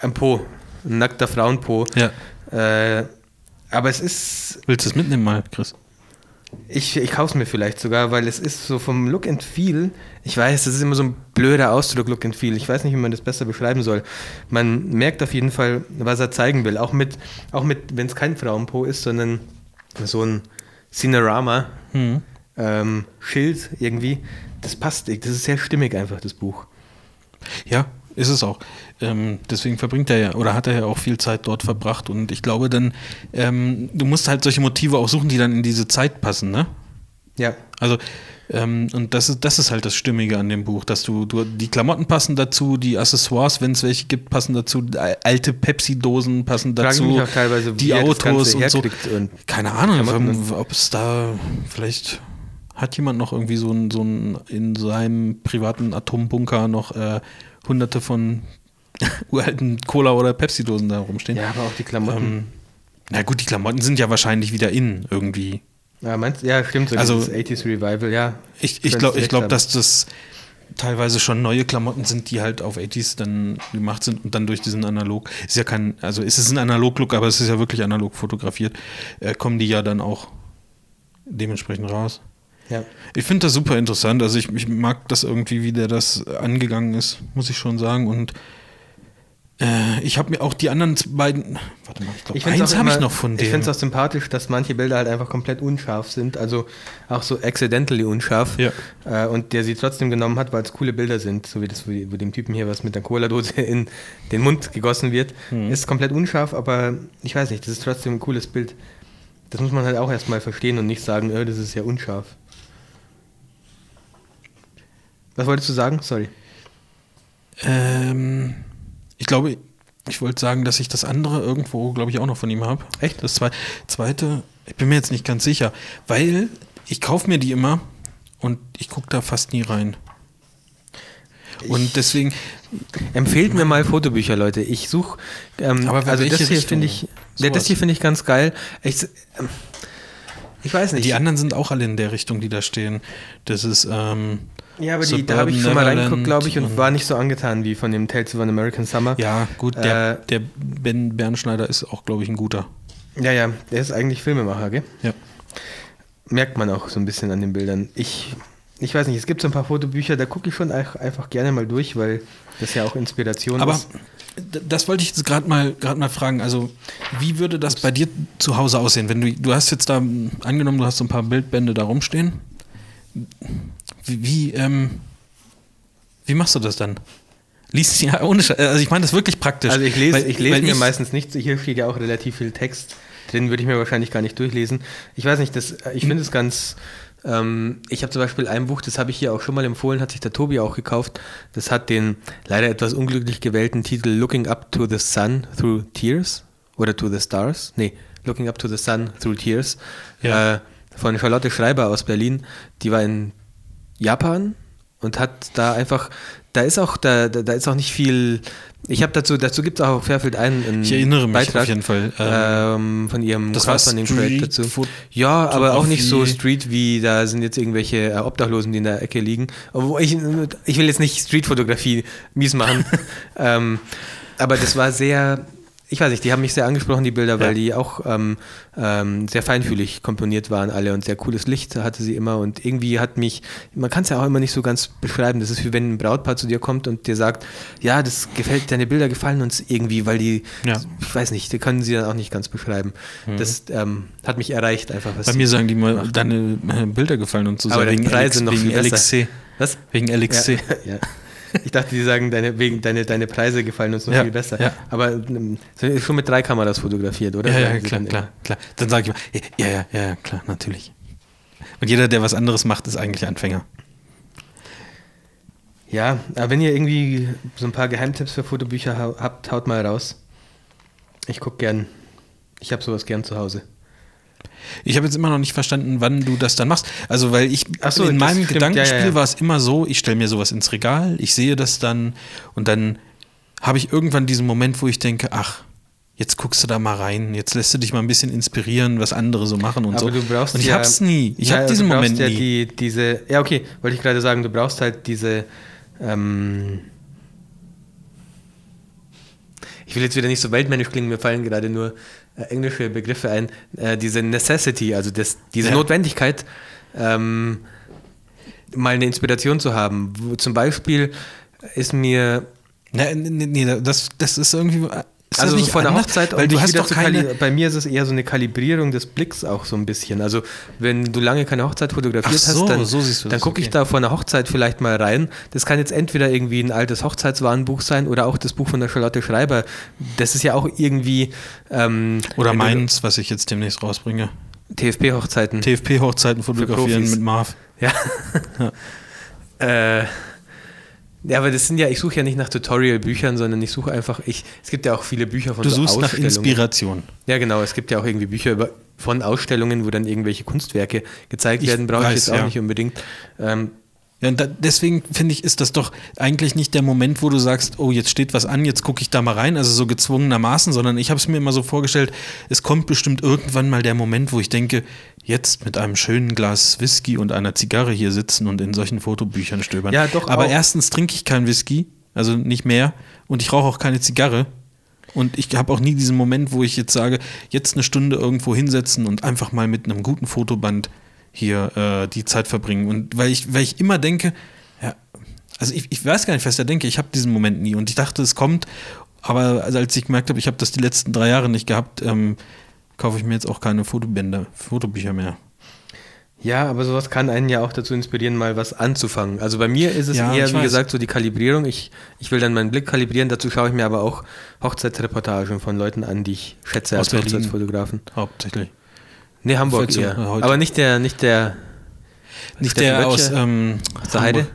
ein Po, ein nackter Frauenpo. Ja. Äh, aber es ist, Willst du es mitnehmen mal, Chris? ich, ich kaufe es mir vielleicht sogar, weil es ist so vom Look and Feel, ich weiß, das ist immer so ein blöder Ausdruck, Look and Feel. Ich weiß nicht, wie man das besser beschreiben soll. Man merkt auf jeden Fall, was er zeigen will. Auch mit, auch mit wenn es kein Frauenpo ist, sondern so ein Cinerama, Hm. ähm, Schild irgendwie. Das passt, das ist sehr stimmig einfach, das Buch. Ja, ist es auch. Ähm, deswegen verbringt er ja, oder hat er ja auch viel Zeit dort verbracht. Und ich glaube dann, ähm, du musst halt solche Motive auch suchen, die dann in diese Zeit passen, ne? Ja. Also, ähm, und das ist, das ist halt das Stimmige an dem Buch, dass du, du die Klamotten passen dazu, die Accessoires, wenn es welche gibt, passen dazu, alte Pepsi-Dosen passen dazu, mich auch teilweise, die Autos und so. und Keine Ahnung, ob es da vielleicht hat jemand noch irgendwie so ein, so ein in seinem privaten Atombunker noch äh, hunderte von [laughs] uralten Cola- oder Pepsi-Dosen da rumstehen. ja, aber auch die Klamotten. Ähm, na gut, die Klamotten sind ja wahrscheinlich wieder in irgendwie. Ja, meinst, ja, stimmt, so Also- dieses 80s Revival, ja. Ich, ich glaube, ich glaub, dass das teilweise schon neue Klamotten sind, die halt auf 80s dann gemacht sind und dann durch diesen Analog, ist ja kein, also es ist ein Analog-Look, aber es ist ja wirklich analog fotografiert, äh, kommen die ja dann auch dementsprechend raus. Ja. Ich finde das super interessant, also ich, ich mag das irgendwie, wie der das angegangen ist, muss ich schon sagen und ich habe mir auch die anderen beiden, warte mal, ich Ich glaube, eins habe ich noch von Ich dem. finde es auch sympathisch, dass manche Bilder halt einfach komplett unscharf sind, also auch so accidentally unscharf. Ja. Äh, und der sie trotzdem genommen hat, weil es coole Bilder sind, so wie das, wo, dem Typen hier was mit der Cola-Dose [laughs] in den Mund gegossen wird. Mhm. Ist komplett unscharf, aber ich weiß nicht, das ist trotzdem ein cooles Bild. Das muss man halt auch erstmal verstehen und nicht sagen, äh, das ist ja unscharf. Was wolltest du sagen? Sorry. Ähm, ich glaube, ich wollte sagen, dass ich das andere irgendwo, glaube ich, auch noch von ihm habe. Echt? Das zwe zweite, ich bin mir jetzt nicht ganz sicher, weil ich kaufe mir die immer und ich gucke da fast nie rein. Und deswegen, Empfehlt mir mal Fotobücher, Leute. Ich suche, ähm, Aber also das hier finde ich, ja, das hier finde ich ganz geil. Ich, ähm, ich weiß nicht. die anderen sind auch alle in der Richtung, die da stehen. Das ist, ähm, ja, aber die, da habe ich schon mal reingeguckt, glaube ich, und war nicht so angetan wie von dem Tales of an American Summer. ja, gut, der, Äh, der Ben Bernschneider ist auch, glaube ich, ein guter. ja, ja, der ist eigentlich Filmemacher, gell? Ja. Merkt man auch so ein bisschen an den Bildern. Ich, ich weiß nicht, es gibt so ein paar Fotobücher, da gucke ich schon einfach gerne mal durch, weil das ja auch Inspiration Aber ist. d- das wollte ich jetzt gerade mal, mal fragen. Also, wie würde das bei dir zu Hause aussehen? Wenn du, du hast jetzt da, angenommen, du hast so ein paar Bildbände da rumstehen. Wie, wie, ähm, wie machst du das dann? Liest ja ohne, Sche- also ich meine das wirklich praktisch. Also ich lese, Weil- ich lese mir meistens nichts. Hier steht ja auch relativ viel Text drin, würde ich mir wahrscheinlich gar nicht durchlesen. Ich weiß nicht, das, ich finde es ganz. Ähm, ich habe zum Beispiel ein Buch, das habe ich hier auch schon mal empfohlen, hat sich der Tobi auch gekauft. Das hat den leider etwas unglücklich gewählten Titel Looking Up to the Sun Through Tears oder To the Stars. Nee, Looking Up to the Sun Through Tears. Ja. Äh, von Charlotte Schreiber aus Berlin. Die war in Japan und hat da einfach, da ist auch, da, da, ist auch nicht viel. Ich habe dazu, dazu gibt es auch auf Fairfield einen, einen Ich erinnere mich Beitrag, auf jeden Fall. ähm, von ihrem das war Street dazu. Food- Ja, aber auch nicht so. Street wie da sind jetzt irgendwelche äh, Obdachlosen, die in der Ecke liegen. Obwohl ich, ich will jetzt nicht Street-Fotografie mies machen. [laughs] ähm, aber das war sehr, ich weiß nicht, die haben mich sehr angesprochen, die Bilder, weil Ja. die auch ähm, ähm, sehr feinfühlig komponiert waren alle und sehr cooles Licht hatte sie immer und irgendwie hat mich, man kann es ja auch immer nicht so ganz beschreiben, das ist wie wenn ein Brautpaar zu dir kommt und dir sagt, ja, das gefällt, deine Bilder gefallen uns irgendwie, weil die, Ja. ich weiß nicht, die können sie dann auch nicht ganz beschreiben. Das ähm, hat mich erreicht einfach. Was Bei mir sagen die mal, macht. deine äh, Bilder gefallen und so. Aber sehr die Preise noch wegen. LXC. Was? Wegen LXC. Ja, [laughs] ja. Ich dachte, die sagen, deine, wegen, deine, deine Preise gefallen uns noch Ja, viel besser. ja. Aber ähm, schon mit drei Kameras fotografiert, oder? Ja, ja, klar, dann klar, klar. Dann sage ich mal, ja, ja, ja, klar, natürlich. Und jeder, der was anderes macht, ist eigentlich Anfänger. Ja, aber wenn ihr irgendwie so ein paar Geheimtipps für Fotobücher ha habt, haut mal raus. Ich gucke gern. Ich habe sowas gern zu Hause. Ich habe jetzt immer noch nicht verstanden, wann du das dann machst. Also, weil ich so, in meinem stimmt, Gedankenspiel ja, ja, war es immer so, ich stelle mir sowas ins Regal, ich sehe das dann und dann habe ich irgendwann diesen Moment, wo ich denke, ach, jetzt guckst du da mal rein, jetzt lässt du dich mal ein bisschen inspirieren, was andere so machen und Aber so. du brauchst und ich ja, hab's nie. Ich ja, hab also diesen du brauchst Moment ja nie. Die, diese, ja, okay, wollte ich gerade sagen, du brauchst halt diese, ähm, ich will jetzt wieder nicht so weltmännisch klingen, mir fallen gerade nur englische Begriffe ein, äh, diese Necessity, also das, diese Ja. Notwendigkeit, ähm, mal eine Inspiration zu haben. Zum Beispiel ist mir Nee, nee, nee, das, das ist irgendwie. Ist also so nicht vor der? Hochzeit, weil du hast doch keine. Bei mir ist es eher so eine Kalibrierung des Blicks auch so ein bisschen. Also wenn du lange keine Hochzeit fotografiert so, hast, dann, so dann gucke ich okay. da vor einer Hochzeit vielleicht mal rein. Das kann jetzt entweder irgendwie ein altes Hochzeitswarnbuch sein oder auch das Buch von der Charlotte Schreiber. Das ist ja auch irgendwie ähm, Oder meins, was ich jetzt demnächst rausbringe. TFP-Hochzeiten. TFP-Hochzeiten fotografieren mit Marv. Ja. äh, ja, aber das sind ja, ich suche ja nicht nach Tutorial-Büchern, sondern ich suche einfach, ich, es gibt ja auch viele Bücher von Du so suchst nach. Inspiration. Ja, genau, es gibt ja auch irgendwie Bücher über, von Ausstellungen, wo dann irgendwelche Kunstwerke gezeigt Ich werden, brauche ich jetzt auch ja. nicht unbedingt. Ähm, Ja, und da, deswegen finde ich, ist das doch eigentlich nicht der Moment, wo du sagst, oh, jetzt steht was an, jetzt gucke ich da mal rein, also so gezwungenermaßen, sondern ich habe es mir immer so vorgestellt, es kommt bestimmt irgendwann mal der Moment, wo ich denke, jetzt mit einem schönen Glas Whisky und einer Zigarre hier sitzen und in solchen Fotobüchern stöbern. Ja, doch Aber auch. erstens trinke ich keinen Whisky, also nicht mehr, und ich rauche auch keine Zigarre. Und ich habe auch nie diesen Moment, wo ich jetzt sage, jetzt eine Stunde irgendwo hinsetzen und einfach mal mit einem guten Fotoband hier äh, die Zeit verbringen. Und weil ich, weil ich immer denke, ja, also ich, ich weiß gar nicht, was ich da denke, ich habe diesen Moment nie. Und ich dachte, es kommt, aber also als ich gemerkt habe, ich habe das die letzten drei Jahre nicht gehabt, ähm, kaufe ich mir jetzt auch keine Fotobänder, Fotobücher mehr. ja, aber sowas kann einen ja auch dazu inspirieren, mal was anzufangen. Also bei mir ist es Ja, eher, wie weiß. gesagt, so die Kalibrierung. Ich, ich will dann meinen Blick kalibrieren, dazu schaue ich mir aber auch Hochzeitsreportagen von Leuten an, die ich schätze Aus als Berlin. Hochzeitsfotografen. Hauptsächlich. Nee, Hamburg eher. äh, heute- Aber nicht der, nicht der, Nicht Steffen der aus, ähm, aus der Heide.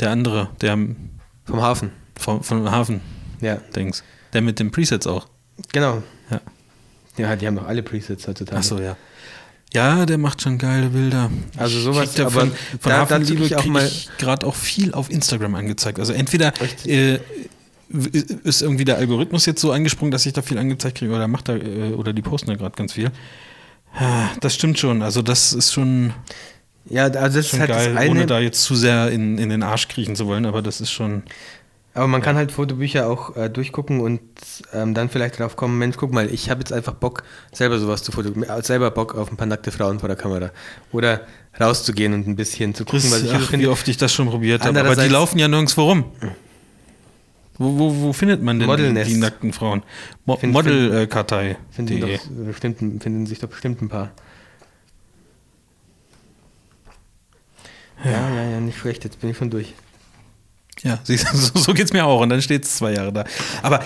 Der andere, der vom Hafen. vom, vom Hafen, Ja, Dings. Der mit den Presets auch. genau. Ja. Ja, die haben doch alle Presets heutzutage. Achso, ja. Ja, der macht schon geile Bilder. Also sowas, aber von, von da- Hafenliebe ich auch mal- gerade auch viel auf Instagram angezeigt. Also entweder äh, ist irgendwie der Algorithmus jetzt so angesprungen, dass ich da viel angezeigt kriege, oder macht da, äh, oder die posten da gerade ganz viel. Das stimmt schon. Also das ist schon, Ja, also das ist schon halt geil, das eine. ohne da jetzt zu sehr in, in den Arsch kriechen zu wollen, aber das ist schon. Aber man kann halt Fotobücher auch äh, durchgucken und ähm, dann vielleicht drauf kommen, Mensch, guck mal, ich habe jetzt einfach Bock, selber sowas zu fotografieren, selber Bock auf ein paar nackte Frauen vor der Kamera. Oder rauszugehen und ein bisschen zu gucken, Das, was ich ach, wie finde. oft ich das schon probiert habe. Aber die laufen ja nirgendwo rum. Wo, wo, wo findet man denn die, Modelnest. die nackten Frauen? Mo Find- Modelkartei. Finden, bestimmt, finden sich doch bestimmt ein paar. Ja, ja, ja, nicht schlecht, jetzt bin ich schon durch. Ja, [laughs] so, so geht es mir auch. Und dann steht es zwei Jahre da. Aber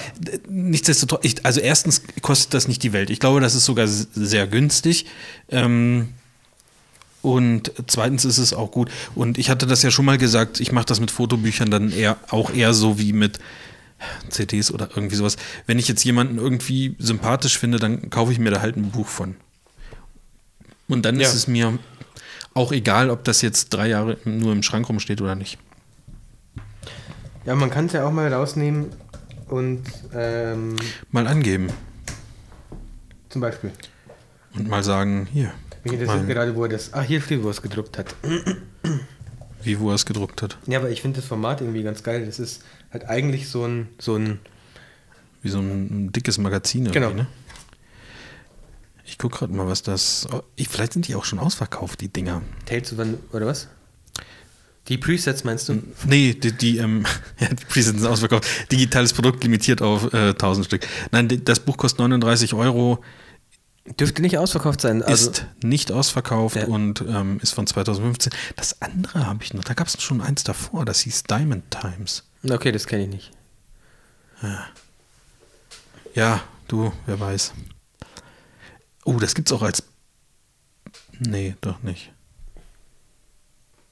nichtsdestotrotz, ich, also erstens kostet das nicht die Welt. Ich glaube, das ist sogar sehr günstig. Ähm, und zweitens ist es auch gut. Und ich hatte das ja schon mal gesagt, ich mache das mit Fotobüchern dann eher auch eher so wie mit CDs oder irgendwie sowas. Wenn ich jetzt jemanden irgendwie sympathisch finde, dann kaufe ich mir da halt ein Buch von. Und dann Ja. ist es mir auch egal, ob das jetzt drei Jahre nur im Schrank rumsteht oder nicht. Ja, man kann es ja auch mal rausnehmen und ähm, Mal angeben. zum Beispiel. Und mal sagen, hier, Mich guck interessiert mal, gerade, wo er das. Ah, hier steht, wo er es gedruckt hat. wie wo er es gedruckt hat. Ja, aber ich finde das Format irgendwie ganz geil. Das ist halt eigentlich so ein, so ein Wie so ein, dickes Magazin Genau. ne? Ich gucke gerade mal, was das. Oh, ich, vielleicht sind die auch schon ausverkauft, die Dinger. Tales oder was? Die Presets meinst du? Nee, die, die, ähm, [laughs] ja, die Presets sind ausverkauft. Digitales Produkt limitiert auf äh, 1000 Stück. Nein, das Buch kostet 39 Euro, Dürfte nicht ausverkauft sein. Also, ist nicht ausverkauft Ja. und ähm, ist von 2015. Das andere habe ich noch. Da gab es schon eins davor, das hieß Diamond Times. Okay, das kenne ich nicht. Ja, du, wer weiß. Oh, das gibt's auch als. Nee, doch nicht.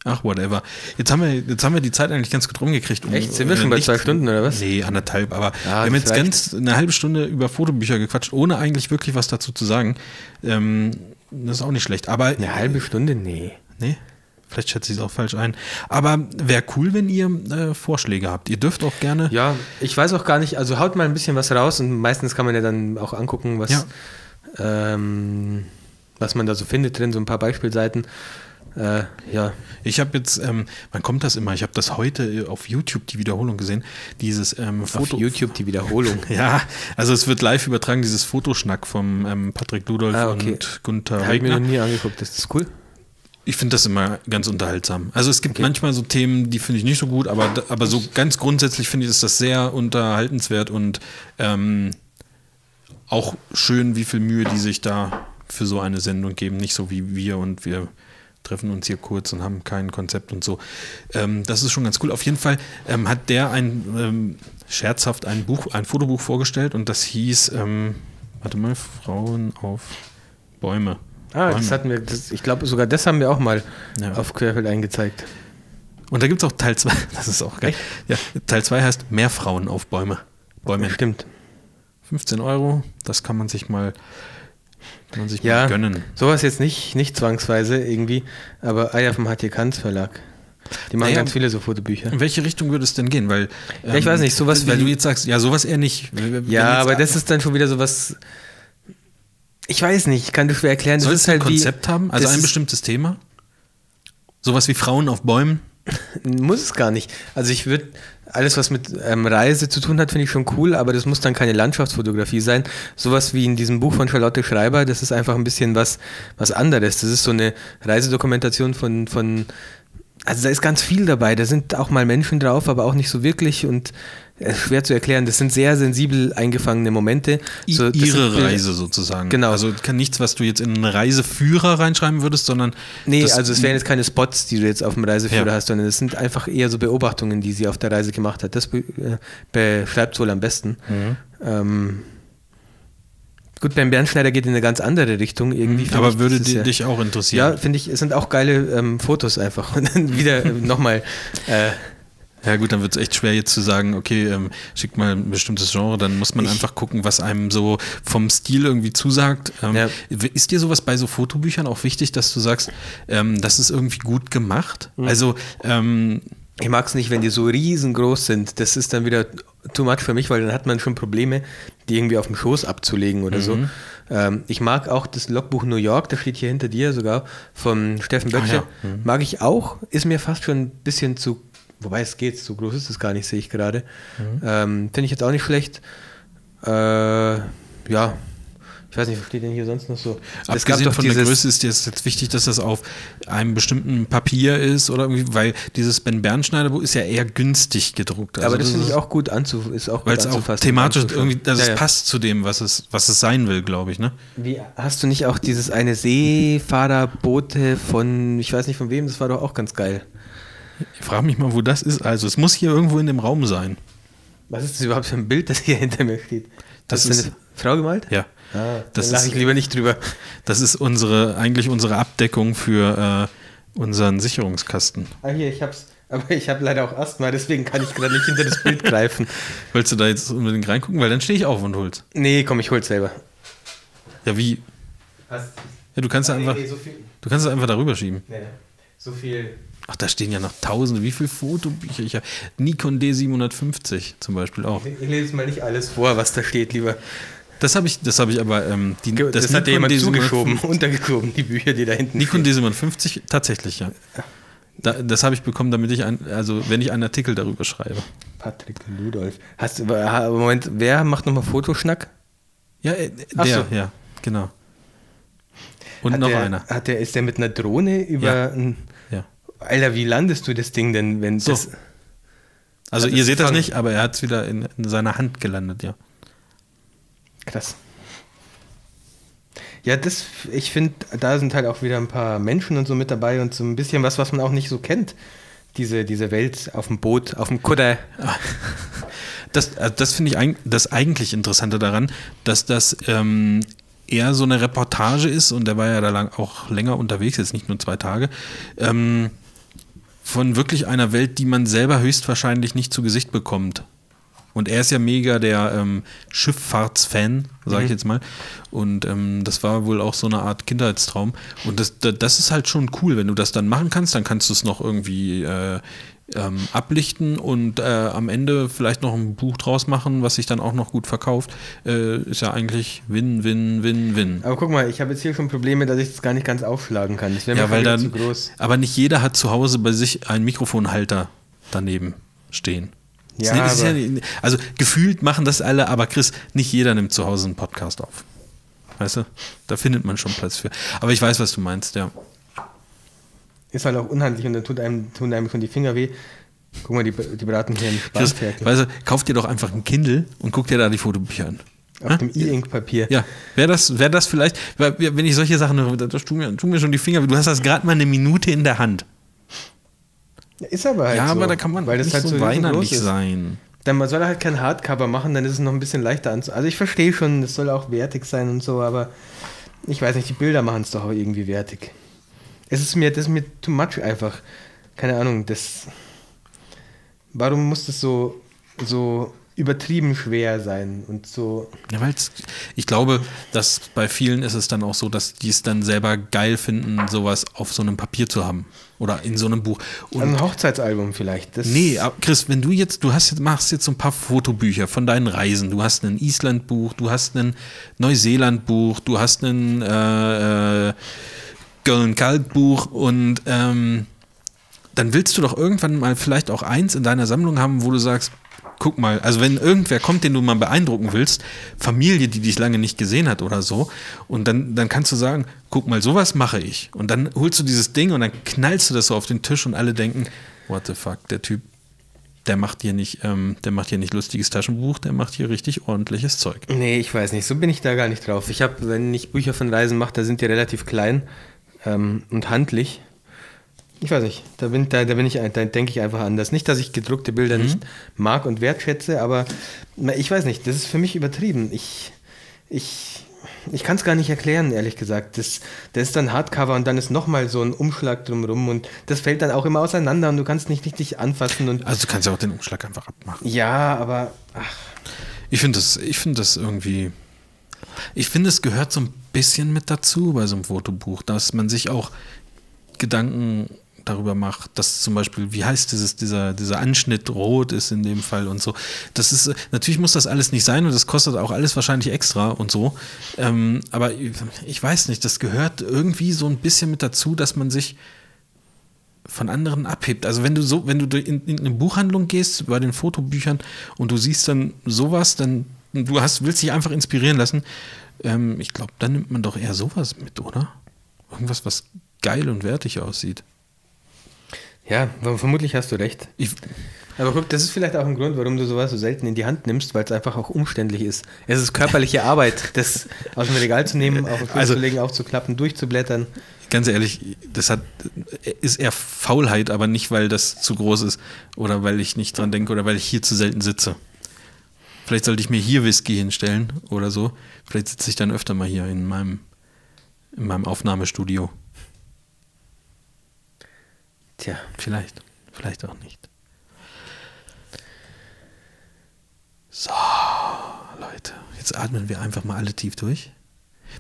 Ach, whatever. Jetzt haben wir, jetzt haben wir die Zeit eigentlich ganz gut rumgekriegt. um, Echt? Sind wir schon bei zwei Stunden oder was? Nee, anderthalb. Aber Ja, wir haben jetzt reicht. ganz eine halbe Stunde über Fotobücher gequatscht, ohne eigentlich wirklich was dazu zu sagen. Ähm, das ist auch nicht schlecht. Aber Eine halbe Stunde? Nee. Nee. Vielleicht schätze ich es auch falsch ein. Aber wäre cool, wenn ihr äh, Vorschläge habt. Ihr dürft auch gerne. Ja, ich weiß auch gar nicht, also haut mal ein bisschen was raus und meistens kann man ja dann auch angucken, was, Ja. ähm, was man da so findet drin, so ein paar Beispielseiten. Äh, ja, Ich habe jetzt, ähm, wann kommt das immer? Ich habe das heute äh, auf YouTube die Wiederholung gesehen. Dieses ähm, Foto. auf YouTube die Wiederholung. [laughs] Ja, also es wird live übertragen, dieses Fotoschnack vom ähm, Patrick Ludolf Ah, okay. und Gunther Habe ich mir noch Regner. nie angeguckt, das ist cool. Ich finde das immer ganz unterhaltsam. Also es gibt manchmal so Themen, die finde ich nicht so gut, aber, aber so ganz grundsätzlich finde ich, ist das sehr unterhaltenswert und ähm, auch schön, wie viel Mühe die sich da für so eine Sendung geben. Nicht so wie wir und wir treffen uns hier kurz und haben kein Konzept und so. Ähm, das ist schon ganz cool. Auf jeden Fall ähm, hat der ein ähm, scherzhaft ein Buch, ein Fotobuch vorgestellt und das hieß, ähm, warte mal, Frauen auf Bäume. Ah, Bäume. das hatten wir, das, ich glaube sogar das haben wir auch mal Ja. auf Querfeld eingezeigt. Und da gibt es auch Teil 2, [laughs] das ist auch geil. Echt? Ja, Teil 2 heißt Mehr Frauen auf Bäume. Bäume. Stimmt. 15 Euro, das kann man sich mal, man sich Ja, mal gönnen. sowas jetzt nicht, nicht zwangsweise irgendwie, aber Eier vom HT Kanz Verlag. Die machen Naja, ganz viele so Fotobücher. In welche Richtung würde es denn gehen? Weil, ähm, Ja, ich weiß nicht, sowas Weil du jetzt sagst, ja, sowas eher nicht. Ja, aber das ist dann schon wieder sowas. Ich weiß nicht, ich kann das schwer erklären. Soll es ein halt wie- Konzept haben? Also ein bestimmtes Thema? Sowas wie Frauen auf Bäumen? [laughs] Muss es gar nicht. Also ich würde alles, was mit ähm, Reise zu tun hat, finde ich schon cool, aber das muss dann keine Landschaftsfotografie sein. Sowas wie in diesem Buch von Charlotte Schreiber, das ist einfach ein bisschen was, was anderes. Das ist so eine Reisedokumentation von, von, also da ist ganz viel dabei. Da sind auch mal Menschen drauf, aber auch nicht so wirklich und schwer zu erklären. Das sind sehr sensibel eingefangene Momente. So, Ihre sind Reise sozusagen. Genau. Also kann nichts, was du jetzt in einen Reiseführer reinschreiben würdest, sondern. Nee, also es wären jetzt keine Spots, die du jetzt auf dem Reiseführer Ja. hast, sondern es sind einfach eher so Beobachtungen, die sie auf der Reise gemacht hat. Das be äh, beschreibt wohl am besten. Mhm. Ähm, gut, beim Bernschneider geht in eine ganz andere Richtung irgendwie. finde Aber ich, würde ja, dich auch interessieren? Ja, finde ich, es sind auch geile ähm, Fotos einfach. [laughs] Und dann wieder äh, nochmal. Äh, Ja gut, dann wird es echt schwer jetzt zu sagen, okay, ähm, schickt mal ein bestimmtes Genre, dann muss man Ich- einfach gucken, was einem so vom Stil irgendwie zusagt. Ähm, Ja. Ist dir sowas bei so Fotobüchern auch wichtig, dass du sagst, ähm, das ist irgendwie gut gemacht? Mhm. Also, ähm, ich mag es nicht, wenn die so riesengroß sind. Das ist dann wieder too much für mich, weil dann hat man schon Probleme, die irgendwie auf dem Schoß abzulegen oder so. Mhm. Ähm, ich mag auch das Logbuch New York, das steht hier hinter dir sogar, von Steffen Böttcher. Ah, ja. Mhm. Mag ich auch, ist mir fast schon ein bisschen zu, wobei es geht, so groß ist es gar nicht, sehe ich gerade. Mhm. Ähm, Finde ich jetzt auch nicht schlecht. Äh, ja, ich weiß nicht, was steht denn hier sonst noch so? Es gab abgesehen doch von der Größe ist es jetzt wichtig, dass das auf einem bestimmten Papier ist oder irgendwie, weil dieses Ben Bernschneider Buch ist ja eher günstig gedruckt. Also aber das finde ist- ich auch gut anzu, ist auch Weil es auch anzufassen, thematisch irgendwie, dass Ja, es ja. passt zu dem, was es, was es sein will, glaube ich, ne? Wie, hast du nicht auch dieses eine Seefahrerboote von, ich weiß nicht von wem, das war doch auch ganz geil. Ich frage mich mal, wo das ist. Also es muss hier irgendwo in dem Raum sein. Was ist das überhaupt für ein Bild, das hier hinter mir steht? Das du ist- eine Frau gemalt? Ja. Ah, Das lache ich lieber nicht drüber. Das ist unsere, eigentlich unsere Abdeckung für äh, unseren Sicherungskasten. Ah, hier, ich hab's. Aber ich habe leider auch Asthma, deswegen kann ich gerade nicht hinter das Bild greifen. [laughs] Willst du da jetzt unbedingt reingucken? Weil dann stehe ich auf und hol's. Nee, komm, ich hol's selber. Ja, wie? Ja, du kannst ja einfach, so viel. du kannst es einfach darüber schieben. Nee, so viel. Ach, da stehen ja noch tausende. Wie viele Fotobücher ich habe? Nikon D750 zum Beispiel auch. Ich lese mal nicht alles vor, was da steht, lieber. Das habe ich, das habe ich aber, ähm, die, Das, hat dir jemand D750 zugeschoben, untergeschoben, die Bücher, die da hinten Nikon stehen. D750, tatsächlich, ja. Da, das habe ich bekommen, damit ich ein, also wenn ich einen Artikel darüber schreibe. Patrick Ludolf. Hast du, ha- Moment, wer macht nochmal Fotoschnack? Ja, äh, der, so. ja, genau. Und Hat noch der, einer. Hat der, ist der mit einer Drohne über Ja. ein. Alter, wie landest du das Ding denn, wenn So. das. Also Hat ihr seht das nicht, aber er hat es wieder in, in seiner Hand gelandet, ja. Krass. Ja, das, ich finde, da sind halt auch wieder ein paar Menschen und so mit dabei und so ein bisschen was, was man auch nicht so kennt. Diese, diese Welt auf dem Boot, auf dem Kutter. [laughs] Das, also das finde ich das eigentlich Interessante daran, dass das ähm, eher so eine Reportage ist und der war ja da lang, auch länger unterwegs, jetzt nicht nur zwei Tage, ähm, von wirklich einer Welt, die man selber höchstwahrscheinlich nicht zu Gesicht bekommt. Und er ist ja mega der ähm, Schifffahrtsfan, sage ich Mhm. jetzt mal. Und ähm, das war wohl auch so eine Art Kindheitstraum. Und das, das, das ist halt schon cool, wenn du das dann machen kannst, dann kannst du es noch irgendwie äh, ähm, ablichten und äh, am Ende vielleicht noch ein Buch draus machen, was sich dann auch noch gut verkauft. Äh, ist ja eigentlich Win, Win, Win, Win. Aber guck mal, ich habe jetzt hier schon Probleme, dass ich das gar nicht ganz aufschlagen kann. Das wäre mir Ja, weil dann. zu groß. Aber nicht jeder hat zu Hause bei sich einen Mikrofonhalter daneben stehen. Ja, nicht- also gefühlt machen das alle, aber Chris, nicht jeder nimmt zu Hause einen Podcast auf. Weißt du? Da findet man schon Platz für. Aber ich weiß, was du meinst, ja. Ist halt auch unhandlich und dann tut einem, tun einem schon die Finger weh. Guck mal, die, die braten hier einen [laughs] Spanferkel weißt du, kauf dir doch einfach ein Kindle und guck dir da die Fotobücher an. auf dem E-Ink-Papier. Ja, wäre das, wär das vielleicht, wenn ich solche Sachen höre, das tun mir, tun mir schon die Finger weh. Du hast das gerade mal eine Minute in der Hand. Ist aber halt ja, so. aber da kann man weil das nicht halt so weinerlich sein. Dann man soll halt kein Hardcover machen, dann ist es noch ein bisschen leichter anzu. Also ich verstehe schon, es soll auch wertig sein und so, aber ich weiß nicht, die Bilder machen es doch auch irgendwie wertig. Es ist mir, das ist mir too much einfach. Keine Ahnung, das. Warum muss das so, so übertrieben schwer sein und so. Ja, weil's, ich glaube, dass bei vielen ist es dann auch so, dass die es dann selber geil finden, sowas auf so einem Papier zu haben oder in so einem Buch. Und Also ein Hochzeitsalbum vielleicht. Das nee, Chris, wenn du jetzt, du hast jetzt, machst jetzt so ein paar Fotobücher von deinen Reisen. Du hast ein Island-Buch, du hast ein Neuseeland-Buch, du hast ein äh, äh, Köln-Kalk-Buch und ähm, dann willst du doch irgendwann mal vielleicht auch eins in deiner Sammlung haben, wo du sagst, guck mal, also wenn irgendwer kommt, den du mal beeindrucken willst, Familie, die dich lange nicht gesehen hat oder so, und dann, dann kannst du sagen, guck mal, sowas mache ich. Und dann holst du dieses Ding und dann knallst du das so auf den Tisch und alle denken, what the fuck, der Typ, der macht hier nicht, ähm, der macht hier nicht lustiges Taschenbuch, der macht hier richtig ordentliches Zeug. Nee, ich weiß nicht. So bin ich da gar nicht drauf. Ich habe, wenn ich Bücher von Reisen mache, da sind die relativ klein ähm, und handlich. Ich weiß nicht, da bin, da, da bin ich, da denke ich einfach anders. Nicht, dass ich gedruckte Bilder nicht mag und wertschätze, aber ich weiß nicht, das ist für mich übertrieben. Ich, ich, ich kann es gar nicht erklären, ehrlich gesagt. Das, das ist dann Hardcover und dann ist nochmal so ein Umschlag drumrum und das fällt dann auch immer auseinander und du kannst nicht richtig anfassen und Also du kannst ja auch den Umschlag einfach abmachen. ja, aber ach, Ich finde das, ich finde das irgendwie. Ich finde, es gehört so ein bisschen mit dazu bei so einem Fotobuch, dass man sich auch Gedanken darüber macht, dass zum Beispiel, wie heißt dieses, dieser, dieser Anschnitt rot ist in dem Fall und so. Das ist, natürlich muss das alles nicht sein und das kostet auch alles wahrscheinlich extra und so. Ähm, aber ich, ich weiß nicht, das gehört irgendwie so ein bisschen mit dazu, dass man sich von anderen abhebt. Also wenn du so, wenn du in, in eine Buchhandlung gehst bei den Fotobüchern und du siehst dann sowas, dann du hast, willst dich einfach inspirieren lassen. Ähm, ich glaube, dann nimmt man doch eher sowas mit, oder? Irgendwas, was geil und wertig aussieht. ja, vermutlich hast du recht. Ich, Aber guck, das ist vielleicht auch ein Grund, warum du sowas so selten in die Hand nimmst, weil es einfach auch umständlich ist. Es ist körperliche [laughs] Arbeit, das aus dem Regal zu nehmen, auf den Also- zu legen, aufzuklappen, durchzublättern. ganz ehrlich, das hat, ist eher Faulheit, aber nicht, weil das zu groß ist oder weil ich nicht dran denke oder weil ich hier zu selten sitze. Vielleicht sollte ich mir hier Whisky hinstellen oder so. Vielleicht sitze ich dann öfter mal hier in meinem, in meinem Aufnahmestudio. Tja, Vielleicht, vielleicht auch nicht. So, Leute, jetzt atmen wir einfach mal alle tief durch.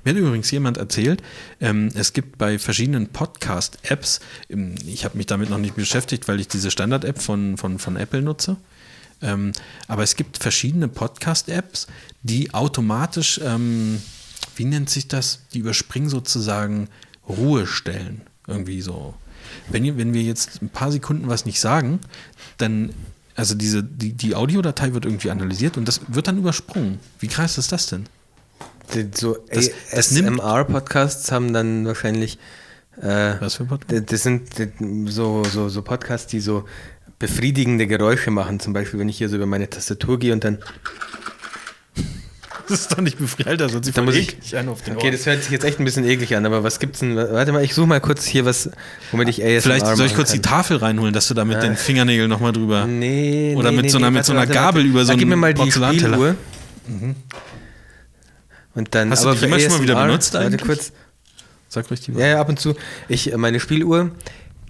Mir hat übrigens jemand erzählt, ähm, es gibt bei verschiedenen Podcast-Apps, ähm, ich habe mich damit noch nicht beschäftigt, weil ich diese Standard-App von, von, von Apple nutze, ähm, aber es gibt verschiedene Podcast-Apps, die automatisch, ähm, wie nennt sich das, die überspringen sozusagen Ruhestellen, irgendwie so. Wenn, wenn wir jetzt ein paar Sekunden was nicht sagen, dann, also diese, die, die Audiodatei wird irgendwie analysiert und das wird dann übersprungen. Wie krass ist das denn? so ASMR-Podcasts haben dann wahrscheinlich. Äh, Was für Podcast? d- das sind so, so, so Podcasts, die so befriedigende Geräusche machen. Zum Beispiel, wenn ich hier so über meine Tastatur gehe und dann. Das ist doch nicht befreit, das hört sich Da voll muss ich- an auf den Okay, Ohren. das hört sich jetzt echt ein bisschen eklig an, aber was gibt's denn? Warte mal, ich suche mal kurz hier was, womit ich ASMR Vielleicht soll ich kurz die kann. Tafel reinholen, dass du da mit den Fingernägeln nochmal drüber. Nee, Oder nee, mit nee, so einer- nee, mit warte, so einer warte, Gabel warte. über so Da gib mir einen mal die. Spieluhr. Und dann, Hast du die jemals schon mal wieder ASMR benutzt Warte eigentlich? kurz. Sag richtig Ja, ja, ab und zu. Ich, meine Spieluhr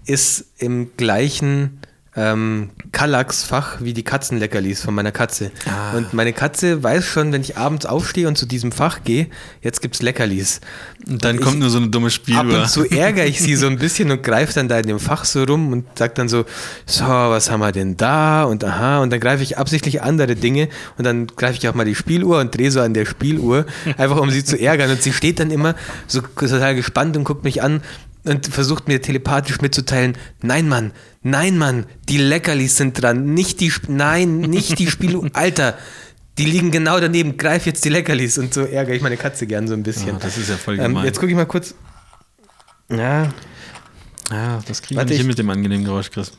ist im gleichen ähm, Kallax-Fach wie die Katzenleckerlis von meiner Katze. Ah. Und meine Katze weiß schon, wenn ich abends aufstehe und zu diesem Fach gehe, jetzt gibt's Leckerlis. Und dann Ich- kommt nur so eine dumme Ab Spieluhr. und zu ärgere ich sie so ein bisschen und greife dann da in dem Fach so rum und sage dann so, so, was haben wir denn da? Und aha, und dann greife ich absichtlich andere Dinge und dann greife ich auch mal die Spieluhr und drehe so an der Spieluhr, einfach um sie zu ärgern. Und sie steht dann immer so total gespannt und guckt mich an und versucht mir telepathisch mitzuteilen, nein Mann, nein Mann, die Leckerlis sind dran, nicht die, Sp- nein, nicht die Spieluhr, [laughs] Alter, die liegen genau daneben, greif jetzt die Leckerlis und so ärgere ich meine Katze gern so ein bisschen. Ah, das ist ja voll ähm, gemein. Jetzt gucke ich mal kurz. Ja, ja, das kriege ich nicht hin mit dem angenehmen Geräusch, Chris.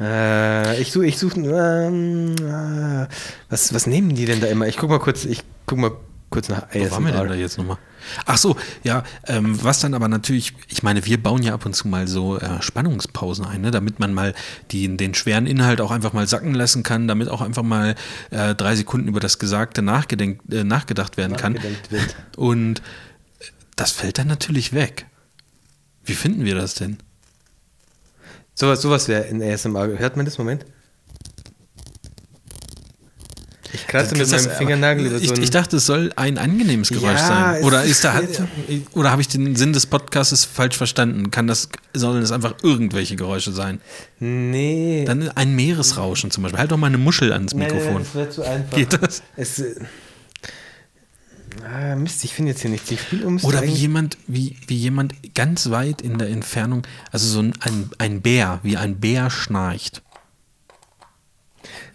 Äh, ich suche, ich suche, ähm, äh, was, was nehmen die denn da immer? Ich guck mal kurz, ich guck mal kurz nach Wo waren wir denn da ASMR. jetzt nochmal? Ach so, ja, ähm, was dann aber natürlich, ich meine, wir bauen ja ab und zu mal so äh, Spannungspausen ein, ne, damit man mal die, den schweren Inhalt auch einfach mal sacken lassen kann, damit auch einfach mal äh, drei Sekunden über das Gesagte nachgedenkt, äh, nachgedacht werden kann. Wird. Und das fällt dann natürlich weg. Wie finden wir das denn? Sowas, sowas wäre in ASMR. Hört man das? Moment. Ich kratze mit meinem Fingernagel über ich, so ein... ich dachte, es soll ein angenehmes Geräusch Ja, sein. Oder ist- da oder habe ich den Sinn des Podcasts falsch verstanden? Kann das sollen es einfach irgendwelche Geräusche sein? nee. Dann ein Meeresrauschen zum Beispiel. Halt doch mal eine Muschel ans Mikrofon. das wäre zu einfach. Geht das? Es, äh, ah, Mist, ich finde jetzt hier nichts. Die Spieluhr müsste Oder wie jemand, wie, wie jemand ganz weit in der Entfernung, also so ein, ein, ein Bär, wie ein Bär schnarcht.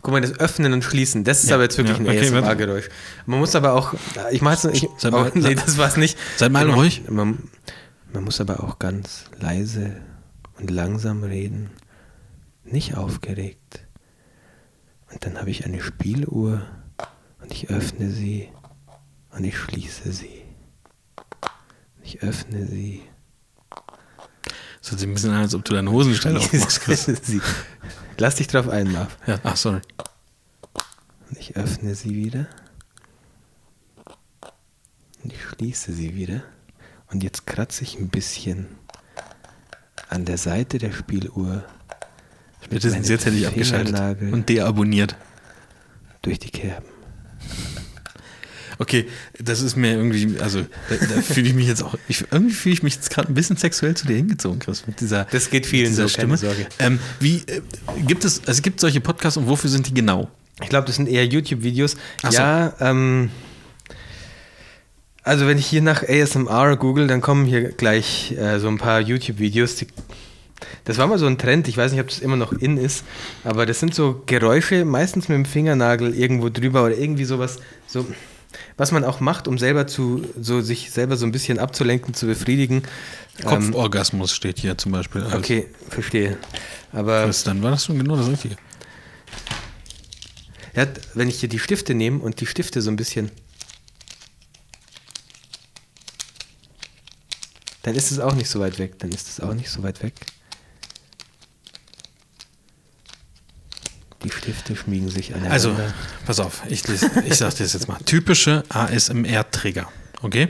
Guck mal, das Öffnen und Schließen, das ist Ja, aber jetzt wirklich ja, ein okay. ASMR-Geräusch. Man muss aber auch, ich mach's ich, Seid mal- nee, das war's nicht. Seid mal man, ruhig. Man, man muss aber auch ganz leise und langsam reden, nicht aufgeregt. Und dann habe ich eine Spieluhr und ich öffne sie und ich schließe sie. Ich öffne sie. Das hört sich ein bisschen an, als ob du deine Hosenstelle aufmachst, Chris. Lass dich drauf ein, Marv. Ja, ach, sorry. Und ich öffne sie wieder. Und ich schließe sie wieder. Und jetzt kratze ich ein bisschen an der Seite der Spieluhr Spätestens jetzt hätte ich abgeschaltet und deabonniert. durch die Kerben. Okay, das ist mir irgendwie, also da, da fühle ich mich jetzt auch, ich, irgendwie fühle ich mich jetzt gerade ein bisschen sexuell zu dir hingezogen, Chris, mit dieser, Das geht vielen dieser so, Stimme. Sorge. Ähm, wie, äh, gibt es, also es gibt solche Podcasts und wofür sind die genau? Ich glaube, das sind eher YouTube-Videos. So. Ja, ähm, also wenn ich hier nach ASMR google, dann kommen hier gleich äh, so ein paar YouTube-Videos. Das war mal so ein Trend, ich weiß nicht, ob das immer noch in ist, aber das sind so Geräusche, meistens mit dem Fingernagel irgendwo drüber oder irgendwie sowas, so, was man auch macht, um selber zu, so sich selber so ein bisschen abzulenken, zu befriedigen. Ähm, Kopforgasmus steht hier zum Beispiel. als- okay, verstehe. Aber Chris, dann war das schon genau das Richtige. Ja, wenn ich hier die Stifte nehme und die Stifte so ein bisschen. Dann ist es auch nicht so weit weg. Dann ist es auch nicht so weit weg. Die Stifte schmiegen sich aneinander. Also, pass auf, ich, lese- ich sag dir das jetzt mal. Typische ASMR-Trigger, okay?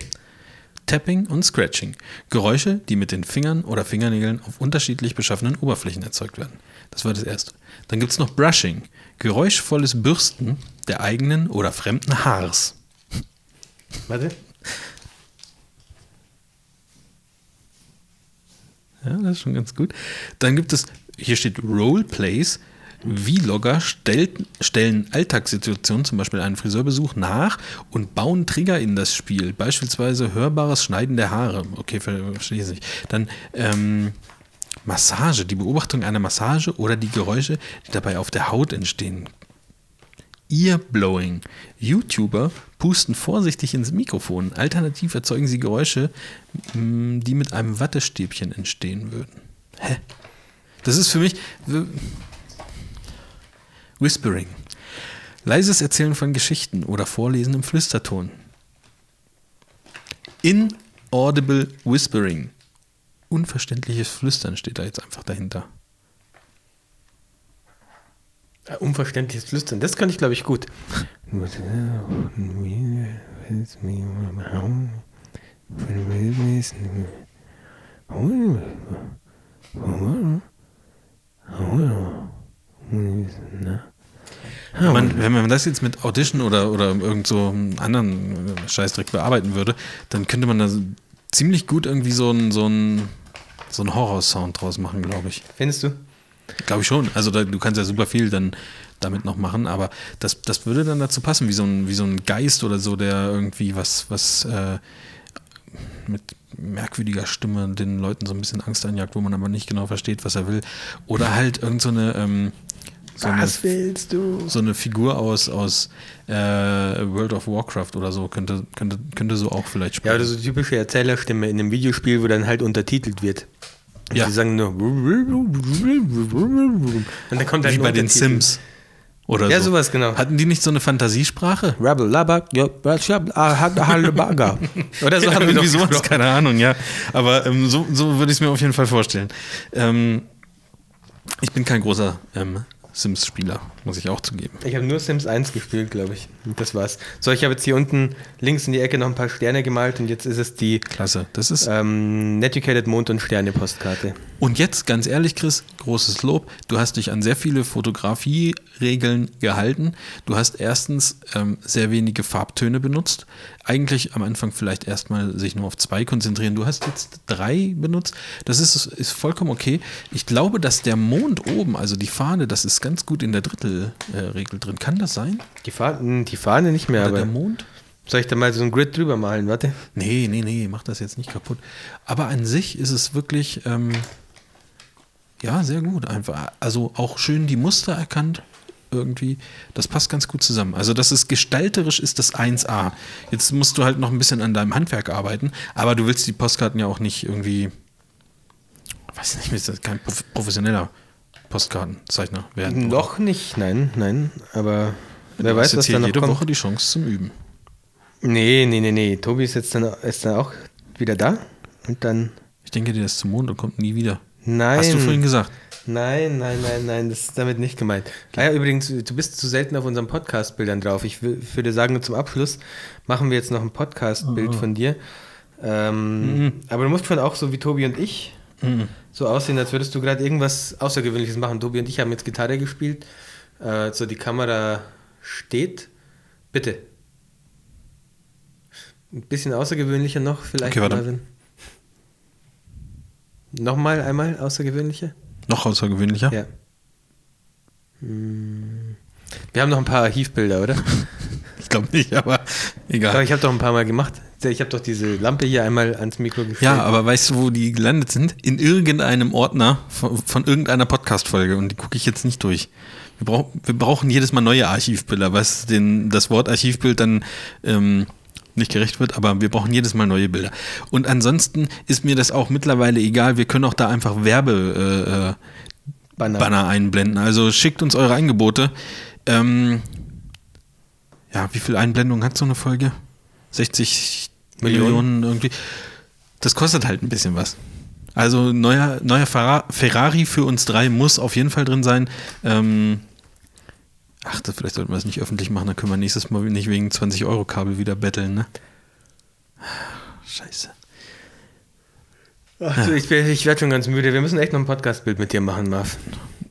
Tapping und Scratching. Geräusche, die mit den Fingern oder Fingernägeln auf unterschiedlich beschaffenen Oberflächen erzeugt werden. Das war das erste. Dann gibt es noch Brushing. Geräuschvolles Bürsten der eigenen oder fremden Haars. Warte. Ja, das ist schon ganz gut. Dann gibt es, hier steht Roleplays. Vlogger stellt, stellen Alltagssituationen, zum Beispiel einen Friseurbesuch, nach und bauen Trigger in das Spiel. Beispielsweise hörbares Schneiden der Haare. Okay, ver- verstehe ich nicht. Dann ähm, Massage, die Beobachtung einer Massage oder die Geräusche, die dabei auf der Haut entstehen. Earblowing. YouTuber pusten vorsichtig ins Mikrofon. Alternativ erzeugen sie Geräusche, die mit einem Wattestäbchen entstehen würden. Hä? Das ist für mich. Whispering. Leises Erzählen von Geschichten oder Vorlesen im Flüsterton. Inaudible Whispering. Unverständliches Flüstern steht da jetzt einfach dahinter. Ja, Unverständliches Flüstern, das kann ich glaube ich gut. Wenn man, wenn man das jetzt mit Audition oder, oder irgend so einem anderen äh, Scheißdreck bearbeiten würde, dann könnte man da ziemlich gut irgendwie so einen so einen- so einen Horror-Sound draus machen, glaube ich. Findest du? Glaube ich schon. Also da, du kannst ja super viel dann damit noch machen, aber das, das würde dann dazu passen, wie so ein, wie so ein Geist oder so, der irgendwie was, was äh, mit merkwürdiger Stimme den Leuten so ein bisschen Angst einjagt, wo man aber nicht genau versteht, was er will. Oder halt irgend so eine, ähm, so eine, willst du? so eine Figur aus, aus äh, World of Warcraft oder so könnte, könnte, könnte so auch vielleicht Ja, spielen. oder so typische Erzählerstimme in einem Videospiel, wo dann halt untertitelt wird. Und Ja. Die sagen nur. Und dann kommt halt wie ein bei den. Sims. Oder Ja, so. sowas, genau. Hatten die nicht so eine Fantasiesprache? Rabble, Labak, ah. [laughs] Oder so haben wir irgendwie sowas, keine Ahnung, ja. Aber ähm, so, so würde ich es mir auf jeden Fall vorstellen. Ähm, ich bin kein großer ähm, Sims-Spieler, muss ich auch zugeben. Ich habe nur Sims 1 gespielt, glaube ich. Das war's. So, ich habe jetzt hier unten links in die Ecke noch ein paar Sterne gemalt und jetzt ist es die Klasse. Das ist. ähm, Netiquated Mond- und Sterne-Postkarte. Und jetzt, ganz ehrlich, Chris, großes Lob. Du hast dich an sehr viele Fotografie-Regeln gehalten. Du hast erstens ähm, sehr wenige Farbtöne benutzt. Eigentlich am Anfang vielleicht erstmal sich nur auf zwei konzentrieren. Du hast jetzt drei benutzt. Das ist, ist vollkommen okay. Ich glaube, dass der Mond oben, also die Fahne, das ist ganz gut in der Drittelregel drin. Kann das sein? Die, Fahne, die Fahne nicht mehr, Oder aber der Mond? soll ich da mal so ein Grid drüber malen? Warte. Nee, nee, nee, mach das jetzt nicht kaputt. Aber an sich ist es wirklich, ähm, ja, sehr gut einfach. Also auch schön die Muster erkannt irgendwie. Das passt ganz gut zusammen. Also das ist gestalterisch ist das 1A. Jetzt musst du halt noch ein bisschen an deinem Handwerk arbeiten, aber du willst die Postkarten ja auch nicht irgendwie, weiß nicht, ist das kein prof- professioneller Postkartenzeichner werden. oder? Noch nicht, nein, nein, aber Du wer hast weiß, was da noch jede kommt. Woche die Chance zum Üben. Nee, nee, nee, nee. Tobi ist jetzt dann, ist dann auch wieder da und dann. Ich denke, der ist zum Mond und kommt nie wieder. Nein. Hast du vorhin gesagt? Nein, nein, nein, nein, das ist damit nicht gemeint. Ah ja, übrigens, du bist zu selten auf unseren Podcast-Bildern drauf. Ich wü- würde sagen, zum Abschluss machen wir jetzt noch ein Podcast-Bild von dir. Ähm, Aber du musst schon auch so wie Tobi und ich so aussehen, als würdest du gerade irgendwas Außergewöhnliches machen. Tobi und ich haben jetzt Gitarre gespielt. Äh, so die Kamera steht. Bitte. Ein bisschen außergewöhnlicher noch vielleicht. Okay, warte. Nochmal einmal außergewöhnlicher? Noch außergewöhnlicher? Ja. Hm. Wir haben noch ein paar Archivbilder, oder? [laughs] Ich glaube nicht, aber egal. Aber ich habe doch ein paar Mal gemacht. Ich habe doch diese Lampe hier einmal ans Mikro gestellt. Ja, aber weißt du, wo die gelandet sind? In irgendeinem Ordner von, von irgendeiner Podcast-Folge und die gucke ich jetzt nicht durch. Wir, brauch, wir brauchen jedes Mal neue Archivbilder, was den, das Wort Archivbild dann ähm, nicht gerecht wird, aber wir brauchen jedes Mal neue Bilder. Und ansonsten ist mir das auch mittlerweile egal. Wir können auch da einfach Werbe äh, Banner. Banner einblenden. Also schickt uns eure Angebote. Ähm, ja, wie viel Einblendungen hat so eine Folge? 60 Millionen. Millionen, irgendwie. Das kostet halt ein bisschen was. Also neuer, neuer Ferra- Ferrari für uns drei muss auf jeden Fall drin sein. Ähm, ach, das, vielleicht sollten wir das nicht öffentlich machen, dann können wir nächstes Mal nicht wegen 20 Euro Kabel wieder betteln, ne? Scheiße. Ach, du, ich ich werde schon ganz müde. Wir müssen echt noch ein Podcast-Bild mit dir machen, Marv.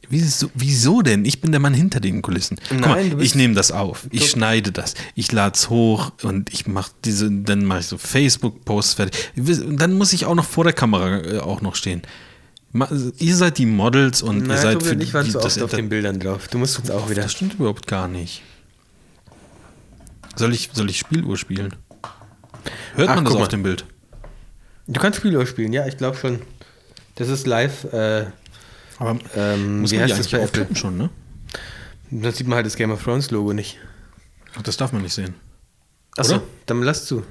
Wieso, wieso denn? Ich bin der Mann hinter den Kulissen. Guck Nein, mal, du bist- ich nehme das auf, ich schneide das, ich lade es hoch und ich mache diese, dann mache ich so Facebook-Posts fertig. Und dann muss ich auch noch vor der Kamera äh, auch noch stehen. Ihr seid die Models und ihr Nein, seid Tobi für ich waren die, zu das oft auf den Bildern drauf. Du musst uns auch wieder. Das stimmt überhaupt gar nicht. Soll ich, soll ich Spieluhr spielen? Hört Ach, man das auf mal. dem Bild? Du kannst Spieluhr spielen, ja, ich glaube schon. Das ist live. Äh, Aber ähm, muss wie man heißt das bei Apple? schon, ne? Da sieht man halt das Game of Thrones Logo nicht. Ach, das darf man nicht sehen. Achso, dann lass zu.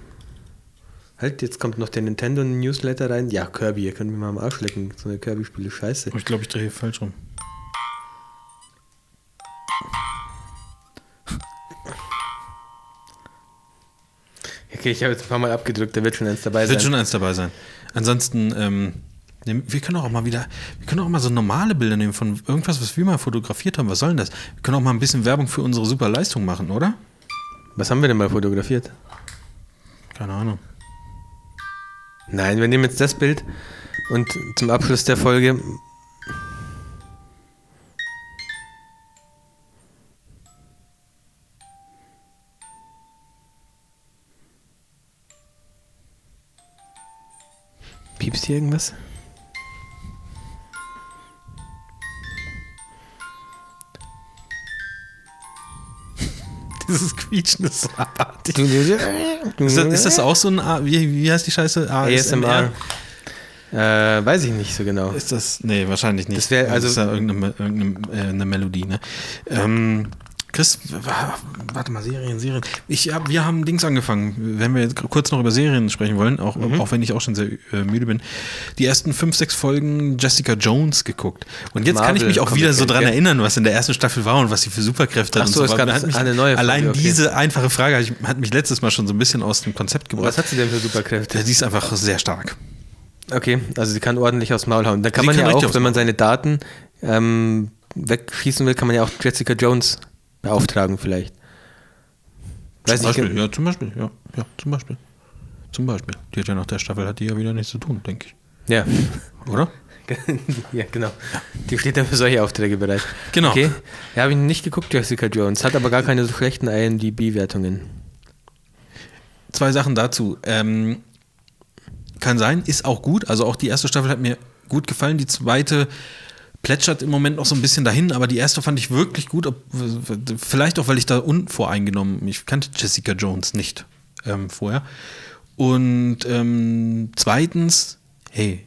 Halt, jetzt kommt noch der Nintendo Newsletter rein. Ja, Kirby, ihr könnt mir mal am Arsch lecken. So eine Kirby-Spiele, scheiße. Aber ich glaube, ich drehe hier falsch rum. Okay, ich habe jetzt ein paar Mal abgedrückt, da wird schon eins dabei sein. Wird schon eins dabei sein. Ansonsten, ähm, wir können auch mal wieder, wir können auch mal so normale Bilder nehmen von irgendwas, was wir mal fotografiert haben. Was soll denn das? Wir können auch mal ein bisschen Werbung für unsere super Leistung machen, oder? Was haben wir denn mal fotografiert? Keine Ahnung. Nein, wir nehmen jetzt das Bild und zum Abschluss der Folge. Piepst hier irgendwas? Dieses Quietschen ist so abartig. Ist das, ist das auch so ein, A- wie, wie heißt die Scheiße? ASMR? Äh, weiß ich nicht so genau. Ist das, nee, wahrscheinlich nicht. Das wär- also- ist ja irgendeine, irgendeine äh, eine Melodie, ne? Ähm, Chris, warte mal, Serien, Serien. Ich, hab, wir haben Dings angefangen, wenn wir jetzt kurz noch über Serien sprechen wollen, auch, Mhm. auch wenn ich auch schon sehr äh, müde bin, die ersten fünf, sechs Folgen Jessica Jones geguckt. Und jetzt kann ich Marvel mich auch wieder so dran erinnern, was in der ersten Staffel war und was sie für Superkräfte Ach hat. so, und es so gab Hat mich, eine neue Folge, Allein okay. diese einfache Frage hat ich- hat mich letztes Mal schon so ein bisschen aus dem Konzept gebracht. Was hat sie denn für Superkräfte? Die ist einfach sehr stark. Okay, also sie kann ordentlich aufs Maul hauen. Da kann Sie man kann ja auch, wenn man seine Daten ähm, wegschießen will, kann man ja auch Jessica Jones beauftragen vielleicht. Weiß zum nicht, Beispiel, ja, zum Beispiel, ja, ja, zum Beispiel. Zum Beispiel. Die hat ja nach der Staffel hat die ja wieder nichts zu tun, denke ich. Ja. Oder? [laughs] ja, genau. Die steht dann für solche Aufträge bereit. Genau. Okay. Ja, habe ich nicht geguckt, Jessica Jones. Hat aber gar keine so schlechten IMDb-Wertungen. Zwei Sachen dazu. Ähm, kann sein, ist auch gut. Also auch die erste Staffel hat mir gut gefallen. Die zweite plätschert im Moment noch so ein bisschen dahin, aber die erste fand ich wirklich gut. Ob, vielleicht auch, weil ich da unvoreingenommen, ich kannte Jessica Jones nicht ähm, vorher. Und ähm, zweitens, hey,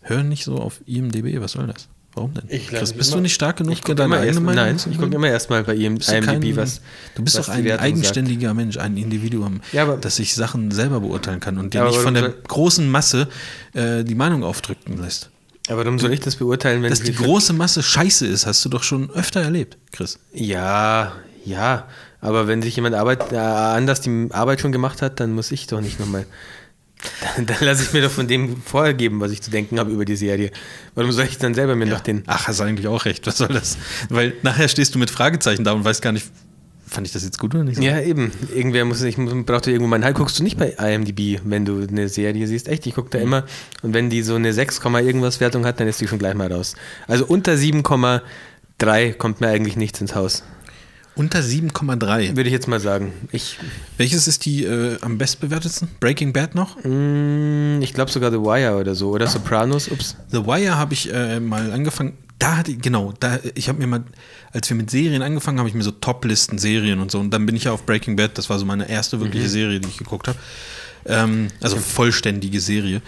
hör nicht so auf IMDB, was soll das? Warum denn? Ich Chris, bist immer- du nicht stark genug, deine eigene erst, Meinung nein, ich gucke immer erstmal bei IM, IMDb, kein- was. Du bist was doch ein eigenständiger Mensch, ein Individuum, Ja, aber- das sich Sachen selber beurteilen kann und dir Ja, nicht von der großen Masse äh, die Meinung aufdrücken lässt. Aber warum soll ich das beurteilen, wenn Dass die große Masse scheiße ist, hast du doch schon öfter erlebt, Chris. Ja, ja. Aber wenn sich jemand Arbeit, äh, anders die Arbeit schon gemacht hat, dann muss ich doch nicht nochmal. [laughs] Dann, dann lasse ich mir doch von dem vorgeben, was ich zu denken habe über die Serie. Warum soll ich dann selber mir noch den. Ach, hast eigentlich auch recht. Was soll das? Weil nachher stehst du mit Fragezeichen da und weißt gar nicht, fand ich das jetzt gut oder nicht? Ja, eben. Irgendwer muss, ich muss, braucht da irgendwo meinen Halt. Guckst du nicht bei IMDb, wenn du eine Serie siehst? Echt, ich gucke da immer. Und wenn die so eine 6, irgendwas Wertung hat, dann ist die schon gleich mal raus. Also unter 7,3 kommt mir eigentlich nichts ins Haus. Unter 7,3. Würde ich jetzt mal sagen. Ich, Welches ist die äh, am bestbewertetsten? Breaking Bad noch? mm, ich glaube sogar The Wire oder so. Oder Sopranos. Ups. The Wire habe ich äh, mal angefangen. Da hatte ich, genau, da, ich habe mir mal, als wir mit Serien angefangen, habe ich mir so Top-Listen Serien und so. Und dann bin ich ja auf Breaking Bad, das war so meine erste wirkliche Serie, die ich geguckt habe. Ähm, also vollständige Serie.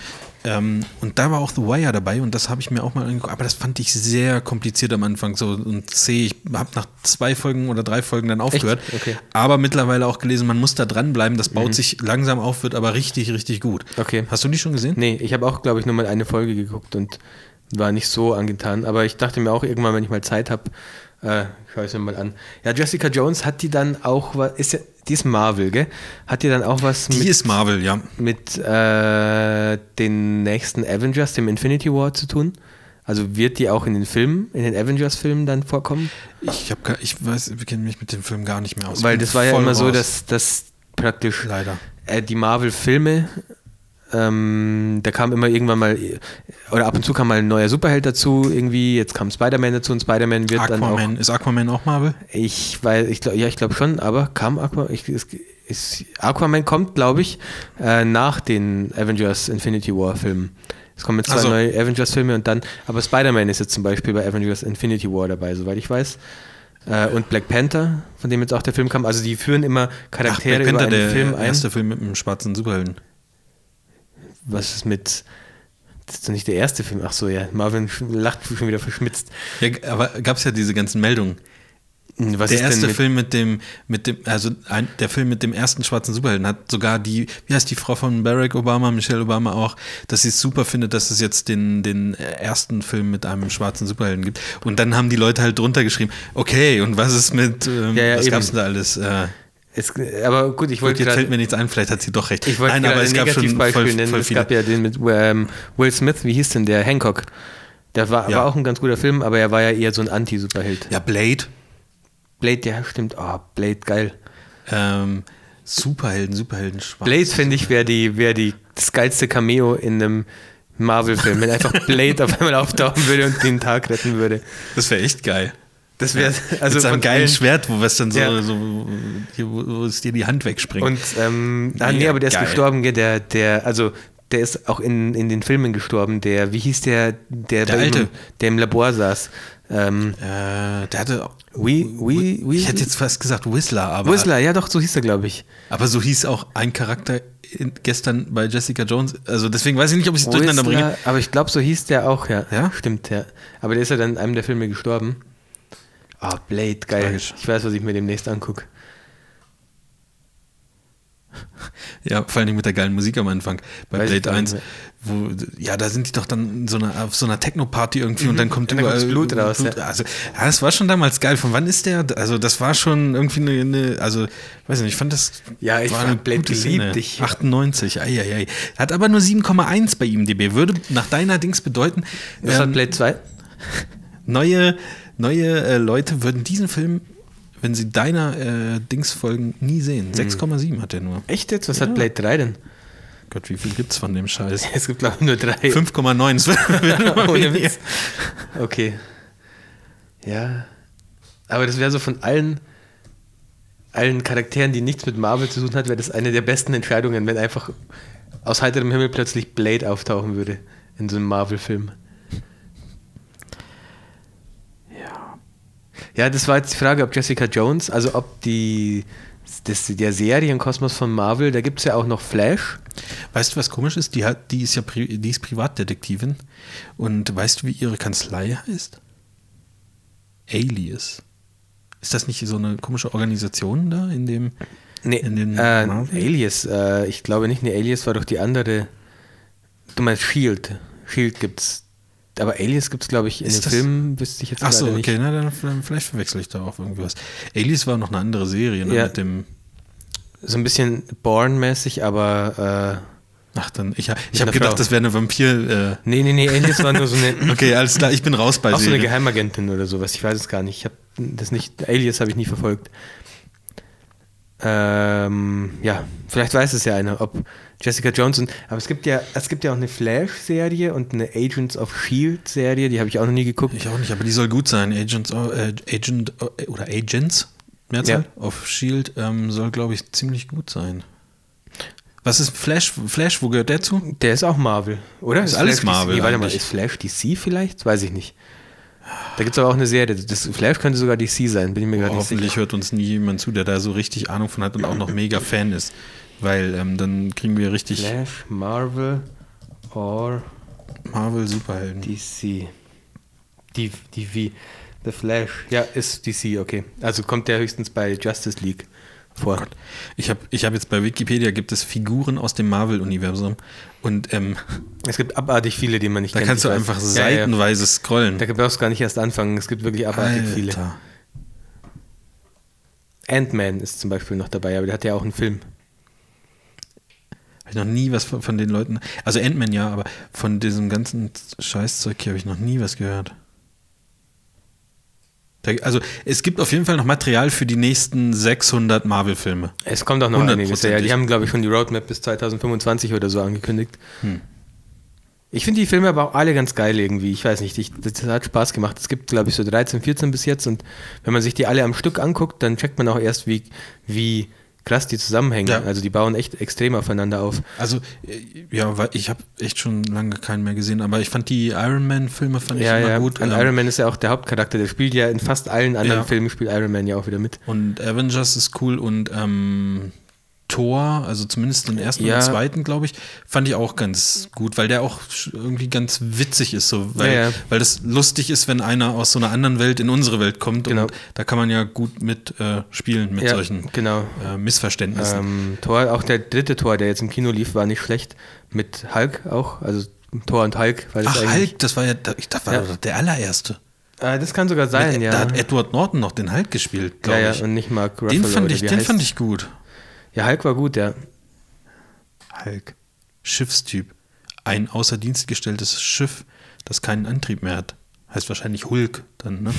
Ähm, und da war auch The Wire dabei und das habe ich mir auch mal angeguckt. Aber das fand ich sehr kompliziert am Anfang so und zäh. Ich habe nach zwei Folgen oder drei Folgen dann aufgehört. Okay. Aber mittlerweile auch gelesen, man muss da dranbleiben. Das baut sich langsam auf, wird aber richtig, richtig gut. Okay. Hast du die schon gesehen? Nee, ich habe auch, glaube ich, nur mal eine Folge geguckt und war nicht so angetan. Aber ich dachte mir auch irgendwann, wenn ich mal Zeit habe, äh, schau ich mir mal an. Ja, Jessica Jones hat die dann auch was, ist ja, die ist Marvel, gell? Hat die dann auch was Die mit, ist Marvel, ja. mit äh, den nächsten Avengers, dem Infinity War zu tun? Also wird die auch in den Filmen, in den Avengers-Filmen dann vorkommen? Ich, hab, gar- ich weiß, ich kenne mich mit dem Film gar nicht mehr aus. Weil das war ja immer so, raus. dass, dass praktisch Leider. äh, die Marvel-Filme, ähm, da kam immer irgendwann mal, oder ab und zu kam mal ein neuer Superheld dazu, irgendwie, jetzt kam Spider-Man dazu und Spider-Man wird dann auch. Aquaman, ist Aquaman auch Marvel? Ich weiß, ich glaube, ja, ich glaube schon, aber kam Aquaman, ich, es, ist, Aquaman kommt, glaube ich, äh, nach den Avengers Infinity War Filmen. Es kommen jetzt zwei Ach so. neue Avengers-Filme und dann, aber Spider-Man ist jetzt zum Beispiel bei Avengers Infinity War dabei, soweit ich weiß. Äh, und Black Panther, von dem jetzt auch der Film kam. Also die führen immer Ach, Charaktere Black über Panther, einen der Film ein. erste Film mit einem schwarzen Superhelden. Was ist mit. Das ist doch nicht der erste Film. Ach so, ja. Marvin lacht schon wieder verschmitzt. Ja, aber gab es ja diese ganzen Meldungen. Hm, Was der erste mit, Film mit dem, mit dem, also ein, der Film mit dem ersten schwarzen Superhelden hat sogar die, wie heißt die Frau von Barack Obama, Michelle Obama auch, dass sie es super findet, dass es jetzt den, den ersten Film mit einem schwarzen Superhelden gibt. Und dann haben die Leute halt drunter geschrieben, okay, und was ist mit, ähm, Ja, ja, was eben. gab's denn da alles? Äh, Es, aber gut, ich gut, wollte jetzt fällt gerade. mir nichts ein, vielleicht hat sie doch recht. Ich wollte Nein, aber ein es gab schon Negativbeispiel voll, nennen. voll es gab ja den mit ähm, Will Smith, wie hieß denn der? Hancock. Der war, Ja. war auch ein ganz guter Film, aber er war ja eher so ein Anti-Superheld. Ja, Blade, Blade, ja, stimmt. Oh, Blade, geil. ähm, Superhelden, Superhelden, schwarz. Blade, finde ich, wäre die, wär die, das geilste Cameo in einem Marvel-Film, wenn einfach [laughs] Blade auf einmal auftauchen würde und den Tag retten würde. Das wäre echt geil. Das wäre, also Mit seinem geilen Schwert, wo was dann so, Ja. so hier, wo, wo es dir die Hand wegspringt. Und ähm, ah, nee, aber der ist geil. gestorben, gell? Der, der, also der ist auch in, in den Filmen gestorben. Der, wie hieß der, der, Der Alte. im- der im Labor saß? Ähm, Äh, der hatte. We, we, we, Ich hätte jetzt fast gesagt Whistler, aber. Whistler, ja doch, so hieß er, glaube ich. Aber so hieß auch ein Charakter in, gestern bei Jessica Jones. Also deswegen weiß ich nicht, ob ich es durcheinander bringe. Aber ich glaube, so hieß der auch, ja. Ja? Stimmt, ja. Aber der ist ja dann in einem der Filme gestorben. Ah, Blade, geil. Tragisch. Ich weiß, was ich mir demnächst angucke. Ja, vor allen Dingen mit der geilen Musik am Anfang bei Weiß Blade gar nicht 1. Wo, ja, da sind die doch dann so einer, auf so einer Techno-Party irgendwie und dann kommt Und dann überall Blut raus, ja. Also, ja, das war schon damals geil. Von wann ist der? Also, das war schon irgendwie eine, eine also, weiß nicht, ich fand das. Ja, ich war fand eine Blade gute geliebt. Szene. Ich- 98, ei, ei, ei. Hat aber nur 7,1 bei ihm DB. Würde nach deiner Dings bedeuten, Was ähm, hat Blade 2? neue, neue äh, Leute würden diesen Film, wenn sie deiner äh, Dings folgen, nie sehen. Hm. 6,7 hat er nur. Echt jetzt? Was hat Blade 3 denn? Gott, wie viel gibt's von dem Scheiß? [laughs] Es gibt, glaube ich, nur drei. 5,9. Es wird- [laughs] wird immer Ohne. Witz. Okay. Ja. Aber das wäre so von allen, allen Charakteren, die nichts mit Marvel zu tun hat, wäre das eine der besten Entscheidungen, wenn einfach aus heiterem Himmel plötzlich Blade auftauchen würde in so einem Marvel-Film. Ja, das war jetzt die Frage, ob Jessica Jones, also ob die das, der Serienkosmos von Marvel, da gibt es ja auch noch Flash. Weißt du, was komisch ist? Die, hat, die ist ja Pri die ist Privatdetektivin. Und weißt du, wie ihre Kanzlei heißt? Alias. Ist das nicht so eine komische Organisation da in dem. Nee, In den äh? Alias, äh, ich glaube nicht, nee, Alias war doch die andere. Du meinst Shield. Shield gibt's. Aber Alias gibt's, glaube ich, in Ist den das- Filmen, wüsste ich jetzt Ach so, nicht. okay, na, dann vielleicht verwechsel ich da auch irgendwie was. Alias war noch eine andere Serie, ne, Ja. mit dem. So ein bisschen Born-mäßig, aber äh, Ach, dann, ich, ich habe gedacht, Frau. das wäre eine Vampir. nee, nee, nee, Alias war nur so eine. Äh, [laughs] okay, alles klar, ich bin raus bei Auch so eine. Geheimagentin oder sowas. Ich weiß es gar nicht. Ich habe das nicht. Alias habe ich nie verfolgt. Ähm, ja, vielleicht weiß es ja einer, ob Jessica Jones und. Aber es gibt ja, es gibt ja auch eine Flash-Serie und eine Agents of Shield-Serie, die habe ich auch noch nie geguckt. Ich auch nicht, aber die soll gut sein. Agents, äh, Agent äh, oder Agents, Mehrzahl, Ja. auf Shield ähm, soll, glaube ich, ziemlich gut sein. Was ist Flash? Flash, wo gehört der zu? Der ist auch Marvel, oder? Ist alles Flash Marvel? Nee, warte mal, ist Flash DC vielleicht? Weiß ich nicht. Da gibt es aber auch eine Serie. Das Flash könnte sogar DC sein, bin ich mir Oh, gerade nicht hoffentlich sicher. hört uns nie jemand zu, der da so richtig Ahnung von hat und auch noch mega Fan ist. Weil ähm, dann kriegen wir richtig Flash, Marvel or Marvel Superhelden. DC. Die, die wie. The Flash. Ja, ist DC, okay. Also kommt der höchstens bei Justice League vor. Ich habe ich hab jetzt bei Wikipedia gibt es Figuren aus dem Marvel-Universum und ähm, Es gibt abartig viele, die man nicht da kennt. kannst du weiß. einfach Ja, ja. seitenweise scrollen. Da brauchst du gar nicht erst anfangen. Es gibt wirklich abartig viele. Alter. Ant-Man ist zum Beispiel noch dabei, aber der hat ja auch einen Film. Habe ich noch nie was von, von den Leuten. Also Ant-Man ja, aber von diesem ganzen Scheißzeug hier habe ich noch nie was gehört. Also es gibt auf jeden Fall noch Material für die nächsten 600 Marvel-Filme. Es kommt auch noch einiges. Ja, die haben, glaube ich, schon die Roadmap bis 2025 oder so angekündigt. Hm. Ich finde die Filme aber auch alle ganz geil irgendwie. Ich weiß nicht, ich, das hat Spaß gemacht. Es gibt, glaube ich, so 13, 14 bis jetzt und wenn man sich die alle am Stück anguckt, dann checkt man auch erst, wie, wie krass die zusammenhängen. Ja. Also die bauen echt extrem aufeinander auf. Also äh, ja, weil ich habe echt schon lange keinen mehr gesehen, aber ich fand die Iron Man-Filme fand Ja, ich immer ja. gut. Und ähm, Iron Man ist ja auch der Hauptcharakter. Der spielt ja in fast allen anderen. Filmen spielt Iron Man ja auch wieder mit. Und Avengers ist cool und ähm, Thor, also zumindest den ersten Ja. und zweiten, glaube ich, fand ich auch ganz gut, weil der auch irgendwie ganz witzig ist, so, weil, Ja, ja. weil das lustig ist, wenn einer aus so einer anderen Welt in unsere Welt kommt Genau. und da kann man ja gut mit äh, spielen, mit ja, solchen genau. äh, Missverständnissen. Ähm, Tor, auch der dritte Tor, der jetzt im Kino lief, war nicht schlecht. Mit Hulk auch. Also Thor und Hulk. Ach, Hulk, das war ja, ich dachte, war Ja. der allererste. Äh, das kann sogar sein, Mit- ja. Da hat Edward Norton noch den Hulk gespielt, ja, glaube ja, ich. und nicht Mark Ruffalo. Den, fand ich, den heißt- fand ich gut. Ja, Hulk war gut, ja. Hulk. Schiffstyp. Ein außer Dienst gestelltes Schiff, das keinen Antrieb mehr hat. Heißt wahrscheinlich Hulk dann, ne?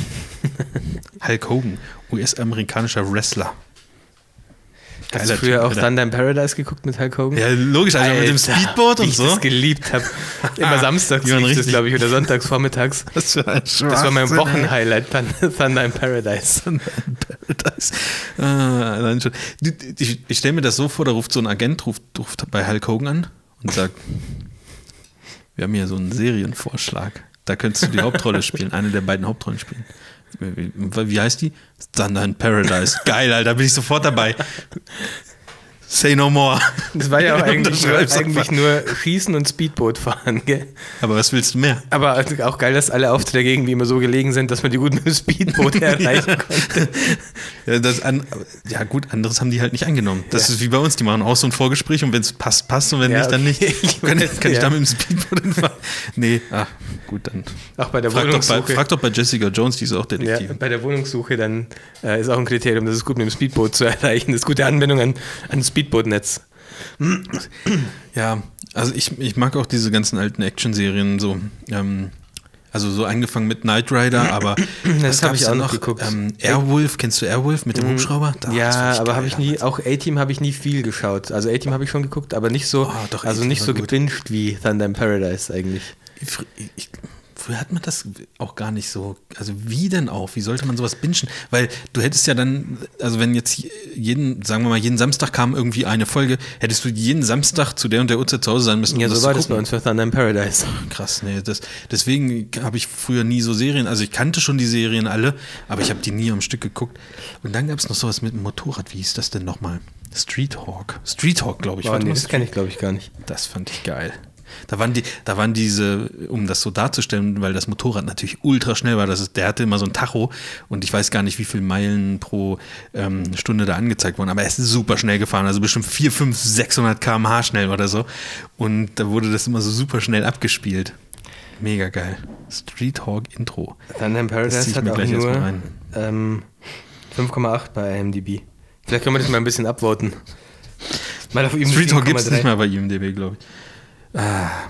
[laughs] Hulk Hogan, US-amerikanischer Wrestler. Hast du früher auch Alter. Thunder in Paradise geguckt mit Hulk Hogan? Ja, logisch, also mit dem Alter, wie und ich so. das geliebt habe. [laughs] Immer samstags Die waren lief das, glaube ich, oder sonntags vormittags. [laughs] Das war, Das war mein Schwachsinn, ey. Wochenhighlight, Thun- Thunder in Paradise. [laughs] Paradise. Ah, allein schon. Ich, ich stelle mir das so vor, da ruft so ein Agent ruft, ruft bei Hulk Hogan an und sagt, wir haben hier so einen Serienvorschlag. Da könntest du die Hauptrolle spielen, eine der beiden Hauptrollen spielen. Wie, heißt die? Thunder in Paradise. Geil, Alter, bin ich sofort dabei. Say no more. Das war ja [laughs] auch eigentlich, nur, eigentlich nur Schießen und Speedboot fahren, gell? Aber was willst du mehr? Aber auch geil, dass alle Aufträge irgendwie immer so gelegen sind, dass man die gut mit dem Speedboot [laughs] [laughs] erreichen konnte. Ja, das an, ja gut, anderes haben die halt nicht angenommen. Das ist wie bei uns, die machen auch so ein Vorgespräch und wenn es passt, passt und wenn Ja, nicht, dann nicht. Ich Kann, kann ich ja. da mit dem Speedboot hinfahren? Nee, ah, gut, dann. Auch bei der Frag doch, bei, Wohnungssuche. frag doch bei Jessica Jones, die ist auch ja, Detektivin. bei der Wohnungssuche dann äh, ist auch ein Kriterium, das ist gut mit dem Speedboot zu erreichen. Das ist gute Anwendung an, an Speedbootnetz. Ja, also ich, ich mag auch diese ganzen alten Actionserien so. Ähm, also so angefangen mit Knight Rider, aber was hab gab's ich auch noch geguckt. Ähm, Airwolf, kennst du Airwolf mit dem Hubschrauber? Da, das ja, ich aber habe ich nie, auch A-Team habe ich nie viel geschaut. Also A-Team habe ich schon geguckt, aber nicht so, Oh, doch, also nicht so gebinged wie Thunder in Paradise eigentlich. Fr- Ich, früher hat man das auch gar nicht so. Also wie denn auch? Wie sollte man sowas bingen? Weil du hättest ja dann, also wenn jetzt jeden, sagen wir mal, jeden Samstag kam irgendwie eine Folge, hättest du jeden Samstag zu der und der Uhrzeit zu Hause sein müssen. Ja, um so war das bei uns für Thunder in Paradise. Krass, nee, das, deswegen habe ich früher nie so Serien, also ich kannte schon die Serien alle, aber ich habe die nie am Stück geguckt. Und dann gab es noch sowas mit dem Motorrad, wie hieß das denn nochmal? Street Hawk. Street Hawk, glaube ich. Oh, nee, das kenne ich glaube ich gar nicht. Das fand ich geil. Da waren die, da waren diese, um das so darzustellen, weil das Motorrad natürlich ultra schnell war. Das ist, der hatte immer so ein Tacho und ich weiß gar nicht, wie viele Meilen pro ähm, Stunde da angezeigt wurden, aber er ist super schnell gefahren, also bestimmt 4, 5, 600 km/h schnell oder so. Und da wurde das immer so super schnell abgespielt. Mega geil. Street Hawk Intro. Thunder in Paradise hat mir auch nur ähm, 5,8 bei IMDb. Vielleicht können wir das mal ein bisschen abvoten. Mal auf IMDb Street Hawk gibt es 7,3. nicht mal bei IMDb, glaube ich. Ah.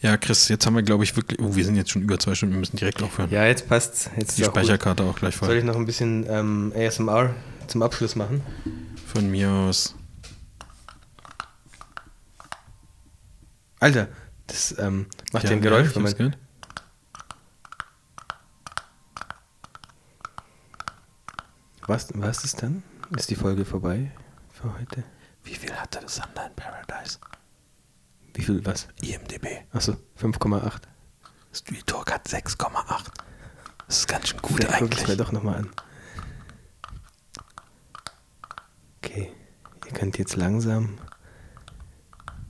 Ja, Chris, jetzt haben wir, glaube ich, wirklich. Oh, wir sind jetzt schon über zwei Stunden, wir müssen direkt aufhören. Ja, jetzt passt's. Jetzt Die auch gut. Speicherkarte auch gleich Soll voll. ich noch ein bisschen ähm, ASMR zum Abschluss machen? Von mir aus. Alter, das ähm, macht ja, ein Geräusch, ja, wenn man. Was, was ist dann? Ist die Folge vorbei für heute? Wie viel hatte das in Paradise? Wie viel was? IMDB. Achso, 5,8. Street Talk hat 6,8. Das ist ganz schön gut Vielleicht eigentlich. ich's mir doch nochmal an. Okay, ihr könnt jetzt langsam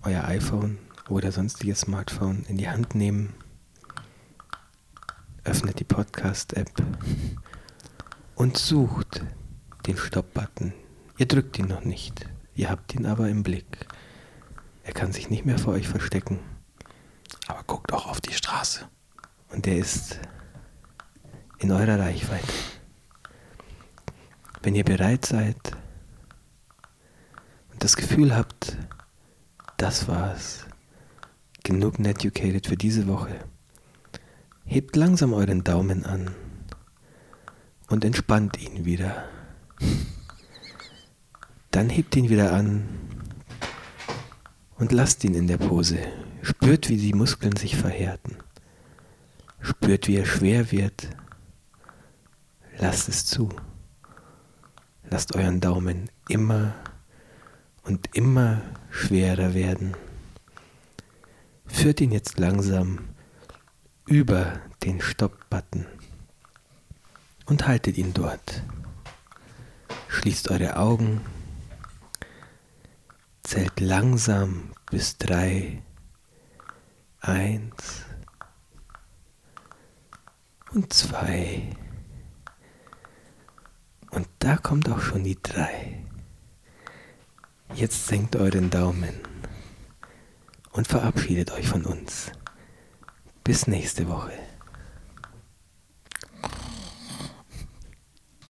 euer iPhone oder sonstiges Smartphone in die Hand nehmen. Öffnet die Podcast-App und sucht den Stopp-Button. Ihr drückt ihn noch nicht, ihr habt ihn aber im Blick. Er kann sich nicht mehr vor euch verstecken Aber guckt auch auf die Straße. und er ist in eurer Reichweite. Wenn ihr bereit seid und das Gefühl habt, das war's, genug Netucated für diese Woche, hebt langsam euren Daumen an und entspannt ihn wieder. Dann hebt ihn wieder an und lasst ihn in der Pose. Spürt, wie die Muskeln sich verhärten. Spürt, wie er schwer wird. Lasst es zu. Lasst euren Daumen immer und immer schwerer werden. Führt ihn jetzt langsam über den Stopp-Button und haltet ihn dort. Schließt eure Augen, zählt langsam bis drei, eins und zwei. Und da kommt auch schon die drei. Jetzt senkt euren Daumen und verabschiedet euch von uns. Bis nächste Woche.